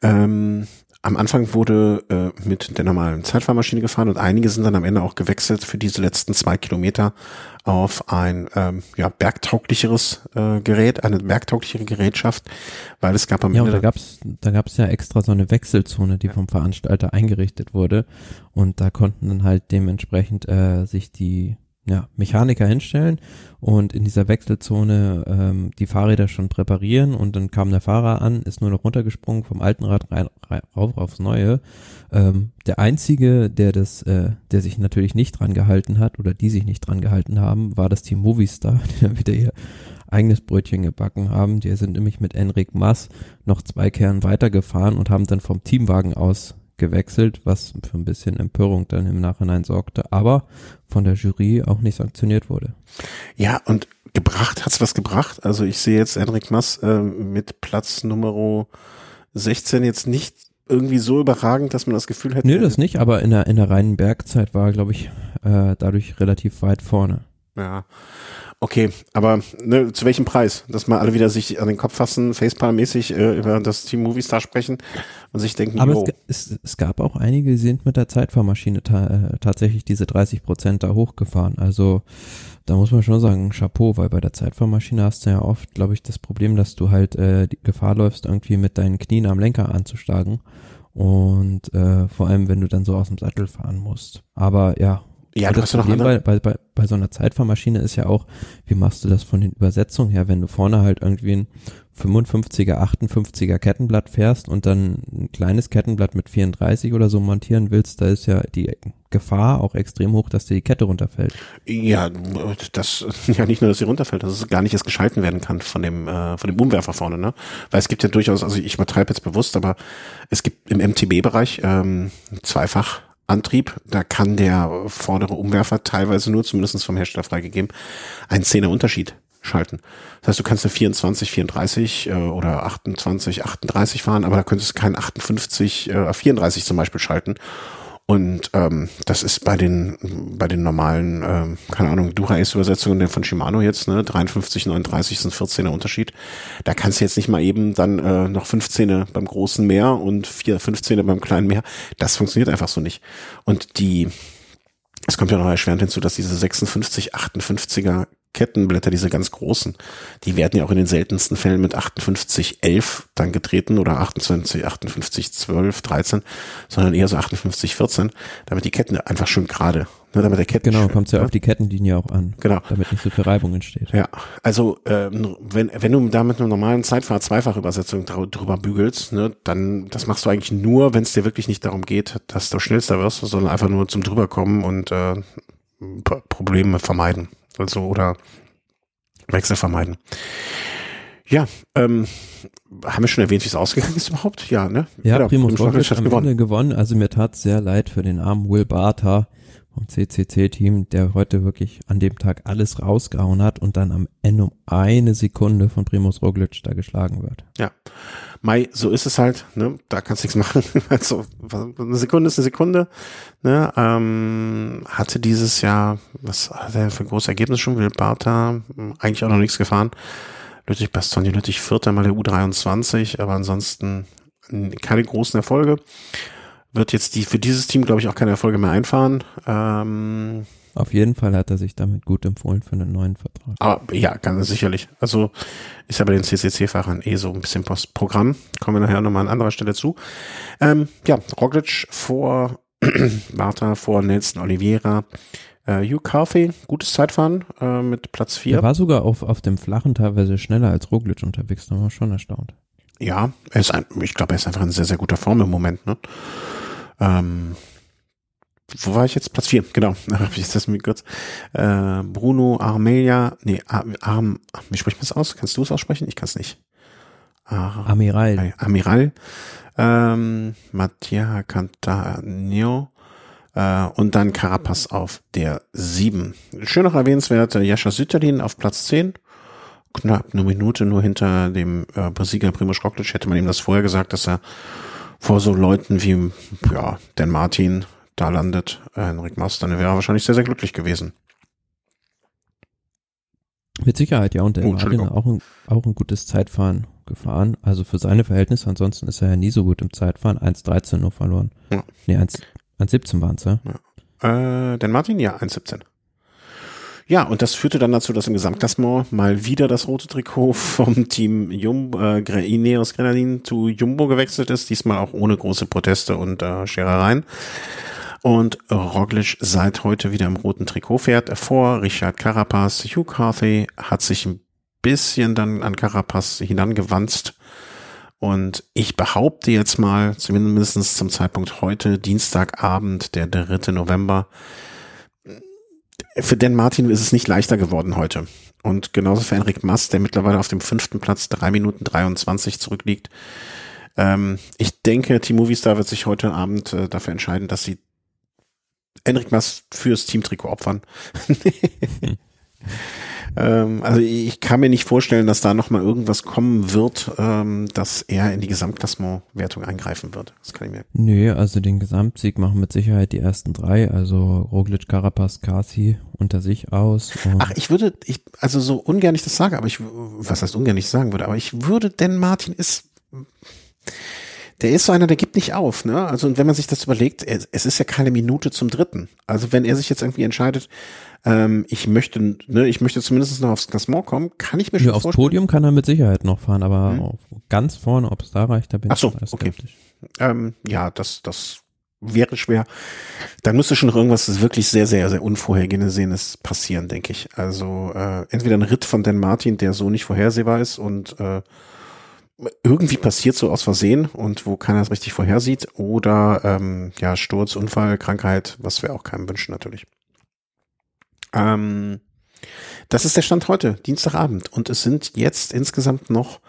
Ähm, am Anfang wurde äh, mit der normalen Zeitfahrmaschine gefahren und einige sind dann am Ende auch gewechselt für diese letzten zwei Kilometer auf ein ähm, ja, bergtauglicheres äh, Gerät, eine bergtauglichere Gerätschaft, weil es gab am ja, Ende. Ja, da gab's da gab's ja extra so eine Wechselzone, die vom Veranstalter eingerichtet wurde und da konnten dann halt dementsprechend äh, sich die ja, Mechaniker hinstellen und in dieser Wechselzone ähm, die Fahrräder schon präparieren und dann kam der Fahrer an, ist nur noch runtergesprungen vom alten Rad rein, rein rauf aufs neue. Ähm, der einzige, der das, äh, der sich natürlich nicht dran gehalten hat oder die sich nicht dran gehalten haben, war das Team Movistar, die dann wieder ihr eigenes Brötchen gebacken haben. Die sind nämlich mit Enric Mass noch zwei Kern weitergefahren und haben dann vom Teamwagen aus gewechselt, was für ein bisschen Empörung dann im Nachhinein sorgte, aber von der Jury auch nicht sanktioniert wurde. Ja, und gebracht hat's was gebracht. Also ich sehe jetzt Enric Mass äh, mit Platz Nummer 16 jetzt nicht irgendwie so überragend, dass man das Gefühl hätte. Nö, das nicht, aber in der, in der reinen Bergzeit war, glaube ich, äh, dadurch relativ weit vorne. Ja. Okay, aber ne, zu welchem Preis? Dass mal alle wieder sich an den Kopf fassen, Facepalm-mäßig äh, über das Team Movistar sprechen und sich denken, aber es, es, es, gab auch einige, die sind mit der Zeitfahrmaschine ta äh, tatsächlich diese 30 Prozent da hochgefahren. Also da muss man schon sagen, Chapeau, weil bei der Zeitfahrmaschine hast du ja oft, glaube ich, das Problem, dass du halt äh, die Gefahr läufst, irgendwie mit deinen Knien am Lenker anzuschlagen. Und äh, vor allem, wenn du dann so aus dem Sattel fahren musst. Aber ja, ja, du hast das Problem bei, bei, bei, bei so einer Zeitfahrmaschine ist ja auch, wie machst du das von den Übersetzungen her, wenn du vorne halt irgendwie ein 55er, 58er Kettenblatt fährst und dann ein kleines Kettenblatt mit 34 oder so montieren willst, da ist ja die Gefahr auch extrem hoch, dass dir die Kette runterfällt. Ja, das ja nicht nur, dass sie runterfällt, dass es gar nicht erst geschalten werden kann von dem äh, von dem Umwerfer vorne, ne? Weil es gibt ja durchaus, also ich übertreibe jetzt bewusst, aber es gibt im MTB-Bereich ähm, zweifach Antrieb, da kann der vordere Umwerfer teilweise nur, zumindest vom Hersteller freigegeben, einen Zehner Unterschied schalten. Das heißt, du kannst eine 24, 34 äh, oder 28, 38 fahren, aber da könntest du keinen 58, äh, 34 zum Beispiel schalten. Und ähm, das ist bei den bei den normalen, ähm, keine Ahnung, Dura-Ace-Übersetzungen von Shimano jetzt, ne, 53, 39 sind 14er Unterschied. Da kannst du jetzt nicht mal eben dann äh, noch 15er beim großen Meer und 4, 15er beim kleinen Meer. Das funktioniert einfach so nicht. Und die, es kommt ja noch erschwerend hinzu, dass diese 56, 58er Kettenblätter, diese ganz großen, die werden ja auch in den seltensten Fällen mit 58, 11 dann getreten oder 28, 58, 12, 13, sondern eher so 58, 14, damit die Ketten einfach schön gerade, ne, damit der Ketten Genau, kommt ja, ja auf die Kettenlinie auch an. Genau. Damit nicht so viel Reibung entsteht. Ja, also ähm, wenn, wenn du da mit einer normalen Zeitfahr-Zweifachübersetzung drüber bügelst, ne, dann das machst du eigentlich nur, wenn es dir wirklich nicht darum geht, dass du schnellster wirst, sondern einfach nur zum drüberkommen und äh, Probleme vermeiden. Also oder Wechsel vermeiden. Ja, ähm, haben wir schon erwähnt, wie es ausgegangen ist überhaupt? Ja, ne? Ja, genau, Primus Roglic hat gewonnen. gewonnen. Also mir tat sehr leid für den armen Will Barter vom CCC-Team, der heute wirklich an dem Tag alles rausgehauen hat und dann am Ende um eine Sekunde von Primus Roglic da geschlagen wird. Ja, Mai, so ist es halt, ne? Da kannst du nichts machen. Also eine Sekunde ist eine Sekunde. Ne? Ähm, hatte dieses Jahr, was hat er für ein großes Ergebnis schon? Will Bartha eigentlich auch noch nichts gefahren. Lüttich Bastogne, Lüttich Vierter mal der U23, aber ansonsten keine großen Erfolge wird jetzt die für dieses Team, glaube ich, auch keine Erfolge mehr einfahren. Ähm, Auf jeden Fall hat er sich damit gut empfohlen für einen neuen Vertrag. Aber ja, ganz sicherlich. Also ist ja bei den CCC-Fahrern eh so ein bisschen Postprogramm. Kommen wir nachher nochmal an anderer Stelle zu. Ähm, ja, Roglic vor Bartha, vor Nelson Oliveira. Uh, Hugh Carthy, gutes Zeitfahren uh, mit Platz 4. Er war sogar auf, auf dem flachen teilweise schneller als Roglic unterwegs, da war schon erstaunt. Ja, er ist ein, ich glaube, er ist einfach in sehr, sehr guter Form im Moment. Ne? Ähm, wo war ich jetzt? Platz 4, genau. Hab ich das mit kurz. Äh, Bruno Armelia, nee, Arm, wie spricht man das aus? Kannst du es aussprechen? Ich kann es nicht. Ar Amiral. Amiral. Ähm, Mattia Cantagno. Äh, und dann Carapaz auf der 7. Schön noch erwähnenswert, Jascha Sütterlin auf Platz 10 knapp eine Minute nur hinter dem äh, Besieger Primoz Roglic hätte man ihm das vorher gesagt, dass er vor so Leuten wie ja, Dan Martin da landet, äh, Henrik Mas, dann wäre er wahrscheinlich sehr, sehr glücklich gewesen. Mit Sicherheit, ja, und der oh, Martin auch ein, auch ein gutes Zeitfahren gefahren. Also für seine Verhältnisse, ansonsten ist er ja nie so gut im Zeitfahren. 1,13 nur verloren. Ja. Nee, 1,17 waren es, ja? ja. Äh, Dan Martin, ja, 1,17. Ja, und das führte dann dazu, dass im Gesamtklassement mal wieder das rote Trikot vom Team Jumbo, äh, Ineos Grenadin zu Jumbo gewechselt ist, diesmal auch ohne große Proteste und äh, Scherereien. Und Roglic seit heute wieder im roten Trikot fährt. Vor Richard Carapaz, Hugh Carthy hat sich ein bisschen dann an Carapaz hinangewanzt. Und ich behaupte jetzt mal, zumindest zum Zeitpunkt heute, Dienstagabend, der 3. November, für Dan Martin ist es nicht leichter geworden heute. Und genauso für Enric Mass, der mittlerweile auf dem fünften Platz drei Minuten 23 zurückliegt. Ähm, ich denke, Team Movistar wird sich heute Abend äh, dafür entscheiden, dass sie Enric Mass fürs Teamtrikot opfern. Ähm, also ich kann mir nicht vorstellen, dass da nochmal irgendwas kommen wird, ähm, dass er in die Gesamtklassementwertung eingreifen wird. Das kann ich mir. Nö, also den Gesamtsieg machen mit Sicherheit die ersten drei, also Roglic, Carapaz, Kasi unter sich aus. Ach, ich würde, ich, also so ungern ich das sage, aber ich, was heißt ungern ich sagen würde, aber ich würde, denn Martin ist, der ist so einer, der gibt nicht auf, ne? Also und wenn man sich das überlegt, es ist ja keine Minute zum Dritten. Also wenn er sich jetzt irgendwie entscheidet, ähm, ich möchte, ne, ich möchte zumindest noch aufs Klassement kommen, kann ich mir schon ja, aufs vorstellen. Podium kann er mit Sicherheit noch fahren, aber hm. ganz vorne, ob es da reicht, da bin Ach so, ich okay. Ähm, ja, das, das wäre schwer. Da müsste schon noch irgendwas wirklich sehr, sehr, sehr unvorhergesehenes passieren, denke ich. Also äh, entweder ein Ritt von Dan Martin, der so nicht vorhersehbar ist und äh, irgendwie passiert so aus Versehen und wo keiner es richtig vorhersieht oder ähm, ja Sturz, Unfall, Krankheit, was wir auch keinem wünschen natürlich. Ähm, das ist der Stand heute, Dienstagabend und es sind jetzt insgesamt noch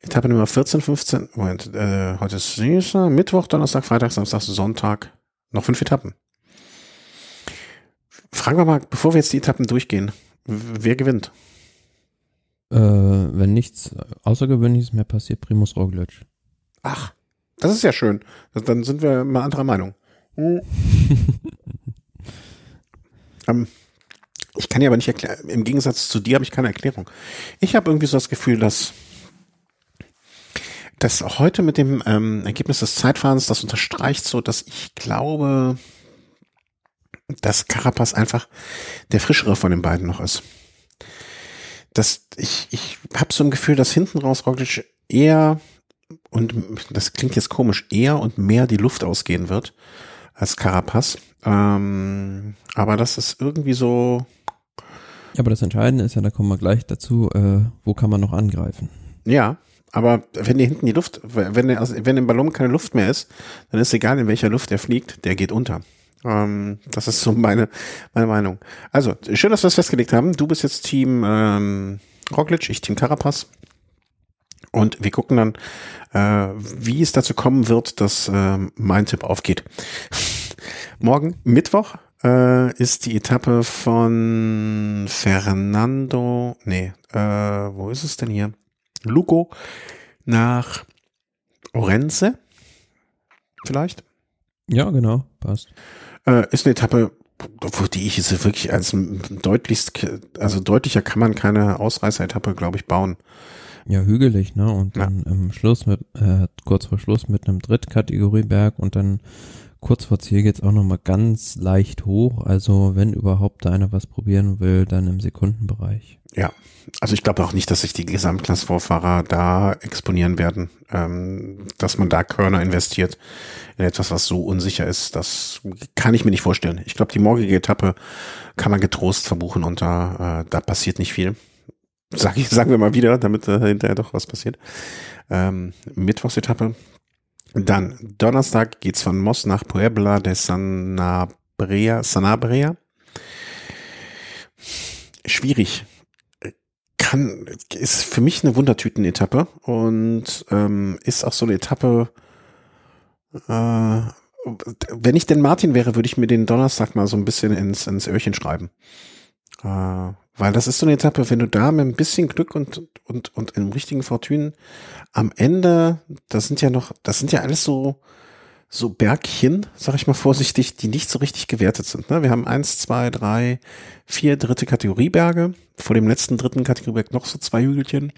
Etappe Nummer 14, 15, Moment, äh, heute ist Mittwoch, Donnerstag, Freitag, Samstag, Sonntag, noch fünf Etappen. Fragen wir mal, bevor wir jetzt die Etappen durchgehen, wer gewinnt? Äh, wenn nichts Außergewöhnliches mehr passiert, Primus Roglic. Ach, das ist ja schön. Dann sind wir mal anderer Meinung. Hm. ähm, ich kann dir aber nicht erklären, im Gegensatz zu dir habe ich keine Erklärung. Ich habe irgendwie so das Gefühl, dass dass heute mit dem ähm, Ergebnis des Zeitfahrens, das unterstreicht so, dass ich glaube, dass Carapaz einfach der frischere von den beiden noch ist dass ich, ich habe so ein Gefühl, dass hinten raus Roglic eher, und das klingt jetzt komisch, eher und mehr die Luft ausgehen wird als Carapaz. Ähm, aber das ist irgendwie so. Ja, aber das Entscheidende ist ja, da kommen wir gleich dazu, äh, wo kann man noch angreifen? Ja, aber wenn dir hinten die Luft, wenn, der, wenn im Ballon keine Luft mehr ist, dann ist egal, in welcher Luft der fliegt, der geht unter. Ähm, das ist so meine, meine Meinung. Also, schön, dass wir das festgelegt haben. Du bist jetzt Team ähm, Roglic, ich Team Carapaz. Und wir gucken dann, äh, wie es dazu kommen wird, dass äh, mein Tipp aufgeht. Morgen, Mittwoch, äh, ist die Etappe von Fernando, nee, äh, wo ist es denn hier? Lugo nach Orense, vielleicht? Ja, genau, passt. Äh, ist eine Etappe, wo die ich jetzt wirklich als deutlichst, also deutlicher kann man keine Ausreißer-Etappe, glaube ich, bauen. Ja, hügelig, ne? Und dann ja. im Schluss mit, äh, kurz vor Schluss mit einem Drittkategorieberg und dann kurz vor Ziel geht's auch nochmal ganz leicht hoch. Also wenn überhaupt da einer was probieren will, dann im Sekundenbereich. Ja, also ich glaube auch nicht, dass sich die Gesamtklassvorfahrer da exponieren werden, ähm, dass man da Körner investiert in etwas, was so unsicher ist. Das kann ich mir nicht vorstellen. Ich glaube, die morgige Etappe kann man getrost verbuchen und da, äh, da passiert nicht viel. Sag ich, sagen wir mal wieder, damit äh, hinterher doch was passiert. Ähm, Mittwochsetappe. Dann Donnerstag geht's von Moss nach Puebla de Sanabria. Sanabria. Schwierig kann, ist für mich eine Wundertüten-Etappe und ähm, ist auch so eine Etappe, äh, wenn ich denn Martin wäre, würde ich mir den Donnerstag mal so ein bisschen ins, ins Öhrchen schreiben. Äh, weil das ist so eine Etappe, wenn du da mit ein bisschen Glück und, und, und im richtigen Fortune am Ende, das sind ja noch, das sind ja alles so, so Bergchen, sag ich mal vorsichtig, die nicht so richtig gewertet sind. Ne? Wir haben eins, zwei, drei, vier dritte Kategorieberge. Vor dem letzten dritten Kategorieberg noch so zwei Hügelchen.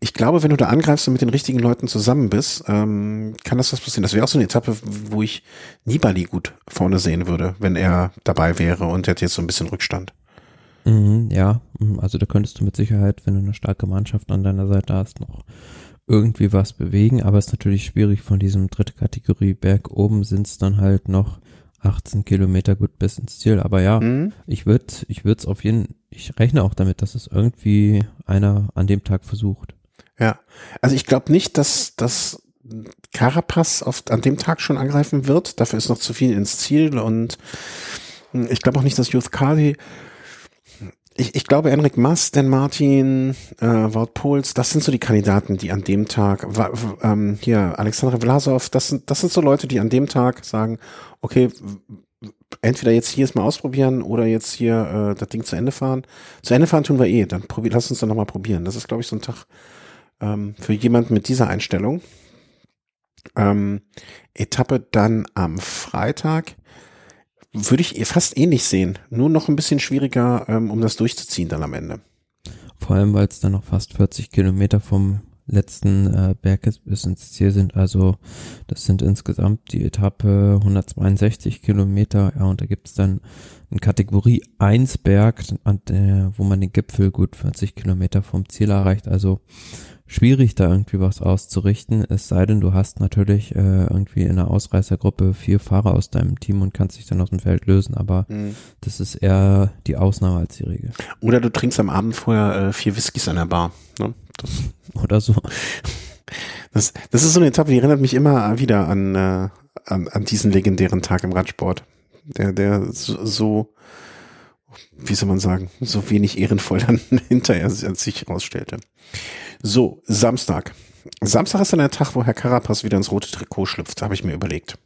Ich glaube, wenn du da angreifst und mit den richtigen Leuten zusammen bist, ähm, kann das was passieren. Das wäre auch so eine Etappe, wo ich Nibali gut vorne sehen würde, wenn er dabei wäre und er hat jetzt so ein bisschen Rückstand. Mhm, ja, mhm, also da könntest du mit Sicherheit, wenn du eine starke Mannschaft an deiner Seite hast, noch irgendwie was bewegen, aber es ist natürlich schwierig von diesem dritte Kategorie Berg oben sind es dann halt noch 18 Kilometer gut bis ins Ziel. Aber ja, mhm. ich würde, ich würde es auf jeden, ich rechne auch damit, dass es irgendwie einer an dem Tag versucht. Ja, also ich glaube nicht, dass dass Carapaz oft an dem Tag schon angreifen wird. Dafür ist noch zu viel ins Ziel und ich glaube auch nicht, dass Youth Cardi ich, ich glaube, Enric Mas, Dan Martin, äh, Wout Pols, das sind so die Kandidaten, die an dem Tag, ähm, hier, Alexander Vlasov, das sind, das sind so Leute, die an dem Tag sagen, okay, entweder jetzt hier mal ausprobieren oder jetzt hier äh, das Ding zu Ende fahren. Zu Ende fahren tun wir eh. Dann probier, lass uns dann nochmal probieren. Das ist, glaube ich, so ein Tag ähm, für jemanden mit dieser Einstellung. Ähm, Etappe dann am Freitag würde ich fast ähnlich sehen. Nur noch ein bisschen schwieriger, ähm, um das durchzuziehen dann am Ende. Vor allem, weil es dann noch fast 40 Kilometer vom letzten äh, Berg bis ins Ziel sind. Also das sind insgesamt die Etappe 162 Kilometer. Ja, und da gibt's dann in Kategorie 1 Berg, an der, wo man den Gipfel gut 40 Kilometer vom Ziel erreicht. Also schwierig, da irgendwie was auszurichten, es sei denn, du hast natürlich äh, irgendwie in einer Ausreißergruppe vier Fahrer aus deinem Team und kannst dich dann aus dem Feld lösen, aber mhm. das ist eher die Ausnahme als die Regel. Oder du trinkst am Abend vorher äh, vier Whiskys an der Bar. Ne? Oder so. Das, das ist so eine Etappe, die erinnert mich immer wieder an, äh, an, an diesen legendären Tag im Radsport. Der, der so, so wie soll man sagen, so wenig ehrenvoll dann hinterher sich herausstellte. So, Samstag. Samstag ist dann der Tag, wo Herr Carapaz wieder ins rote Trikot schlüpft, habe ich mir überlegt.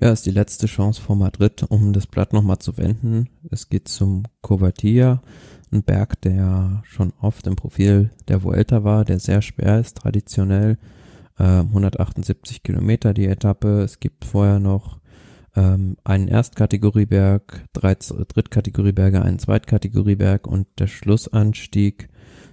Ja, ist die letzte Chance vor Madrid, um das Blatt nochmal zu wenden. Es geht zum Covatia, ein Berg, der schon oft im Profil der Vuelta war, der sehr schwer ist, traditionell. Äh, 178 Kilometer die Etappe. Es gibt vorher noch ähm, einen Erstkategorieberg, drei Drittkategorieberge, einen Zweitkategorieberg und der Schlussanstieg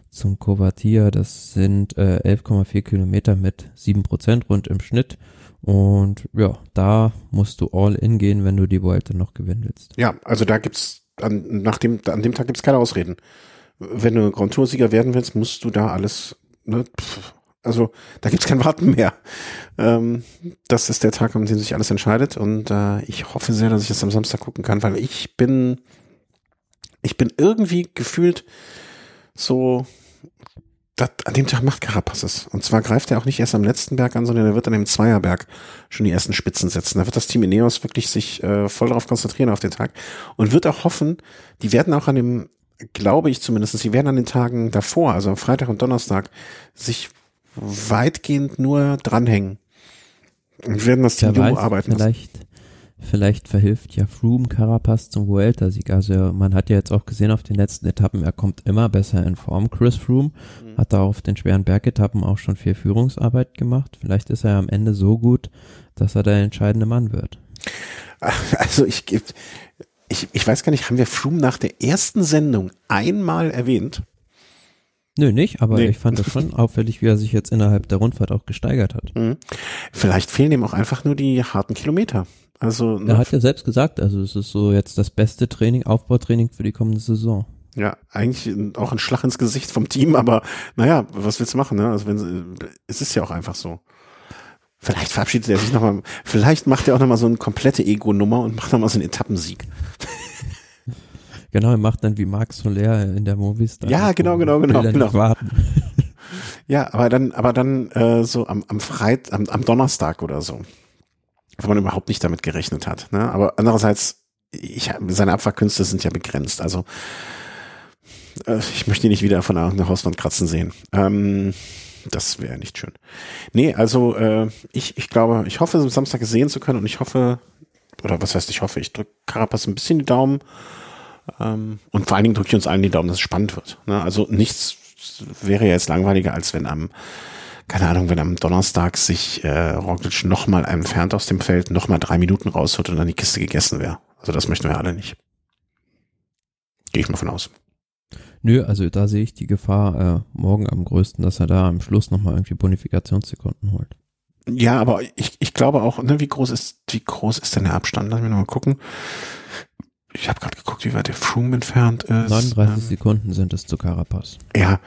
zum Covatia. Das sind äh, 11,4 Kilometer mit 7% rund im Schnitt. Und ja, da musst du all in gehen, wenn du die Vuelta noch gewinnen willst. Ja, also da gibt's an, nach dem, an dem Tag gibt's keine Ausreden. Wenn du Grand Tour-Sieger werden willst, musst du da alles, ne, pff, also da gibt's kein Warten mehr. Ähm, das ist der Tag, an dem sich alles entscheidet. Und äh, ich hoffe sehr, dass ich das am Samstag gucken kann, weil ich bin, ich bin irgendwie gefühlt so das, an dem Tag macht Carapaz es. Und zwar greift er auch nicht erst am letzten Berg an, sondern er wird an dem Zweierberg schon die ersten Spitzen setzen. Da wird das Team Ineos wirklich sich äh, voll darauf konzentrieren auf den Tag und wird auch hoffen, die werden auch an dem, glaube ich zumindest, sie werden an den Tagen davor, also am Freitag und Donnerstag, sich weitgehend nur dranhängen und werden das Team ja, arbeiten. Vielleicht, lassen. Vielleicht verhilft ja Froome Carapaz zum Vuelta-Sieg. Also man hat ja jetzt auch gesehen auf den letzten Etappen, er kommt immer besser in Form. Chris Froome mhm. hat da auf den schweren Bergetappen auch schon viel Führungsarbeit gemacht. Vielleicht ist er am Ende so gut, dass er der entscheidende Mann wird. Also ich, ich, ich weiß gar nicht, haben wir Froome nach der ersten Sendung einmal erwähnt? Nö, nicht, aber nee. ich fand das schon auffällig, wie er sich jetzt innerhalb der Rundfahrt auch gesteigert hat. Mhm. Vielleicht fehlen ihm auch einfach nur die harten Kilometer. Also er hat ja selbst gesagt, also es ist so jetzt das beste Training, Aufbautraining für die kommende Saison. Ja, eigentlich auch ein Schlag ins Gesicht vom Team, aber naja, was willst du machen? Ne? Also wenn es ist ja auch einfach so. Vielleicht verabschiedet er sich nochmal, vielleicht macht er auch nochmal so eine komplette Ego-Nummer und macht nochmal so einen Etappensieg. Genau, er macht dann wie Marc Soler in der Movistar. Ja, genau, genau, genau, genau. Warten. Ja, aber dann, aber dann äh, so am, am Freit, am, am Donnerstag oder so wo man überhaupt nicht damit gerechnet hat. Ne? Aber andererseits, ich, seine Abfahrkünste sind ja begrenzt. Also äh, ich möchte ihn nicht wieder von der Hauswand kratzen sehen. Ähm, das wäre nicht schön. Nee, also äh, ich, ich glaube, ich hoffe, am Samstag sehen zu können und ich hoffe, oder was heißt ich hoffe, ich drücke Carapaz ein bisschen die Daumen ähm, und vor allen Dingen drücke ich uns allen die Daumen, dass es spannend wird. Ne? Also nichts wäre ja jetzt langweiliger, als wenn am keine Ahnung, wenn am Donnerstag sich äh, Roglic nochmal entfernt aus dem Feld, nochmal drei Minuten rausholt und dann die Kiste gegessen wäre. Also das möchten wir alle nicht. Gehe ich mal von aus. Nö, also da sehe ich die Gefahr äh, morgen am größten, dass er da am Schluss nochmal irgendwie Bonifikationssekunden holt. Ja, aber ich, ich glaube auch, ne, wie groß ist, wie groß ist denn der Abstand? Lass mich nochmal gucken. Ich habe gerade geguckt, wie weit der Froome entfernt ist. 39 ähm, Sekunden sind es zu Carapaz. Ja.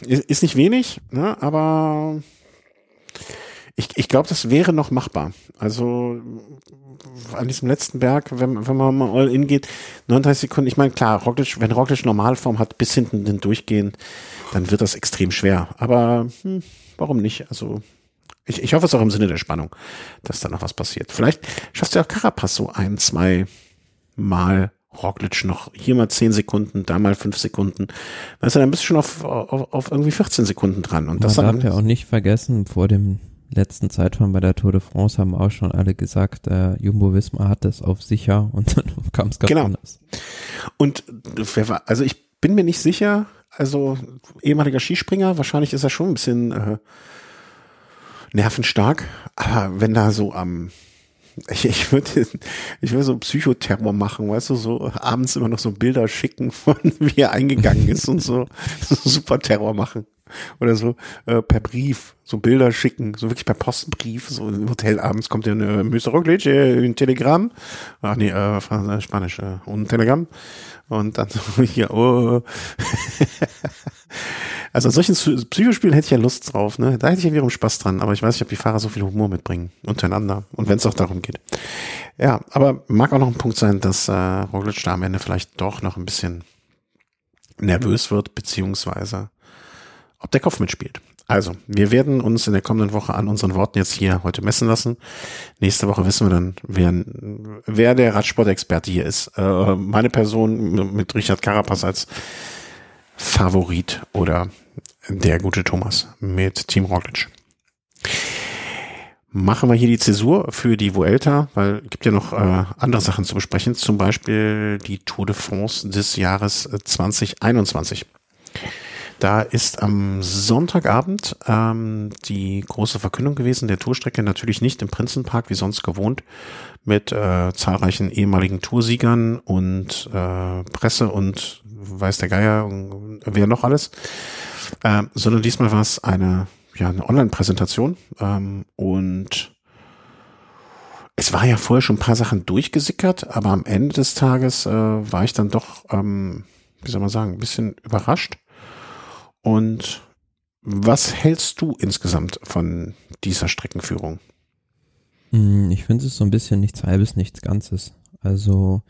Ist nicht wenig, ne? aber ich, ich glaube, das wäre noch machbar. Also an diesem letzten Berg, wenn, wenn man mal all in geht, 39 Sekunden, ich meine, klar, Roglic, wenn Roglic Normalform hat, bis hinten den durchgehen, dann wird das extrem schwer. Aber hm, warum nicht? Also ich, ich hoffe es auch im Sinne der Spannung, dass da noch was passiert. Vielleicht schaffst du ja auch Carapaz so ein, zwei Mal Roglic noch hier mal 10 Sekunden, da mal 5 Sekunden. Weißt du, dann bist du schon auf, auf, auf irgendwie 14 Sekunden dran. Und Man das darf ja auch nicht vergessen, vor dem letzten Zeitfahren bei der Tour de France haben auch schon alle gesagt, äh, Jumbo Wismar hat das auf sicher und dann kam es ganz Genau. anders. Und wer war, also ich bin mir nicht sicher, also ehemaliger Skispringer, wahrscheinlich ist er schon ein bisschen äh, nervenstark, aber wenn da so am ich, ich würde ich würde so Psychoterror machen, weißt du, so abends immer noch so Bilder schicken von wie er eingegangen ist und so, so super Terror machen. Oder so äh, per Brief, so Bilder schicken, so wirklich per Postbrief, so im Hotel abends kommt ja eine Mr. Roglic, äh, ein Telegramm. Ach nee, äh, Fra- Spanisch, äh, und ein Telegramm. Und dann so hier, oh. Also solchen Psy- Psychospielen hätte ich ja Lust drauf, ne? Da hätte ich ja wiederum Spaß dran, aber ich weiß nicht, ob die Fahrer so viel Humor mitbringen untereinander und wenn es auch darum geht. Ja, aber mag auch noch ein Punkt sein, dass äh, Roglic da am Ende vielleicht doch noch ein bisschen nervös wird, beziehungsweise ob der Kopf mitspielt. Also, wir werden uns in der kommenden Woche an unseren Worten jetzt hier heute messen lassen. Nächste Woche wissen wir dann, wer, wer der Radsport-Experte hier ist. Äh, meine Person mit Richard Carapaz als Favorit oder der gute Thomas mit Team Roglic. Machen wir hier die Zäsur für die Vuelta, weil es gibt ja noch äh, andere Sachen zu besprechen, zum Beispiel die Tour de France des Jahres äh, 2021. Da ist am Sonntagabend ähm, die große Verkündung gewesen der Tourstrecke, natürlich nicht im Prinzenpark wie sonst gewohnt, mit äh, zahlreichen ehemaligen Toursiegern und äh, Presse und weiß der Geier, wer noch alles, äh, sondern diesmal war es eine, ja, eine Online-Präsentation ähm, und es war ja vorher schon ein paar Sachen durchgesickert, aber am Ende des Tages äh, war ich dann doch, ähm, wie soll man sagen, ein bisschen überrascht. Und was hältst du insgesamt von dieser Streckenführung? Mm, Ich finde es so ein bisschen nichts Halbes, nichts Ganzes. Also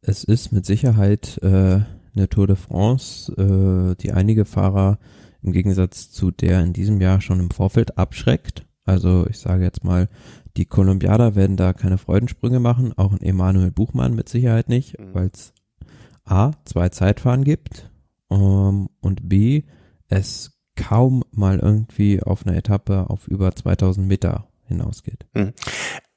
es ist mit Sicherheit äh, eine Tour de France, äh, die einige Fahrer im Gegensatz zu der in diesem Jahr schon im Vorfeld abschreckt. Also ich sage jetzt mal, die Kolumbiader werden da keine Freudensprünge machen, auch ein Emanuel Buchmann mit Sicherheit nicht, Mhm. weil es A, zwei Zeitfahren gibt ähm, und B, es kaum mal irgendwie auf einer Etappe auf über 2000 Meter hinausgeht.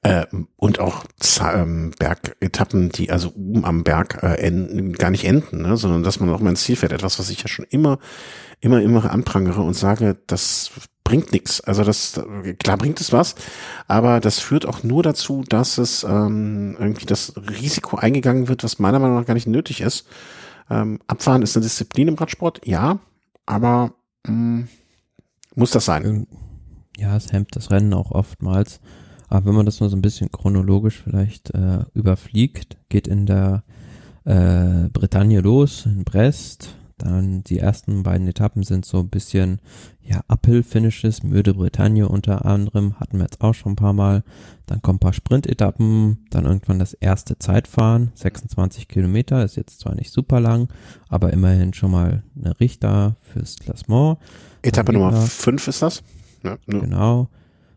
Äh, und auch ähm, Bergetappen, die also oben am Berg äh, enden, gar nicht enden, ne? sondern dass man auch mal ins Ziel fährt. Etwas, was ich ja schon immer, immer, immer anprangere und sage, das bringt nichts. Also das, klar bringt es was, aber das führt auch nur dazu, dass es ähm, irgendwie das Risiko eingegangen wird, was meiner Meinung nach gar nicht nötig ist. Ähm, Abfahren ist eine Disziplin im Radsport, ja, aber mh, muss das sein? Ja, es hemmt das Rennen auch oftmals. Aber wenn man das mal so ein bisschen chronologisch vielleicht äh, überfliegt, geht in der äh, Bretagne los, in Brest. Dann die ersten beiden Etappen sind so ein bisschen, ja, Uphill-Finishes, Müde Bretagne unter anderem, hatten wir jetzt auch schon ein paar Mal. Dann kommen ein paar Sprintetappen, dann irgendwann das erste Zeitfahren, 26 Kilometer, ist jetzt zwar nicht super lang, aber immerhin schon mal eine Richter fürs Klassement. Etappe Nummer wieder- fünf ist das? Ja, nur- Genau.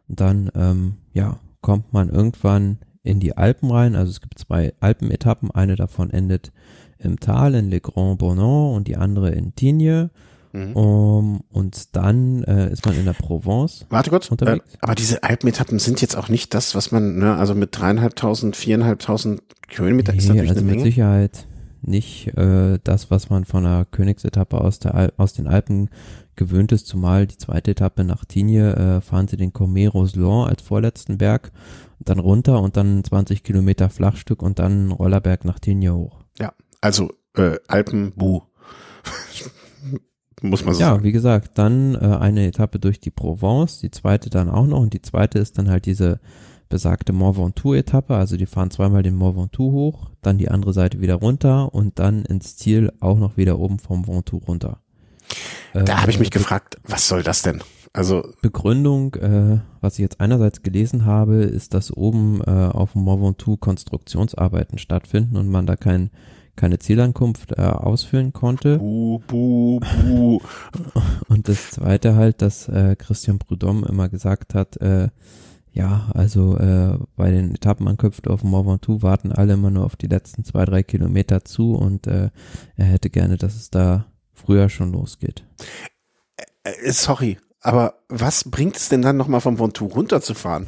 Dann, ähm, ja, kommt man irgendwann in die Alpen rein. Also es gibt zwei Alpenetappen. Eine davon endet im Tal in Le Grand Bonan und die andere in Tignes. Mhm. Um, und dann äh, ist man in der Provence. Warte kurz. Äh, aber diese Alpenetappen sind jetzt auch nicht das, was man, ne, also mit dreieinhalbtausend, viereinhalbtausend Kilometer ist Nee, natürlich also eine mit Menge. Sicherheit nicht äh, das, was man von einer Königsetappe aus, der Al aus den Alpen gewöhnt ist, zumal die zweite Etappe nach Tignes äh, fahren sie den Comet Roselon als vorletzten Berg, dann runter und dann 20 Kilometer Flachstück und dann Rollerberg nach Tignes hoch. Also äh, Alpen, Bu. Muss man so Ja, sagen. wie gesagt, dann äh, eine Etappe durch die Provence, die zweite dann auch noch und die zweite ist dann halt diese besagte Mont Ventoux-Etappe, also die fahren zweimal den Mont Ventoux hoch, dann die andere Seite wieder runter und dann ins Ziel auch noch wieder oben vom Ventoux runter. Äh, Da habe ich mich gefragt, was soll das denn? Also Begründung, äh, was ich jetzt einerseits gelesen habe, ist, dass oben äh, auf dem Mont Ventoux Konstruktionsarbeiten stattfinden und man da kein, keine Zielankunft äh, ausführen konnte. Bu, Bu, Bu. Und das zweite halt, dass äh, Christian Prudhomme immer gesagt hat, äh, ja, also äh, bei den Etappenankünften auf dem Mont Ventoux warten alle immer nur auf die letzten zwei, drei Kilometer zu und äh, er hätte gerne, dass es da früher schon losgeht. Äh, sorry. Aber was bringt es denn dann nochmal vom Ventoux runterzufahren?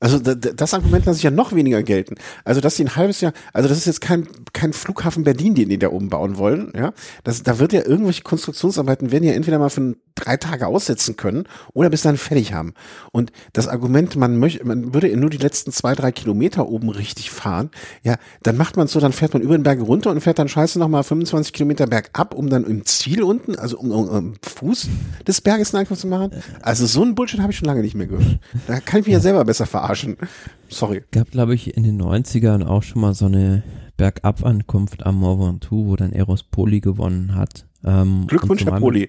Also das Argument lasse ich ja noch weniger gelten. Also dass sie ein halbes Jahr, also das ist jetzt kein kein Flughafen Berlin, den die da oben bauen wollen, ja. Das, da wird ja irgendwelche Konstruktionsarbeiten werden ja entweder mal für drei Tage aussetzen können oder bis dann fertig haben. Und das Argument, man möchte, man würde nur die letzten zwei drei Kilometer oben richtig fahren, ja, dann macht man so, dann fährt man über den Berg runter und fährt dann scheiße noch mal 25 Kilometer bergab, um dann im Ziel unten, also um, um, um Fuß des Berges einen Angriff zu machen. Also so ein Bullshit habe ich schon lange nicht mehr gehört. Da kann ich mich ja selber besser verarschen verarschen. Sorry. Gab, glaube ich, in den 90ern auch schon mal so eine Bergabankunft am Mont Ventoux, wo dann Eros Poli gewonnen hat. Ähm, Glückwunsch, Herr Poli.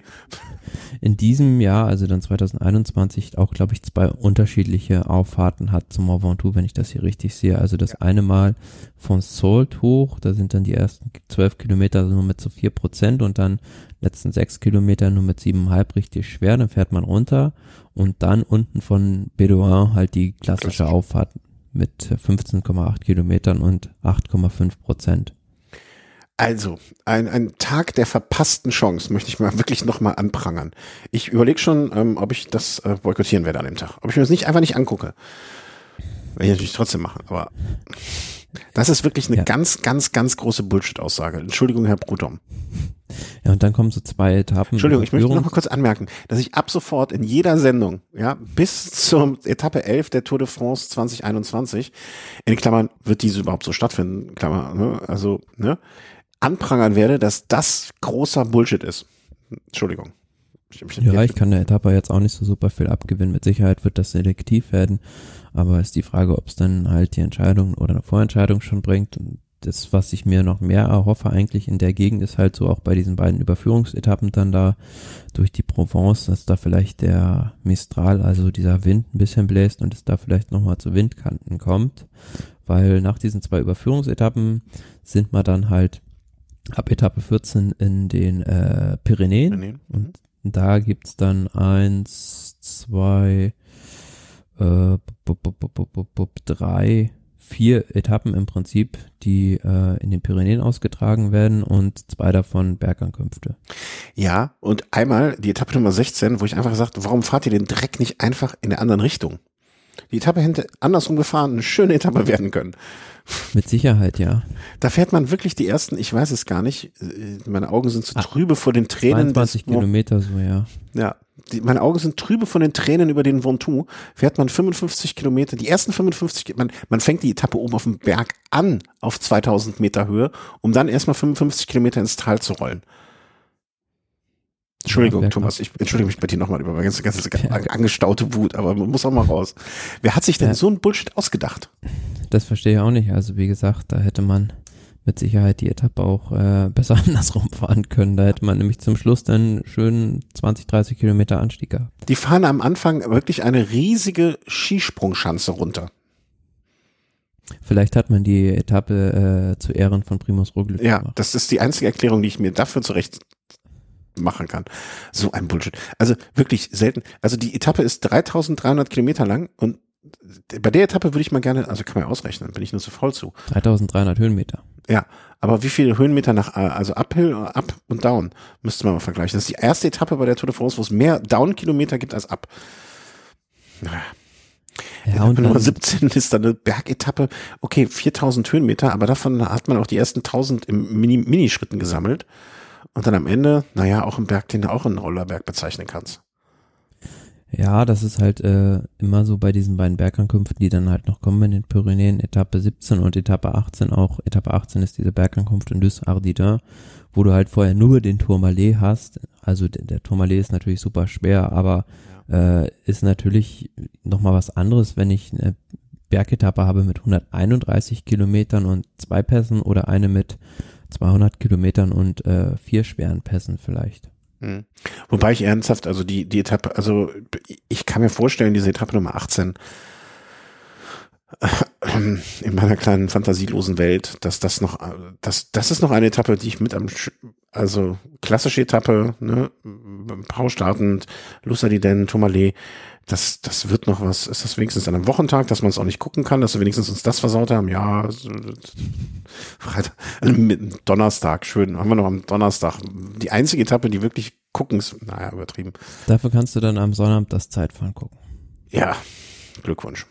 In diesem Jahr, also dann 2021, auch, glaube ich, zwei unterschiedliche Auffahrten hat zum Mont Ventoux, wenn ich das hier richtig sehe. Also das ja. eine Mal von Salt hoch, da sind dann die ersten zwölf Kilometer nur mit so vier Prozent und dann letzten sechs Kilometer nur mit siebeneinhalb richtig schwer, dann fährt man runter und dann unten von Bedouin halt die klassische Auffahrt mit 15,8 Kilometern und 8,5 Prozent. Also, ein, ein Tag der verpassten Chance möchte ich mal wirklich nochmal anprangern. Ich überlege schon, ähm, ob ich das äh, boykottieren werde an dem Tag. Ob ich mir das nicht einfach nicht angucke. Werde ich natürlich trotzdem machen, aber das ist wirklich eine ja. ganz, ganz, ganz große Bullshit-Aussage. Entschuldigung, Herr Brutom. Ja, und dann kommen so zwei Etappen. Entschuldigung, ich möchte noch mal kurz anmerken, dass ich ab sofort in jeder Sendung, ja, bis zur Etappe 11 der Tour de France 2021, in Klammern, wird diese überhaupt so stattfinden, Klammer, ne, also, ne, anprangern werde, dass das großer Bullshit ist. Entschuldigung. Ja, ich kann der Etappe jetzt auch nicht so super viel abgewinnen. Mit Sicherheit wird das selektiv werden, aber ist die Frage, ob es dann halt die Entscheidung oder eine Vorentscheidung schon bringt. Und das, was ich mir noch mehr erhoffe eigentlich in der Gegend, ist halt so auch bei diesen beiden Überführungsetappen dann da durch die Provence, dass da vielleicht der Mistral, also dieser Wind ein bisschen bläst und es da vielleicht nochmal zu Windkanten kommt, weil nach diesen zwei Überführungsetappen sind wir dann halt ab Etappe 14 in den äh, Pyrenäen, Pyrenäen. und mhm. da gibt's dann eins, zwei, äh, drei, vier Etappen im Prinzip, die äh, in den Pyrenäen ausgetragen werden und zwei davon Bergankünfte. Ja, und einmal die Etappe Nummer 16, wo ich einfach gesagt, warum fahrt ihr den Dreck nicht einfach in der anderen Richtung? Die Etappe hätte andersrum gefahren, eine schöne Etappe werden können. Mit Sicherheit, ja. Da fährt man wirklich die ersten, ich weiß es gar nicht, äh, meine Augen sind zu trübe vor den Tränen. 22 des, Kilometer so, ja. Ja, die, meine Augen sind trübe von den Tränen über den Ventoux. Fährt man 55 Kilometer, die ersten 55, man, man fängt die Etappe oben auf dem Berg an, auf 2000 Meter Höhe, um dann erstmal 55 Kilometer ins Tal zu rollen. Entschuldigung, Thomas, ich entschuldige mich bei dir nochmal über meine ganze, ganze angestaute Wut, aber man muss auch mal raus. Wer hat sich denn ja. so ein Bullshit ausgedacht? Das verstehe ich auch nicht. Also wie gesagt, da hätte man mit Sicherheit die Etappe auch äh, besser andersrum fahren können. Da hätte man nämlich zum Schluss dann schön 20, 30 Kilometer Anstieg gehabt. Die fahren am Anfang wirklich eine riesige Skisprungschanze runter. Vielleicht hat man die Etappe äh, zu Ehren von Primus Roglic Ja, gemacht. das ist die einzige Erklärung, die ich mir dafür zurecht machen kann. So ein Bullshit. Also wirklich selten. Also die Etappe ist 3300 Kilometer lang und bei der Etappe würde ich mal gerne, also kann man ja ausrechnen, bin ich nur zu voll zu. 3300 Höhenmeter. Ja, aber wie viele Höhenmeter nach, also Uphill, Up und Down müsste man mal vergleichen. Das ist die erste Etappe bei der Tour de France, wo es mehr Down-Kilometer gibt als Up. Ja, und Nummer 17 ist dann eine Bergetappe. Okay, 4000 Höhenmeter, aber davon hat man auch die ersten 1000 im Mini Minischritten gesammelt. Und dann am Ende, naja, auch ein Berg, den du auch einen Rollerberg bezeichnen kannst. Ja, das ist halt äh, immer so bei diesen beiden Bergankünften, die dann halt noch kommen in den Pyrenäen, Etappe 17 und Etappe 18 auch. Etappe 18 ist diese Bergankunft in Lys Ardidin, wo du halt vorher nur den Tourmalet hast. Also der, der Tourmalet ist natürlich super schwer, aber äh, ist natürlich nochmal was anderes, wenn ich eine Bergetappe habe mit 131 Kilometern und zwei Pässen oder eine mit 200 Kilometern und äh, vier schweren Pässen vielleicht. Hm. Wobei ich ernsthaft, also die, die Etappe, also ich kann mir vorstellen, diese Etappe Nummer 18 äh, in meiner kleinen fantasielosen Welt, dass das noch, das, das ist noch eine Etappe, die ich mit am, also klassische Etappe, ne, Pau startend, Lussadiden, Tourmalet, das, das wird noch was, ist das wenigstens an einem Wochentag, dass man es auch nicht gucken kann, dass wir wenigstens uns das versaut haben? Ja, Freitag, also Donnerstag, schön, haben wir noch am Donnerstag. Die einzige Etappe, die wirklich Guckens, naja, übertrieben. Dafür kannst du dann am Sonnabend das Zeitfahren gucken. Ja, Glückwunsch.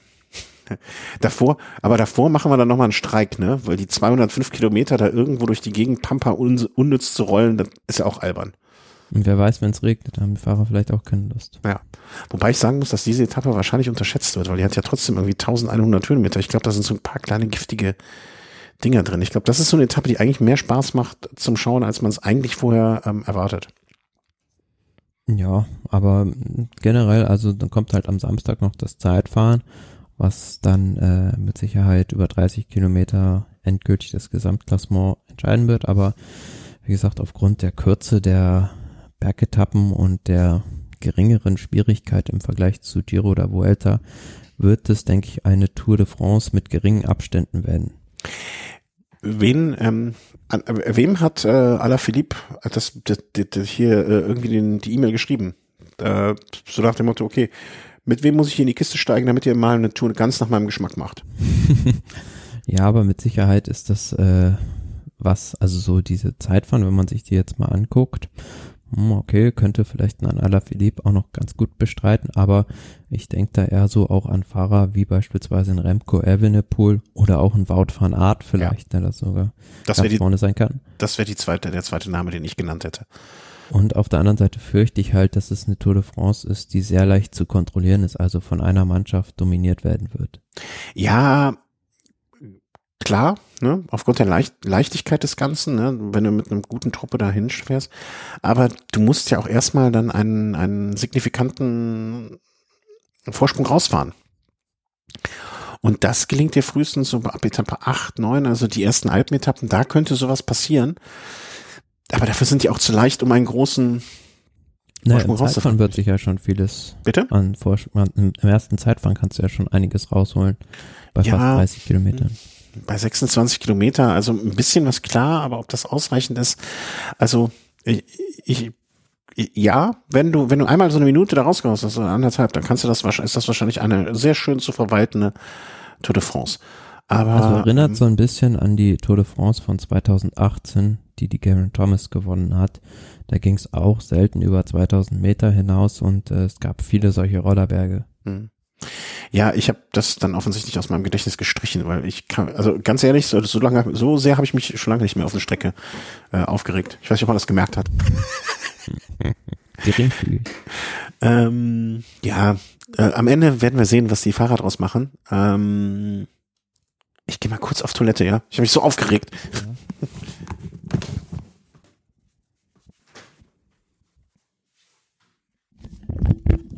Davor, aber davor machen wir dann nochmal einen Streik, ne? Weil die 205 Kilometer da irgendwo durch die Gegend Pampa un unnütz zu rollen, das ist ja auch albern. Und wer weiß, wenn es regnet, haben die Fahrer vielleicht auch keine Lust. Ja. Wobei ich sagen muss, dass diese Etappe wahrscheinlich unterschätzt wird, weil die hat ja trotzdem irgendwie 1100 Höhenmeter. Ich glaube, da sind so ein paar kleine giftige Dinger drin. Ich glaube, das ist so eine Etappe, die eigentlich mehr Spaß macht zum Schauen, als man es eigentlich vorher ähm, erwartet. Ja, aber generell, also dann kommt halt am Samstag noch das Zeitfahren, was dann äh, mit Sicherheit über 30 Kilometer endgültig das Gesamtklassement entscheiden wird. Aber wie gesagt, aufgrund der Kürze der Bergetappen und der geringeren Schwierigkeit im Vergleich zu Giro oder Vuelta wird es, denke ich, eine Tour de France mit geringen Abständen werden. Wen, ähm, äh, wem hat äh, Alaphilippe das, das, das, das hier äh, irgendwie den, die E-Mail geschrieben? Äh, so nach dem Motto, okay, mit wem muss ich hier in die Kiste steigen, damit ihr mal eine Tour ganz nach meinem Geschmack macht? ja, aber mit Sicherheit ist das äh, was, also so diese Zeitfahren, wenn man sich die jetzt mal anguckt, hm, okay, könnte vielleicht ein Alaphilippe auch noch ganz gut bestreiten, aber ich denke da eher so auch an Fahrer wie beispielsweise ein Remco Evenepoel oder auch ein Wout van Aert vielleicht, ja. der das sogar das ganz die, vorne sein kann. Das wäre die zweite, der zweite Name, den ich genannt hätte. Und auf der anderen Seite fürchte ich halt, dass es eine Tour de France ist, die sehr leicht zu kontrollieren ist, also von einer Mannschaft dominiert werden wird. Ja, klar, ne, aufgrund der Leicht Leichtigkeit des Ganzen, ne, wenn du mit einem guten Truppe da hinfährst. Aber du musst ja auch erstmal dann einen, einen signifikanten Vorsprung rausfahren. Und das gelingt dir frühestens so ab Etappe 8, 9, also die ersten Alpenetappen, da könnte sowas passieren. Aber dafür sind die auch zu leicht, um einen großen naja, im Zeitfahren wird sich ja schon vieles Bitte? an Vorsprung. Im ersten Zeitfahren kannst du ja schon einiges rausholen. Bei ja, fast 30 Kilometern bei 26 Kilometer, also ein bisschen was klar, aber ob das ausreichend ist, also ich, ich ja, wenn du, wenn du einmal so eine Minute da rausgehst, also anderthalb, dann kannst du das wahrscheinlich, ist das wahrscheinlich eine sehr schön zu verwaltende Tour de France. Aber, also erinnert ähm, so ein bisschen an die Tour de France von 2018, die die Garen Thomas gewonnen hat. Da ging es auch selten über 2000 Meter hinaus und äh, es gab viele solche Rollerberge. Hm. Ja, ich habe das dann offensichtlich aus meinem Gedächtnis gestrichen, weil ich kann, also ganz ehrlich, so, so lange, so sehr habe ich mich schon lange nicht mehr auf eine Strecke äh, aufgeregt. Ich weiß nicht, ob man das gemerkt hat. Geringfügig. ähm, ja, äh, am Ende werden wir sehen, was die Fahrer draus machen. Ähm, ich gehe mal kurz auf Toilette, ja. Ich habe mich so aufgeregt. フフフ。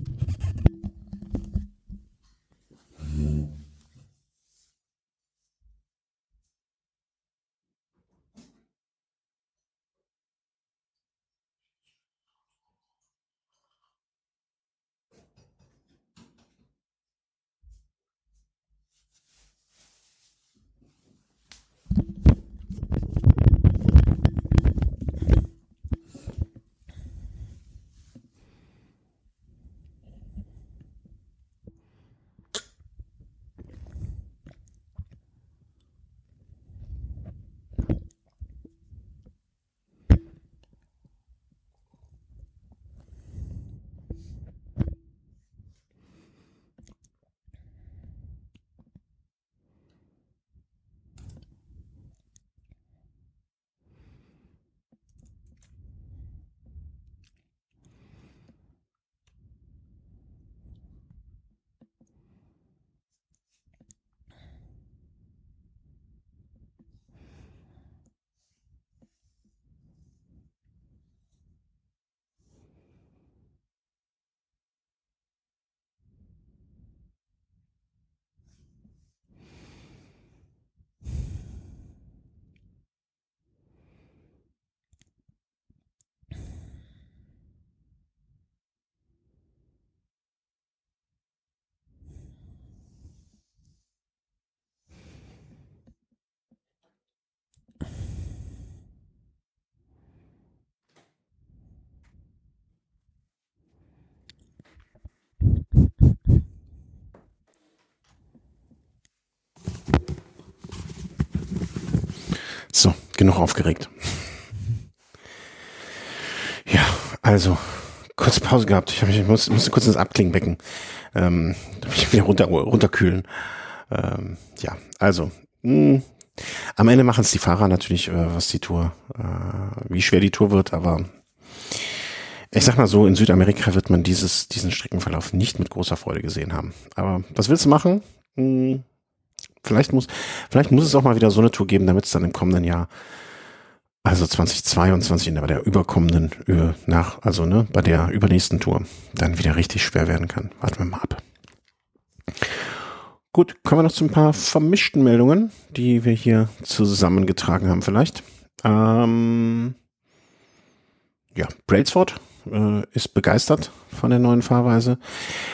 Genug aufgeregt. Ja, Also, kurz Pause gehabt. Ich, hab, ich muss, musste kurz ins Abklingbecken. Ähm, ich wieder runter, runterkühlen. Ähm, ja, also, mh, am Ende machen es die Fahrer natürlich, äh, was die Tour, äh, wie schwer die Tour wird, aber ich sag mal so, in Südamerika wird man dieses, diesen Streckenverlauf nicht mit großer Freude gesehen haben. Aber was willst du machen? Hm, vielleicht muss, vielleicht muss es auch mal wieder so eine Tour geben, damit es dann im kommenden Jahr, also 2022, bei der überkommenden, nach, also ne, bei der übernächsten Tour, dann wieder richtig schwer werden kann. Warten wir mal ab. Gut, kommen wir noch zu ein paar vermischten Meldungen, die wir hier zusammengetragen haben vielleicht. Ähm, ja, Brailsford äh, ist begeistert von der neuen Fahrweise.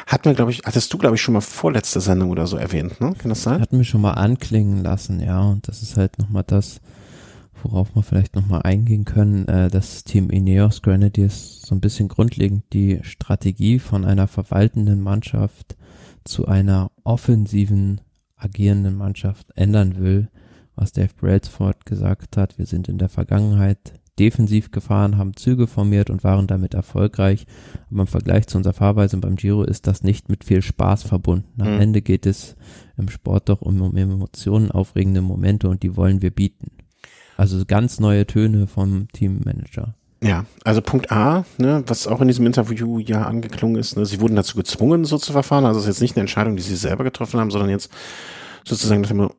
Hatten wir, glaube ich, hattest du, glaube ich, schon mal vorletzte Sendung oder so erwähnt, ne? Kann das sein? Hatten wir schon mal anklingen lassen, ja. Und das ist halt nochmal das, worauf wir vielleicht nochmal eingehen können. Äh, das Team Ineos Grenadiers so ein bisschen grundlegend die Strategie von einer verwaltenden Mannschaft zu einer offensiven, agierenden Mannschaft ändern will, was Dave Brailsford gesagt hat. Wir sind in der Vergangenheit defensiv gefahren, haben Züge formiert und waren damit erfolgreich. Aber im Vergleich zu unserer Fahrweise beim Giro ist das nicht mit viel Spaß verbunden. Am mhm. Ende geht es im Sport doch um, um Emotionen, aufregende Momente und die wollen wir bieten. Also ganz neue Töne vom Teammanager. Ja, also Punkt A, ne, was auch in diesem Interview ja angeklungen ist, ne, sie wurden dazu gezwungen, so zu verfahren. Also es ist jetzt nicht eine Entscheidung, die sie selber getroffen haben, sondern jetzt sozusagen,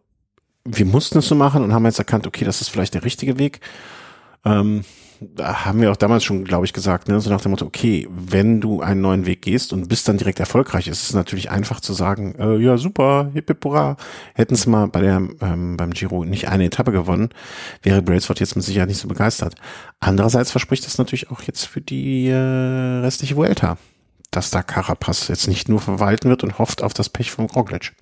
wir mussten es so machen und haben jetzt erkannt, okay, das ist vielleicht der richtige Weg. Ähm, da haben wir auch damals schon, glaube ich, gesagt, ne, so nach dem Motto, okay, wenn du einen neuen Weg gehst und bist dann direkt erfolgreich, ist es natürlich einfach zu sagen, äh, ja super, hip hip hurra. Hätten es mal bei der ähm, beim Giro nicht eine Etappe gewonnen, wäre Brailsford jetzt mit Sicherheit nicht so begeistert. Andererseits verspricht das natürlich auch jetzt für die äh, restliche Vuelta, dass da Carapaz jetzt nicht nur verwalten wird und hofft auf das Pech vom Roglic.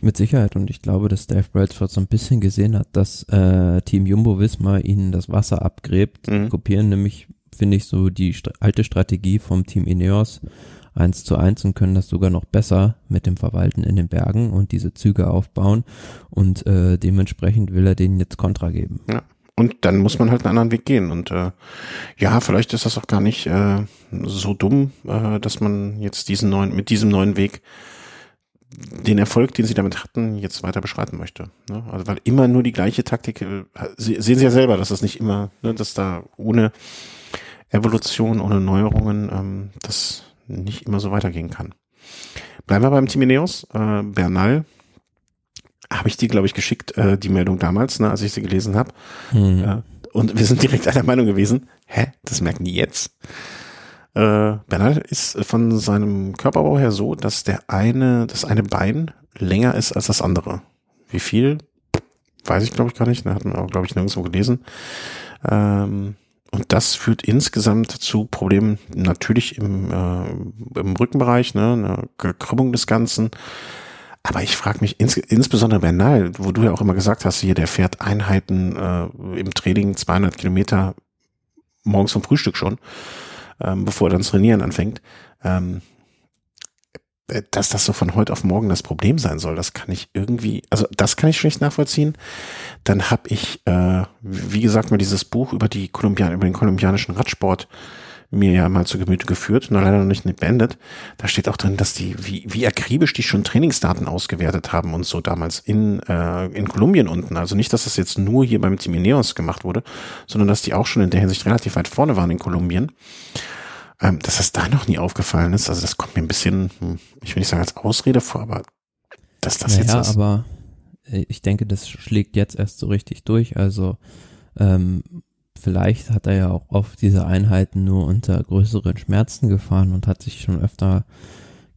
Mit Sicherheit und ich glaube, dass Dave Brailsford so ein bisschen gesehen hat, dass äh, Team Jumbo Wismar ihnen das Wasser abgräbt. Mhm. Kopieren nämlich, finde ich, so die st alte Strategie vom Team Ineos eins zu eins und können das sogar noch besser mit dem Verwalten in den Bergen und diese Züge aufbauen und äh, dementsprechend will er denen jetzt Kontra geben. Ja. Und dann muss man halt einen anderen Weg gehen. Und äh, ja, vielleicht ist das auch gar nicht äh, so dumm, äh, dass man jetzt diesen neuen, mit diesem neuen Weg den Erfolg, den sie damit hatten, jetzt weiter beschreiten möchte. Ne? Also weil immer nur die gleiche Taktik, äh, sie, sehen sie ja selber, dass das nicht immer, ne, dass da ohne Evolution, ohne Neuerungen, ähm, das nicht immer so weitergehen kann. Bleiben wir beim Team Ineos. Äh, Bernal habe ich dir, glaube ich, geschickt, äh, die Meldung damals, ne, als ich sie gelesen habe. Mhm. Äh, und wir sind direkt einer Meinung gewesen, hä, das merken die jetzt? Äh, Bernal ist von seinem Körperbau her so, dass der eine, das eine Bein länger ist als das andere. Wie viel? Weiß ich, glaube ich, gar nicht. Da hat man auch, glaube ich, nirgendwo gelesen. Ähm, und das führt insgesamt zu Problemen natürlich im, äh, im Rückenbereich, ne, eine Krümmung des Ganzen. Aber ich frage mich ins, insbesondere Bernal, wo du ja auch immer gesagt hast, hier, der fährt Einheiten äh, im Training 200 Kilometer morgens vom Frühstück schon ähm, bevor er dann Trainieren anfängt. Ähm, äh, dass das so von heute auf morgen das Problem sein soll, das kann ich irgendwie, also das kann ich schlecht nachvollziehen. Dann habe ich, äh, wie gesagt, mal dieses Buch über die Kolumbian, über den kolumbianischen Radsport mir ja mal zu Gemüte geführt, nur leider noch nicht beendet. Da steht auch drin, dass die, wie, wie akribisch die schon Trainingsdaten ausgewertet haben und so damals in, äh, in Kolumbien unten. Also nicht, dass das jetzt nur hier beim Team Ineos gemacht wurde, sondern dass die auch schon in der Hinsicht relativ weit vorne waren in Kolumbien. Ähm, dass das da noch nie aufgefallen ist, also das kommt mir ein bisschen, hm, ich will nicht sagen als Ausrede vor, aber dass das naja, jetzt ist. aber äh, ich denke, das schlägt jetzt erst so richtig durch. Also ähm, vielleicht hat er ja auch oft diese Einheiten nur unter größeren Schmerzen gefahren und hat sich schon öfter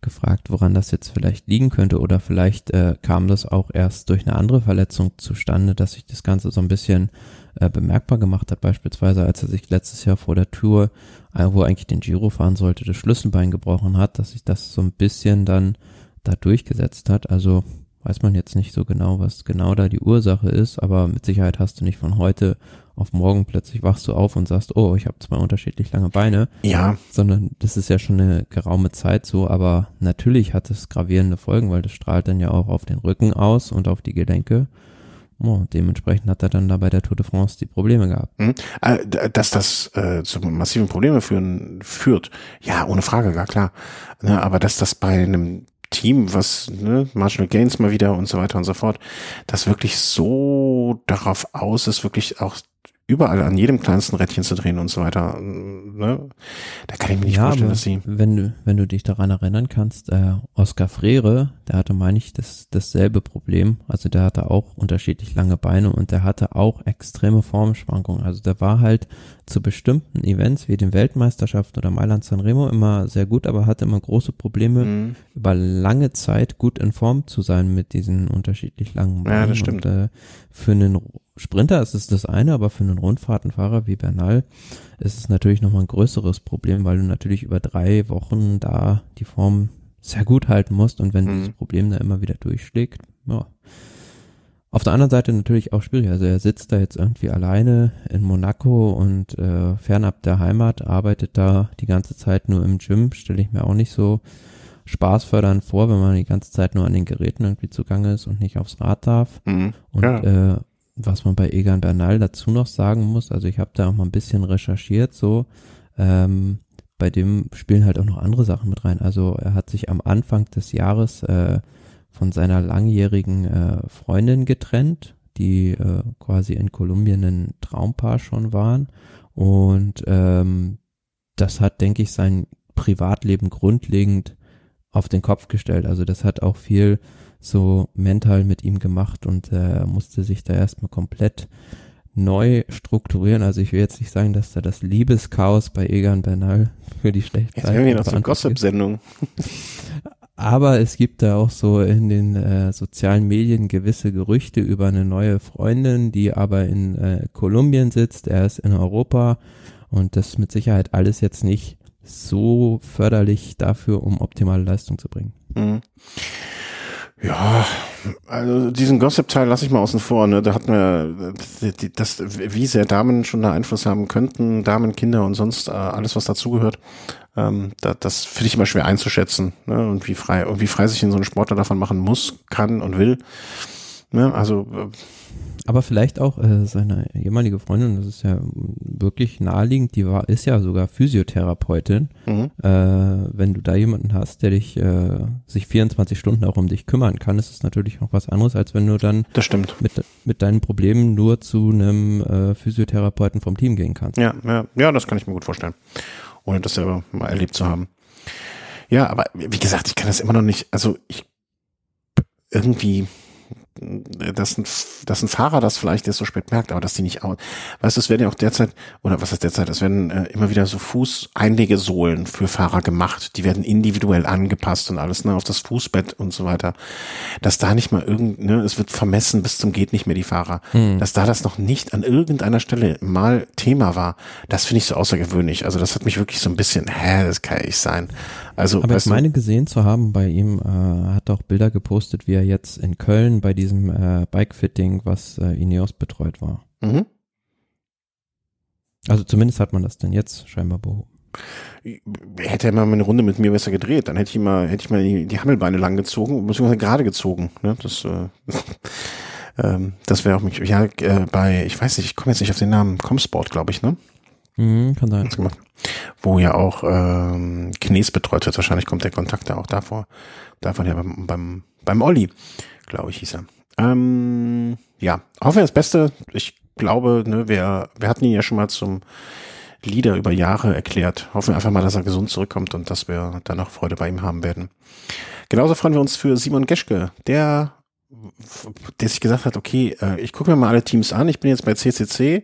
gefragt, woran das jetzt vielleicht liegen könnte oder vielleicht äh, kam das auch erst durch eine andere Verletzung zustande, dass sich das Ganze so ein bisschen äh, bemerkbar gemacht hat, beispielsweise als er sich letztes Jahr vor der Tour, äh, wo eigentlich den Giro fahren sollte, das Schlüsselbein gebrochen hat, dass sich das so ein bisschen dann da durchgesetzt hat. Also weiß man jetzt nicht so genau, was genau da die Ursache ist, aber mit Sicherheit hast du nicht von heute auf morgen plötzlich wachst du auf und sagst, oh, ich habe zwei unterschiedlich lange Beine. Ja. Sondern das ist ja schon eine geraume Zeit so, aber natürlich hat es gravierende Folgen, weil das strahlt dann ja auch auf den Rücken aus und auf die Gelenke. Oh, dementsprechend hat er dann da bei der Tour de France die Probleme gehabt. Mhm. Dass das äh, zu massiven Problemen führen, führt, ja, ohne Frage, gar klar. Ne, aber dass das bei einem Team, was ne, Marginal Gains mal wieder und so weiter und so fort, das wirklich so darauf aus ist, wirklich auch überall an jedem kleinsten Rädchen zu drehen und so weiter. Ne? Da kann ich mir nicht ja, vorstellen, dass sie. Wenn du, wenn du dich daran erinnern kannst, äh, Oscar Freire, der hatte, meine ich, das, dasselbe Problem. Also der hatte auch unterschiedlich lange Beine und der hatte auch extreme Formschwankungen. Also der war halt zu bestimmten Events wie den Weltmeisterschaften oder Mailand San Remo immer sehr gut, aber hatte immer große Probleme, mhm. über lange Zeit gut in Form zu sein mit diesen unterschiedlich langen Beinen. Ja, das stimmt. Und, äh, für einen Sprinter ist es das eine, aber für einen Rundfahrtenfahrer wie Bernal ist es natürlich nochmal ein größeres Problem, weil du natürlich über drei Wochen da die Form sehr gut halten musst und wenn mhm. dieses Problem da immer wieder durchschlägt, ja. Auf der anderen Seite natürlich auch schwierig. Also er sitzt da jetzt irgendwie alleine in Monaco und äh, fernab der Heimat, arbeitet da die ganze Zeit nur im Gym, stelle ich mir auch nicht so spaßfördernd vor, wenn man die ganze Zeit nur an den Geräten irgendwie zugange ist und nicht aufs Rad darf. Mhm. Und ja. äh, was man bei Egan Bernal dazu noch sagen muss, also ich habe da auch mal ein bisschen recherchiert, so, ähm, bei dem spielen halt auch noch andere Sachen mit rein. Also er hat sich am Anfang des Jahres äh, von seiner langjährigen äh, Freundin getrennt, die äh, quasi in Kolumbien ein Traumpaar schon waren. Und ähm, das hat, denke ich, sein Privatleben grundlegend auf den Kopf gestellt. Also das hat auch viel so mental mit ihm gemacht und er musste sich da erstmal komplett neu strukturieren. Also ich will jetzt nicht sagen, dass da das Liebeschaos bei Egan Bernal für die schlechte Jetzt haben wir noch so eine Gossip-Sendung. Aber es gibt da auch so in den äh, sozialen Medien gewisse Gerüchte über eine neue Freundin, die aber in äh, Kolumbien sitzt. Er ist in Europa und das mit Sicherheit alles jetzt nicht so förderlich dafür, um optimale Leistung zu bringen. Mhm. Ja, also diesen Gossip-Teil lasse ich mal außen vor. Ne? Da hat man das, wie sehr Damen schon da Einfluss haben könnten, Damen, Kinder und sonst äh, alles, was dazugehört. Ähm, da, das finde ich immer schwer einzuschätzen. Ne? Und wie frei, und wie frei sich in so ein Sportler davon machen muss, kann und will. Ne? Also äh, aber vielleicht auch äh, seine ehemalige Freundin, das ist ja wirklich naheliegend, die war, ist ja sogar Physiotherapeutin. Mhm. Äh, wenn du da jemanden hast, der dich äh, sich 24 Stunden auch um dich kümmern kann, ist es natürlich auch was anderes, als wenn du dann das stimmt. Mit, mit deinen Problemen nur zu einem äh, Physiotherapeuten vom Team gehen kannst. Ja, ja, ja, das kann ich mir gut vorstellen. Ohne das selber mal erlebt zu haben. Ja, aber wie gesagt, ich kann das immer noch nicht, also ich irgendwie dass ein, dass ein Fahrer das vielleicht erst so spät merkt, aber dass die nicht aus. Weißt du, es werden ja auch derzeit, oder was ist derzeit, es werden äh, immer wieder so Fußeinlegesohlen für Fahrer gemacht. Die werden individuell angepasst und alles, ne, auf das Fußbett und so weiter. Dass da nicht mal irgend, ne, es wird vermessen bis zum geht nicht mehr die Fahrer. Hm. Dass da das noch nicht an irgendeiner Stelle mal Thema war, das finde ich so außergewöhnlich. Also das hat mich wirklich so ein bisschen, hä, das kann ja nicht sein. Also, aber ich meine gesehen zu haben bei ihm, äh, hat auch Bilder gepostet, wie er jetzt in Köln bei diesem äh, Bike-Fitting, was äh, Ineos betreut war. Mhm. Also zumindest hat man das denn jetzt scheinbar behoben. Hätte er mal eine Runde mit mir besser gedreht, dann hätte ich mal, hätte ich mal die, die Hammelbeine lang gezogen, beziehungsweise gerade gezogen. Ne? Das, äh, ähm, das wäre auch mich, ja, äh, bei, ich weiß nicht, ich komme jetzt nicht auf den Namen, Comsport, glaube ich, ne? Mhm, kann sein. Gemacht. Wo ja auch ähm, Knies betreut wird. Wahrscheinlich kommt der Kontakt da auch davor. Davon ja beim, beim, beim Olli, glaube ich, hieß er. Ähm, ja, hoffe das Beste. Ich glaube, ne, wir, wir hatten ihn ja schon mal zum Leader über Jahre erklärt. Hoffen wir einfach mal, dass er gesund zurückkommt und dass wir dann auch Freude bei ihm haben werden. Genauso freuen wir uns für Simon Geschke, der, der sich gesagt hat, okay, äh, ich gucke mir mal alle Teams an. Ich bin jetzt bei CCC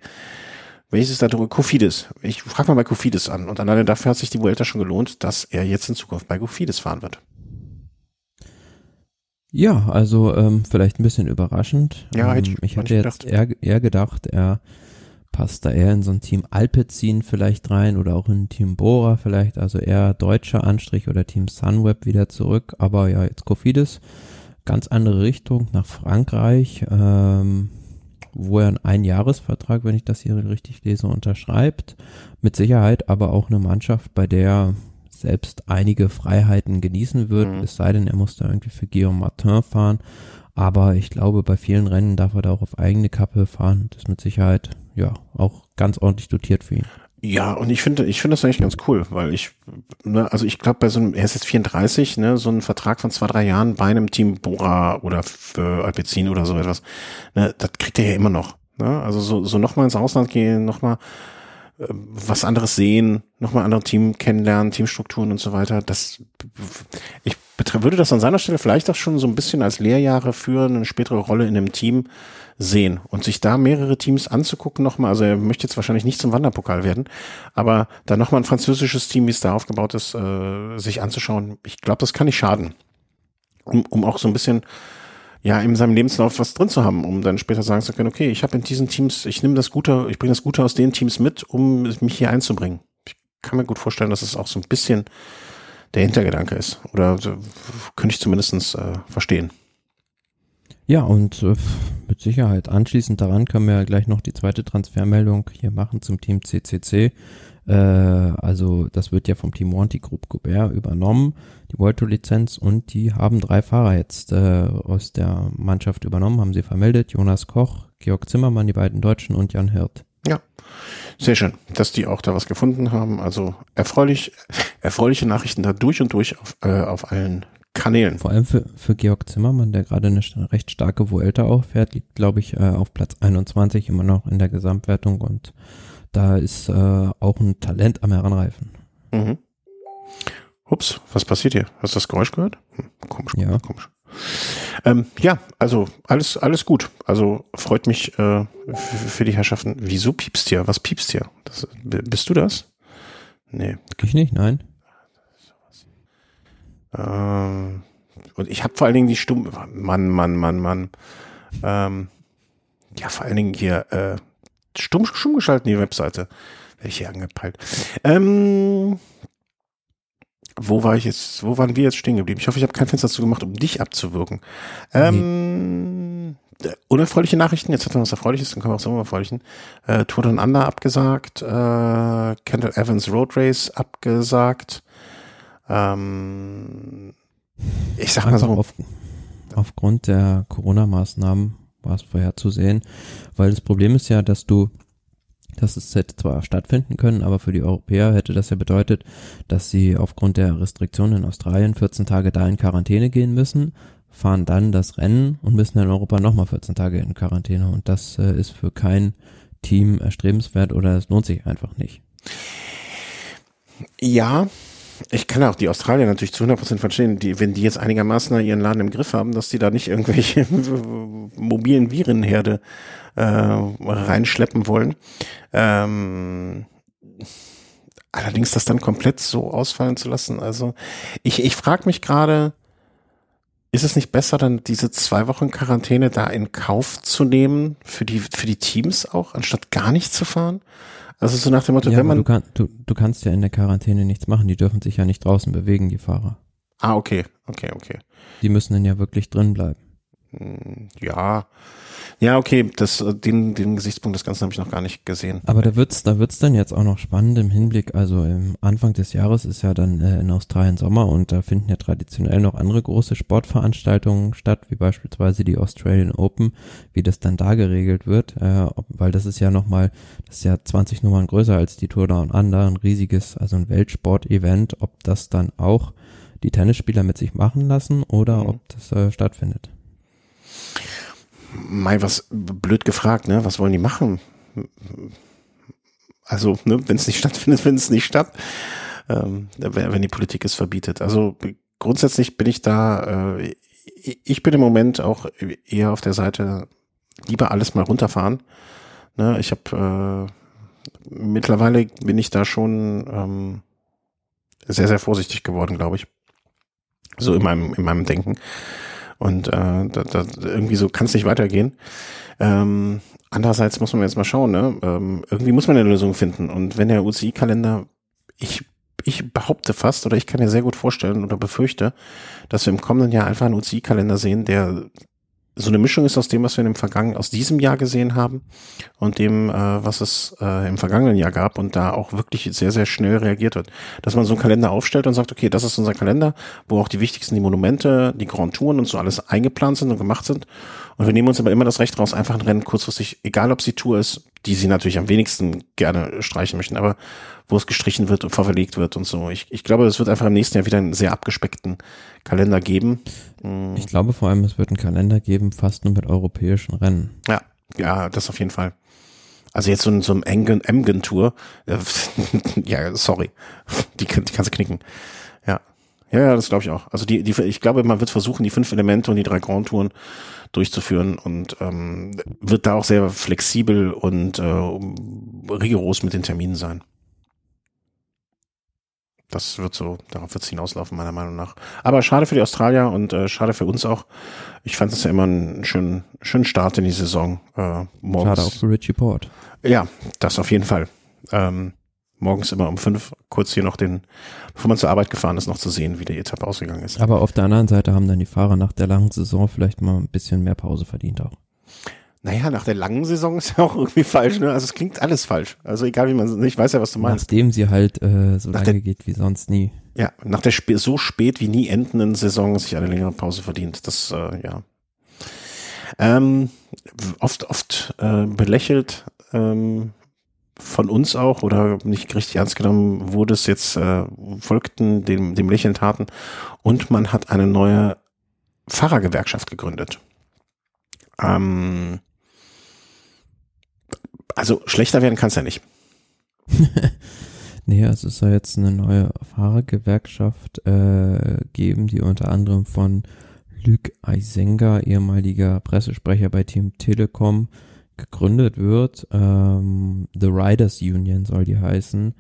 welches ist da drüber? Kofidis. Ich frage mal bei Kofidis an. Und alleine dafür hat sich die Vuelta schon gelohnt, dass er jetzt in Zukunft bei Kofidis fahren wird. Ja, also ähm, vielleicht ein bisschen überraschend. Ja, hätte ich, ich hatte jetzt eher, eher gedacht, er passt da eher in so ein Team Alpecin vielleicht rein oder auch in Team Bora vielleicht, also eher deutscher Anstrich oder Team Sunweb wieder zurück. Aber ja, jetzt Kofidis, ganz andere Richtung nach Frankreich. Ähm, wo er einen Einjahresvertrag, wenn ich das hier richtig lese, unterschreibt. Mit Sicherheit aber auch eine Mannschaft, bei der selbst einige Freiheiten genießen wird, mhm. es sei denn, er muss da irgendwie für Guillaume Martin fahren. Aber ich glaube, bei vielen Rennen darf er da auch auf eigene Kappe fahren. Das ist mit Sicherheit, ja, auch ganz ordentlich dotiert für ihn. Ja, und ich finde, ich finde das eigentlich ganz cool, weil ich, ne, also ich glaube, bei so einem, er ist jetzt 34, ne, so ein Vertrag von zwei, drei Jahren bei einem Team Bora oder für Alpecin oder so etwas, ne, das kriegt er ja immer noch. Ne? Also so, so nochmal ins Ausland gehen, nochmal äh, was anderes sehen, nochmal andere Team kennenlernen, Teamstrukturen und so weiter. Das, ich würde das an seiner Stelle vielleicht auch schon so ein bisschen als Lehrjahre für eine spätere Rolle in einem Team sehen und sich da mehrere Teams anzugucken nochmal. Also er möchte jetzt wahrscheinlich nicht zum Wanderpokal werden, aber da nochmal ein französisches Team, wie es da aufgebaut ist, äh, sich anzuschauen. Ich glaube, das kann nicht schaden, um, um auch so ein bisschen ja in seinem Lebenslauf was drin zu haben, um dann später sagen zu können, okay, ich habe in diesen Teams, ich nehme das Gute, ich bringe das Gute aus den Teams mit, um mich hier einzubringen. Ich kann mir gut vorstellen, dass es auch so ein bisschen der Hintergedanke ist. Oder könnte ich zumindestens äh, verstehen. Ja, und äh, mit Sicherheit anschließend daran können wir ja gleich noch die zweite Transfermeldung hier machen zum Team CCC. Äh, also das wird ja vom Team Monty Group Gobert übernommen, die Volto-Lizenz und die haben drei Fahrer jetzt äh, aus der Mannschaft übernommen, haben sie vermeldet. Jonas Koch, Georg Zimmermann, die beiden Deutschen und Jan Hirt. Ja, sehr schön, dass die auch da was gefunden haben. Also erfreulich, erfreuliche Nachrichten da durch und durch auf, äh, auf allen Kanälen. Vor allem für, für Georg Zimmermann, der gerade eine recht starke Vuelta auch fährt, liegt, glaube ich, äh, auf Platz 21 immer noch in der Gesamtwertung und da ist äh, auch ein Talent am Heranreifen. Mhm. Ups, was passiert hier? Hast du das Geräusch gehört? Hm, komisch, ja. komisch. Ähm, ja, also alles, alles gut. Also freut mich äh, für die Herrschaften. Wieso piepst hier? Was piepst hier? Das, bist du das? Nee. Ich nicht, nein. Ähm, und ich habe vor allen Dingen die Stumm, Mann, Mann, Mann, Mann. Ähm, ja, vor allen Dingen hier äh, stumm, stumm geschalten, die Webseite. Hier angepeilt. Ähm, wo war ich jetzt, wo waren wir jetzt stehen geblieben? Ich hoffe, ich habe kein Fenster dazu gemacht, um dich abzuwirken. Ähm, mhm. Unerfreuliche Nachrichten, jetzt hat man was Erfreuliches, dann kommen wir auch zum Unerfreulichen. Äh, Tour Under abgesagt, äh, Kendall Evans Road Race abgesagt, ähm, ich sag mal so. Auf, aufgrund der Corona-Maßnahmen war es vorherzusehen, weil das Problem ist ja, dass du, dass es hätte zwar stattfinden können, aber für die Europäer hätte das ja bedeutet, dass sie aufgrund der Restriktionen in Australien 14 Tage da in Quarantäne gehen müssen, fahren dann das Rennen und müssen in Europa nochmal 14 Tage in Quarantäne und das äh, ist für kein Team erstrebenswert oder es lohnt sich einfach nicht. Ja, ich kann auch die Australier natürlich zu 100% verstehen, die, wenn die jetzt einigermaßen ihren Laden im Griff haben, dass die da nicht irgendwelche mobilen Virenherde äh, reinschleppen wollen. Ähm, allerdings das dann komplett so ausfallen zu lassen. Also ich, ich frage mich gerade, ist es nicht besser, dann diese zwei Wochen Quarantäne da in Kauf zu nehmen für die, für die Teams auch, anstatt gar nicht zu fahren? Also so nach dem Motto, ja, wenn man. Du, kann, du, du kannst ja in der Quarantäne nichts machen, die dürfen sich ja nicht draußen bewegen, die Fahrer. Ah, okay, okay, okay. Die müssen dann ja wirklich drin bleiben. Hm, ja, ja, okay, das, äh, den, den Gesichtspunkt des Ganzen habe ich noch gar nicht gesehen. Aber da wird's, da wird's dann jetzt auch noch spannend im Hinblick, also im Anfang des Jahres ist ja dann äh, in Australien Sommer und da finden ja traditionell noch andere große Sportveranstaltungen statt, wie beispielsweise die Australian Open, wie das dann da geregelt wird, äh, weil das ist ja nochmal, das ist ja 20 Nummern größer als die Tour Down Under, ein riesiges, also ein Weltsport-Event, ob das dann auch die Tennisspieler mit sich machen lassen oder mhm. ob das äh, stattfindet. Mal was blöd gefragt, ne? Was wollen die machen? Also, ne, wenn es nicht stattfindet, wenn es nicht statt. Ähm, wenn die Politik es verbietet. Also grundsätzlich bin ich da, äh, ich bin im Moment auch eher auf der Seite, lieber alles mal runterfahren. Ne, ich habe äh, mittlerweile bin ich da schon ähm, sehr, sehr vorsichtig geworden, glaube ich. So in meinem, in meinem Denken. Und äh, da, da, irgendwie so kann es nicht weitergehen. Ähm, andererseits muss man jetzt mal schauen, ne? Ähm, irgendwie muss man eine Lösung finden. Und wenn der UCI-Kalender, ich, ich behaupte fast, oder ich kann mir sehr gut vorstellen oder befürchte, dass wir im kommenden Jahr einfach einen UCI-Kalender sehen, der so eine Mischung ist aus dem, was wir im vergangenen, aus diesem Jahr gesehen haben und dem, äh, was es äh, im vergangenen Jahr gab und da auch wirklich sehr, sehr schnell reagiert wird. Dass man so einen Kalender aufstellt und sagt, okay, das ist unser Kalender, wo auch die wichtigsten, die Monumente, die Grand Touren und so alles eingeplant sind und gemacht sind. Und wir nehmen uns aber immer das Recht raus, einfach ein Rennen kurzfristig, egal ob sie Tour ist, die sie natürlich am wenigsten gerne streichen möchten, aber wo es gestrichen wird und verlegt wird und so. Ich, ich glaube, es wird einfach im nächsten Jahr wieder einen sehr abgespeckten Kalender geben. Mm. Ich glaube vor allem, es wird einen Kalender geben, fast nur mit europäischen Rennen. Ja, ja, das auf jeden Fall. Also jetzt so, so ein Emgen-Tour, äh, ja, sorry, die, die kannst du knicken. Ja, ja, das glaube ich auch. Also die, die, ich glaube, man wird versuchen, die fünf Elemente und die drei Grand Touren durchzuführen und ähm, wird da auch sehr flexibel und äh, rigoros mit den Terminen sein. Das wird so, darauf wird es hinauslaufen, meiner Meinung nach. Aber schade für die Australier und äh, schade für uns auch. Ich fand es ja immer einen schönen, schönen Start in die Saison. Äh, morgens. Schade auch für Richie Port. Ja, das auf jeden Fall. Ähm, morgens immer um fünf, kurz hier noch den, bevor man zur Arbeit gefahren ist, noch zu sehen, wie die Etappe ausgegangen ist. Aber auf der anderen Seite haben dann die Fahrer nach der langen Saison vielleicht mal ein bisschen mehr Pause verdient auch. Naja, nach der langen Saison ist ja auch irgendwie falsch, ne? Also es klingt alles falsch. Also egal wie man, ich weiß ja, was du meinst. Nachdem sie halt äh, so nach lange der, geht wie sonst nie. Ja, nach der sp so spät wie nie endenden Saison sich eine längere Pause verdient. Das, äh, ja. Ähm, oft, oft äh, belächelt ähm, von uns auch oder nicht richtig ernst genommen wurde es jetzt, äh, folgten dem, dem Lächeln Taten und man hat eine neue Fahrergewerkschaft gegründet. Ähm, also schlechter werden kann es ja nicht. nee, also es soll jetzt eine neue Fahrergewerkschaft äh, geben, die unter anderem von Luc Eisenga, ehemaliger Pressesprecher bei Team Telekom, gegründet wird. Ähm, The Riders Union soll die heißen.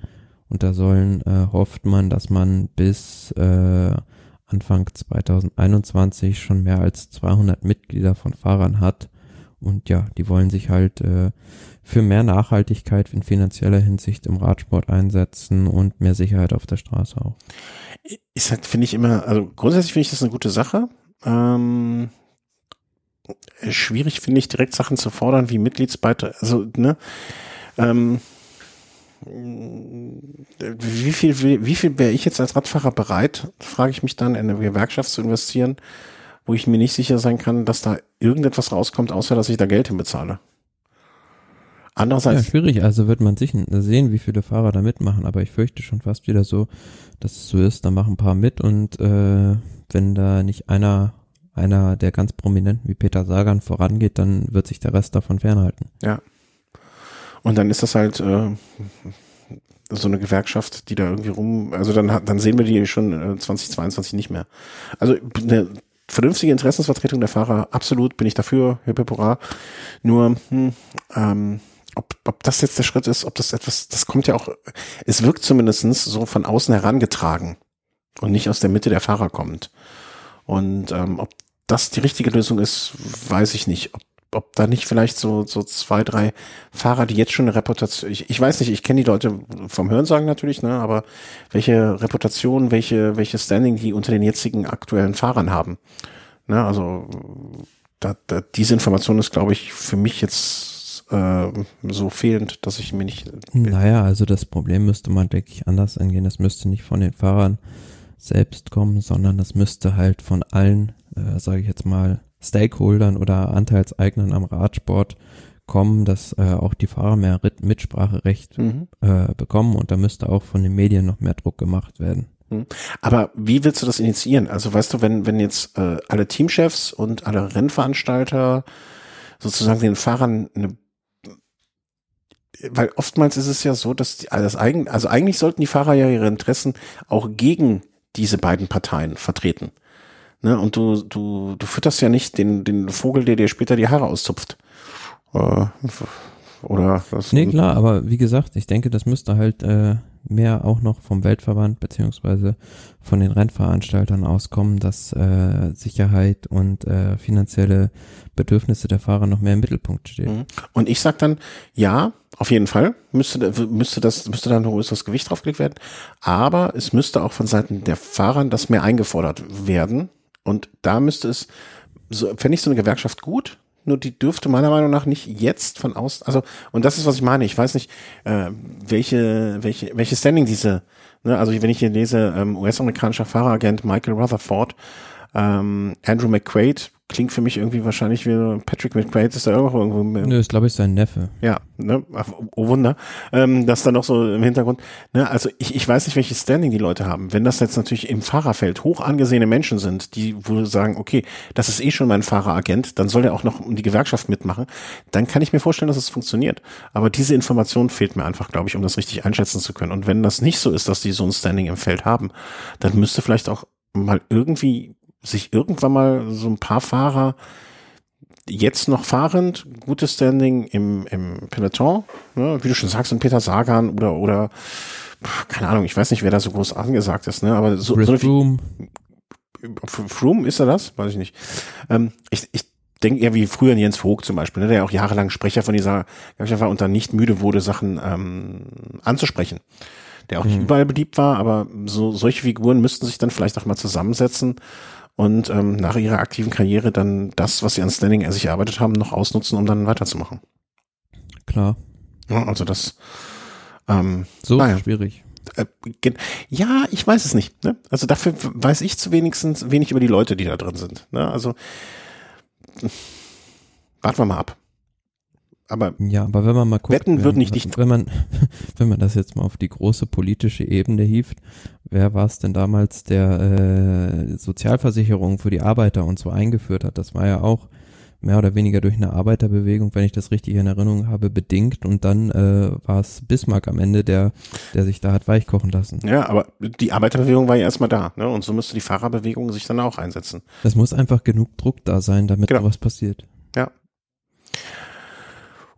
Und da sollen, äh, hofft man, dass man bis äh, Anfang 2021 schon mehr als 200 Mitglieder von Fahrern hat. Und ja, die wollen sich halt äh, für mehr Nachhaltigkeit in finanzieller Hinsicht im Radsport einsetzen und mehr Sicherheit auf der Straße auch. Ist halt, finde ich immer, also grundsätzlich finde ich das eine gute Sache. Ähm, schwierig finde ich direkt Sachen zu fordern wie Mitgliedsbeitrag. Also, ne? Ähm, wie viel, wie, wie viel wäre ich jetzt als Radfahrer bereit, frage ich mich dann, in eine Gewerkschaft zu investieren, wo ich mir nicht sicher sein kann, dass da irgendetwas rauskommt, außer dass ich da Geld hinbezahle. Andererseits. Ja, schwierig. Also wird man sich sehen, wie viele Fahrer da mitmachen. Aber ich fürchte schon fast wieder so, dass es so ist. Da machen ein paar mit und äh, wenn da nicht einer einer der ganz prominenten wie Peter Sagan vorangeht, dann wird sich der Rest davon fernhalten. Ja. Und dann ist das halt äh, so eine Gewerkschaft, die da irgendwie rum, also dann dann sehen wir die schon äh, 2022 nicht mehr. Also eine vernünftige Interessensvertretung der Fahrer, absolut bin ich dafür, Hip Nur hm, ähm, ob, ob das jetzt der Schritt ist, ob das etwas, das kommt ja auch, es wirkt zumindestens so von außen herangetragen und nicht aus der Mitte der Fahrer kommt. Und ähm, ob das die richtige Lösung ist, weiß ich nicht. Ob, ob da nicht vielleicht so, so zwei, drei Fahrer, die jetzt schon eine Reputation, ich, ich weiß nicht, ich kenne die Leute vom Hörensagen natürlich, ne, aber welche Reputation, welche, welche Standing die unter den jetzigen aktuellen Fahrern haben. Ne, also da, da, diese Information ist, glaube ich, für mich jetzt äh, so fehlend, dass ich mir nicht. Naja, also das Problem müsste man, denke ich, anders angehen. Das müsste nicht von den Fahrern selbst kommen, sondern das müsste halt von allen äh, sage ich jetzt mal, Stakeholdern oder Anteilseignern am Radsport kommen, dass äh, auch die Fahrer mehr Mitspracherecht mhm. äh, bekommen und da müsste auch von den Medien noch mehr Druck gemacht werden. Mhm. Aber wie willst du das initiieren? Also weißt du, wenn, wenn jetzt äh, alle Teamchefs und alle Rennveranstalter sozusagen den Fahrern eine weil oftmals ist es ja so, dass die, also, eigen, also eigentlich sollten die Fahrer ja ihre Interessen auch gegen diese beiden Parteien vertreten. Ne? Und du, du, du fütterst ja nicht den, den Vogel, der dir später die Haare auszupft. Äh, oder was? Nee, klar, aber wie gesagt, ich denke, das müsste halt äh, mehr auch noch vom Weltverband beziehungsweise von den Rennveranstaltern auskommen, dass äh, Sicherheit und äh, finanzielle Bedürfnisse der Fahrer noch mehr im Mittelpunkt stehen. Mhm. Und ich sag dann, ja, auf jeden Fall müsste, müsste das, müsste dann ein größeres Gewicht draufgelegt werden. Aber es müsste auch von Seiten der Fahrer das mehr eingefordert werden, und da müsste es so, fände ich so eine Gewerkschaft gut, nur die dürfte meiner Meinung nach nicht jetzt von außen, also, und das ist, was ich meine, ich weiß nicht, äh, welche, welche, welche Standing diese, ne, also wenn ich hier lese, ähm, US-amerikanischer Fahreragent Michael Rutherford, ähm, Andrew McQuaid, klingt für mich irgendwie wahrscheinlich wie Patrick McQuaid ist da irgendwo. Nö, ist glaube ich sein Neffe. Ja, ne, oh Wunder, ähm, das dann noch so im Hintergrund. Ne, also ich, ich weiß nicht, welches Standing die Leute haben. Wenn das jetzt natürlich im Fahrerfeld hoch angesehene Menschen sind, die wohl sagen, okay, das ist eh schon mein Fahreragent, dann soll er auch noch um die Gewerkschaft mitmachen, dann kann ich mir vorstellen, dass es funktioniert. Aber diese Information fehlt mir einfach, glaube ich, um das richtig einschätzen zu können. Und wenn das nicht so ist, dass die so ein Standing im Feld haben, dann müsste vielleicht auch mal irgendwie sich irgendwann mal so ein paar Fahrer jetzt noch fahrend, gutes Standing im, im Peloton, ne, wie du schon sagst, und Peter Sagan oder, oder, keine Ahnung, ich weiß nicht, wer da so groß angesagt ist, ne, aber so, so Froome. Froome, ist er das? Weiß ich nicht. Ähm, ich, ich denke eher wie früher Jens Vogt zum Beispiel, ne, der auch jahrelang Sprecher von dieser Gewerkschaft war und dann nicht müde wurde, Sachen ähm, anzusprechen. Der auch nicht mhm. überall beliebt war, aber so solche Figuren müssten sich dann vielleicht auch mal zusammensetzen und ähm, nach ihrer aktiven Karriere dann das, was sie an Standing sich erarbeitet haben, noch ausnutzen, um dann weiterzumachen. Klar. Ja, also das ähm, so naja. schwierig. Äh, ja, ich weiß es nicht. Ne? Also dafür weiß ich zu wenigstens wenig über die Leute, die da drin sind. Ne? Also warten wir mal ab. Aber ja, aber wenn man mal guckt, Wetten wird nicht dicht. Wenn man, wenn man das jetzt mal auf die große politische Ebene hieft, wer war es denn damals, der äh, Sozialversicherung für die Arbeiter und so eingeführt hat? Das war ja auch mehr oder weniger durch eine Arbeiterbewegung, wenn ich das richtig in Erinnerung habe, bedingt. Und dann äh, war es Bismarck am Ende, der, der sich da hat weichkochen lassen. Ja, aber die Arbeiterbewegung war ja erstmal da, ne? Und so müsste die Fahrerbewegung sich dann auch einsetzen. Es muss einfach genug Druck da sein, damit genau. sowas passiert. Ja.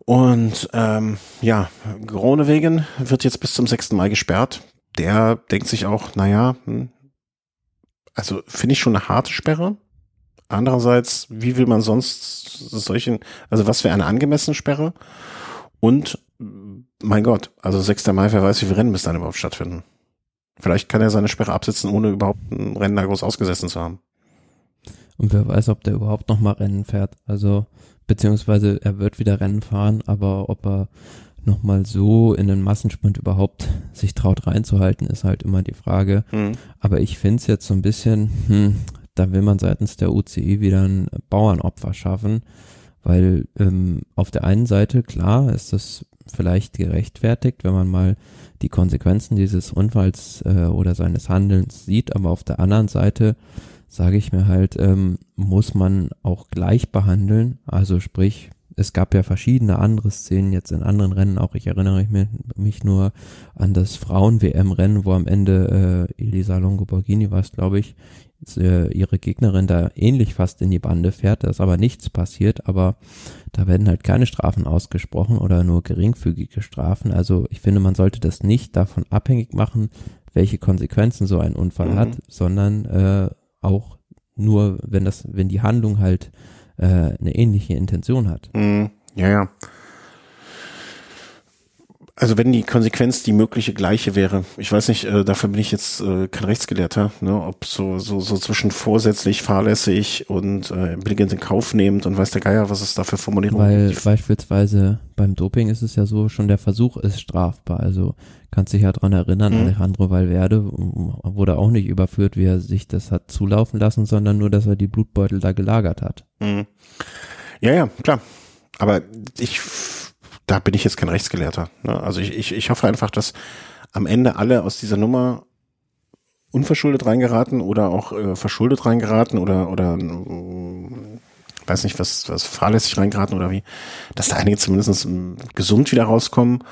Und ähm, ja, Gronewegen wird jetzt bis zum 6. Mai gesperrt. Der denkt sich auch, naja, hm, also finde ich schon eine harte Sperre. Andererseits, wie will man sonst solchen, also was wäre eine angemessene Sperre? Und mein Gott, also 6. Mai, wer weiß, wie viele Rennen bis dann überhaupt stattfinden. Vielleicht kann er seine Sperre absetzen, ohne überhaupt ein Rennen da groß ausgesessen zu haben. Und wer weiß, ob der überhaupt noch mal Rennen fährt. Also beziehungsweise er wird wieder Rennen fahren, aber ob er nochmal so in den Massensprint überhaupt sich traut reinzuhalten, ist halt immer die Frage. Mhm. Aber ich finde es jetzt so ein bisschen, hm, da will man seitens der UCI wieder ein Bauernopfer schaffen, weil ähm, auf der einen Seite, klar, ist das vielleicht gerechtfertigt, wenn man mal die Konsequenzen dieses Unfalls äh, oder seines Handelns sieht, aber auf der anderen Seite sage ich mir halt, ähm, muss man auch gleich behandeln. Also sprich, es gab ja verschiedene andere Szenen jetzt in anderen Rennen auch. Ich erinnere mich, mich nur an das Frauen-WM-Rennen, wo am Ende äh, Elisa Longo-Borghini war es, glaube ich, äh, ihre Gegnerin da ähnlich fast in die Bande fährt. Da ist aber nichts passiert, aber da werden halt keine Strafen ausgesprochen oder nur geringfügige Strafen. Also ich finde, man sollte das nicht davon abhängig machen, welche Konsequenzen so ein Unfall mhm. hat, sondern äh, auch nur, wenn das, wenn die Handlung halt äh, eine ähnliche Intention hat. Mm, ja, ja. Also wenn die Konsequenz die mögliche gleiche wäre, ich weiß nicht, äh, dafür bin ich jetzt äh, kein Rechtsgelehrter, ne, ob so, so, so zwischen vorsätzlich, fahrlässig und äh, billigend in Kauf nehmend und weiß der Geier, was es da für Formulierungen Weil gibt. beispielsweise beim Doping ist es ja so, schon der Versuch ist strafbar. Also kannst dich ja dran erinnern, mhm. Alejandro Valverde wurde auch nicht überführt, wie er sich das hat zulaufen lassen, sondern nur, dass er die Blutbeutel da gelagert hat. Mhm. Ja, ja, klar. Aber ich da bin ich jetzt kein Rechtsgelehrter. Ne? Also ich, ich, ich hoffe einfach, dass am Ende alle aus dieser Nummer unverschuldet reingeraten oder auch äh, verschuldet reingeraten oder oder äh, weiß nicht was was fahrlässig reingeraten oder wie, dass da einige zumindest äh, gesund wieder rauskommen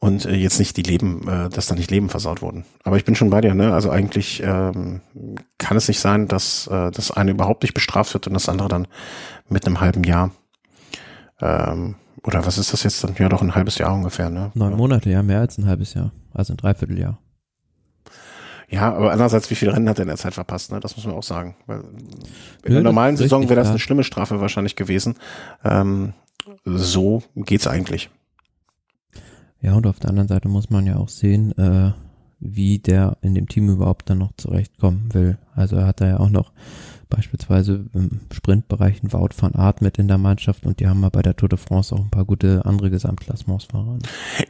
und äh, jetzt nicht die Leben, äh, dass da nicht Leben versaut wurden. Aber ich bin schon bei dir, ne? Also eigentlich ähm, kann es nicht sein, dass äh, das eine überhaupt nicht bestraft wird und das andere dann mit einem halben Jahr ähm, oder was ist das jetzt dann? Ja, doch ein halbes Jahr ungefähr, ne? Neun Monate, ja, mehr als ein halbes Jahr. Also ein Dreivierteljahr. Ja, aber andererseits, wie viele Rennen hat er in der Zeit verpasst, ne? Das muss man auch sagen. Weil in der normalen Saison wäre das eine schlimme Strafe wahrscheinlich gewesen. Ähm, so geht's eigentlich. Ja, und auf der anderen Seite muss man ja auch sehen, äh, wie der in dem Team überhaupt dann noch zurechtkommen will. Also er hat da ja auch noch beispielsweise im Sprintbereich ein Wout van Art mit in der Mannschaft und die haben mal bei der Tour de France auch ein paar gute andere Gesamtklassementsfahrer.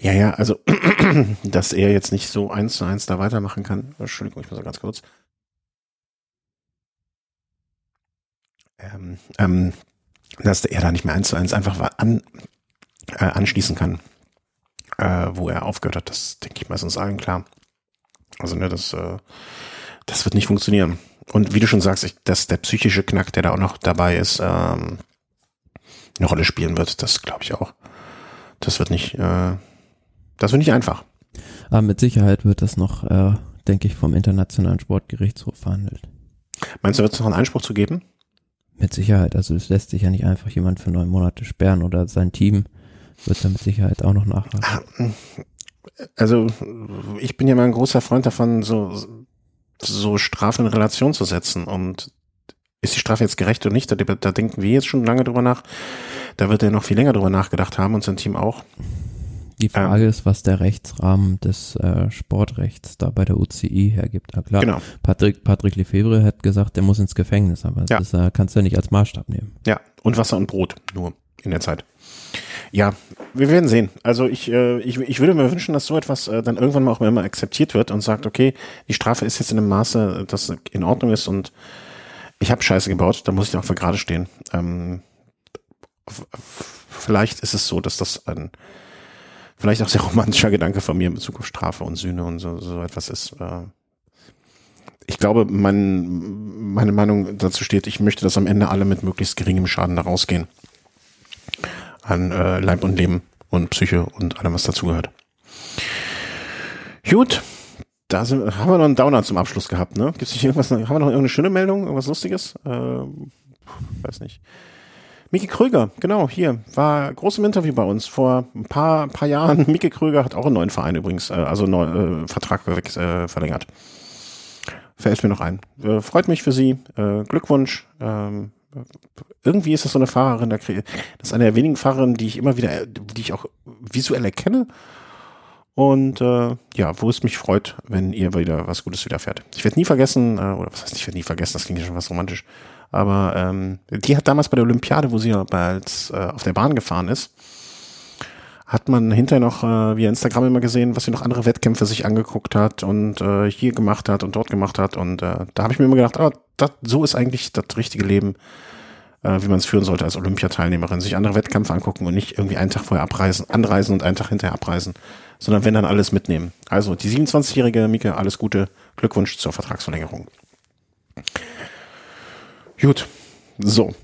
Ja, ja, also dass er jetzt nicht so eins zu eins da weitermachen kann. Entschuldigung, ich muss ganz kurz. Ähm, ähm, dass er da nicht mehr eins zu eins einfach an, äh, anschließen kann, äh, wo er aufgehört hat. Das denke ich meistens allen klar. Also ne, das, äh, das wird nicht funktionieren. Und wie du schon sagst, ich, dass der psychische Knack, der da auch noch dabei ist, ähm, eine Rolle spielen wird, das glaube ich auch. Das wird nicht, äh, das wird nicht einfach. Aber mit Sicherheit wird das noch, äh, denke ich, vom Internationalen Sportgerichtshof verhandelt. Meinst du, wird es noch einen Einspruch zu geben? Mit Sicherheit. Also es lässt sich ja nicht einfach jemand für neun Monate sperren oder sein Team wird da mit Sicherheit auch noch nachhaken. Ah, also ich bin ja mal ein großer Freund davon, so, so Strafen in Relation zu setzen und ist die Strafe jetzt gerecht oder nicht? Da, da denken wir jetzt schon lange drüber nach. Da wird er noch viel länger drüber nachgedacht haben und sein Team auch. Die Frage ähm, ist, was der Rechtsrahmen des äh, Sportrechts da bei der UCI hergibt. Ja, klar, genau. Patrick, Patrick Lefebvre hat gesagt, der muss ins Gefängnis, aber ja. das äh, kannst du ja nicht als Maßstab nehmen. Ja, und Wasser und Brot nur in der Zeit. Ja, wir werden sehen. Also ich, äh, ich, ich würde mir wünschen, dass so etwas äh, dann irgendwann mal auch immer akzeptiert wird und sagt, okay, die Strafe ist jetzt in einem Maße, dass in Ordnung ist und ich habe Scheiße gebaut, da muss ich auch für gerade stehen. Ähm, vielleicht ist es so, dass das ein vielleicht auch sehr romantischer Gedanke von mir in Bezug auf Strafe und Sühne und so, so etwas ist. Äh, ich glaube, mein, meine Meinung dazu steht, ich möchte, dass am Ende alle mit möglichst geringem Schaden da rausgehen an äh, Leib und Leben und Psyche und allem, was dazugehört. Gut, da sind, haben wir noch einen Downer zum Abschluss gehabt, ne? Gibt's nicht irgendwas, haben wir noch irgendeine schöne Meldung, irgendwas Lustiges? Äh, weiß nicht. Miki Kröger, genau, hier, war groß im Interview bei uns vor ein paar, paar Jahren. Miki Kröger hat auch einen neuen Verein übrigens, äh, also einen äh, Vertrag äh, verlängert. Fällt mir noch ein. Äh, freut mich für Sie. Äh, Glückwunsch. Ähm, irgendwie ist das so eine Fahrerin, das ist eine der wenigen Fahrerinnen, die ich immer wieder, die ich auch visuell erkenne. Und äh, ja, wo es mich freut, wenn ihr wieder was Gutes widerfährt. Ich werde nie vergessen, äh, oder was heißt, ich werde nie vergessen, das klingt ja schon was romantisch. Aber ähm, die hat damals bei der Olympiade, wo sie als, äh, auf der Bahn gefahren ist, hat man hinterher noch äh, via Instagram immer gesehen, was sie noch andere Wettkämpfe sich angeguckt hat und äh, hier gemacht hat und dort gemacht hat. Und äh, da habe ich mir immer gedacht, ah, dat, so ist eigentlich das richtige Leben, äh, wie man es führen sollte als Olympiateilnehmerin. Sich andere Wettkämpfe angucken und nicht irgendwie einen Tag vorher abreisen, anreisen und einen Tag hinterher abreisen, sondern wenn dann alles mitnehmen. Also die 27-jährige Mike, alles Gute, Glückwunsch zur Vertragsverlängerung. Gut, so,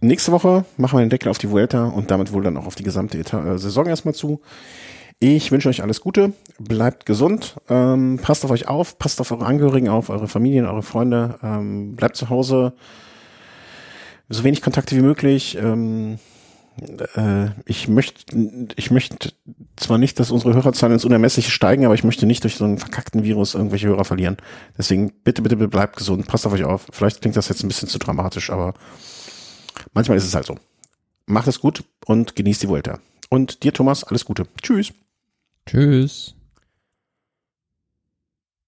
nächste Woche machen wir den Deckel auf die Vuelta und damit wohl dann auch auf die gesamte Eta äh, Saison erstmal zu. Ich wünsche euch alles Gute, bleibt gesund, ähm, passt auf euch auf, passt auf eure Angehörigen auf, eure Familien, eure Freunde, ähm, bleibt zu Hause, so wenig Kontakte wie möglich. Ähm, äh, ich möchte, ich möchte zwar nicht, dass unsere Hörerzahlen ins Unermessliche steigen, aber ich möchte nicht durch so einen verkackten Virus irgendwelche Hörer verlieren. Deswegen bitte, bitte, bitte bleibt gesund, passt auf euch auf. Vielleicht klingt das jetzt ein bisschen zu dramatisch, aber Manchmal ist es halt so. Macht es gut und genießt die Vuelta. Und dir, Thomas, alles Gute. Tschüss. Tschüss.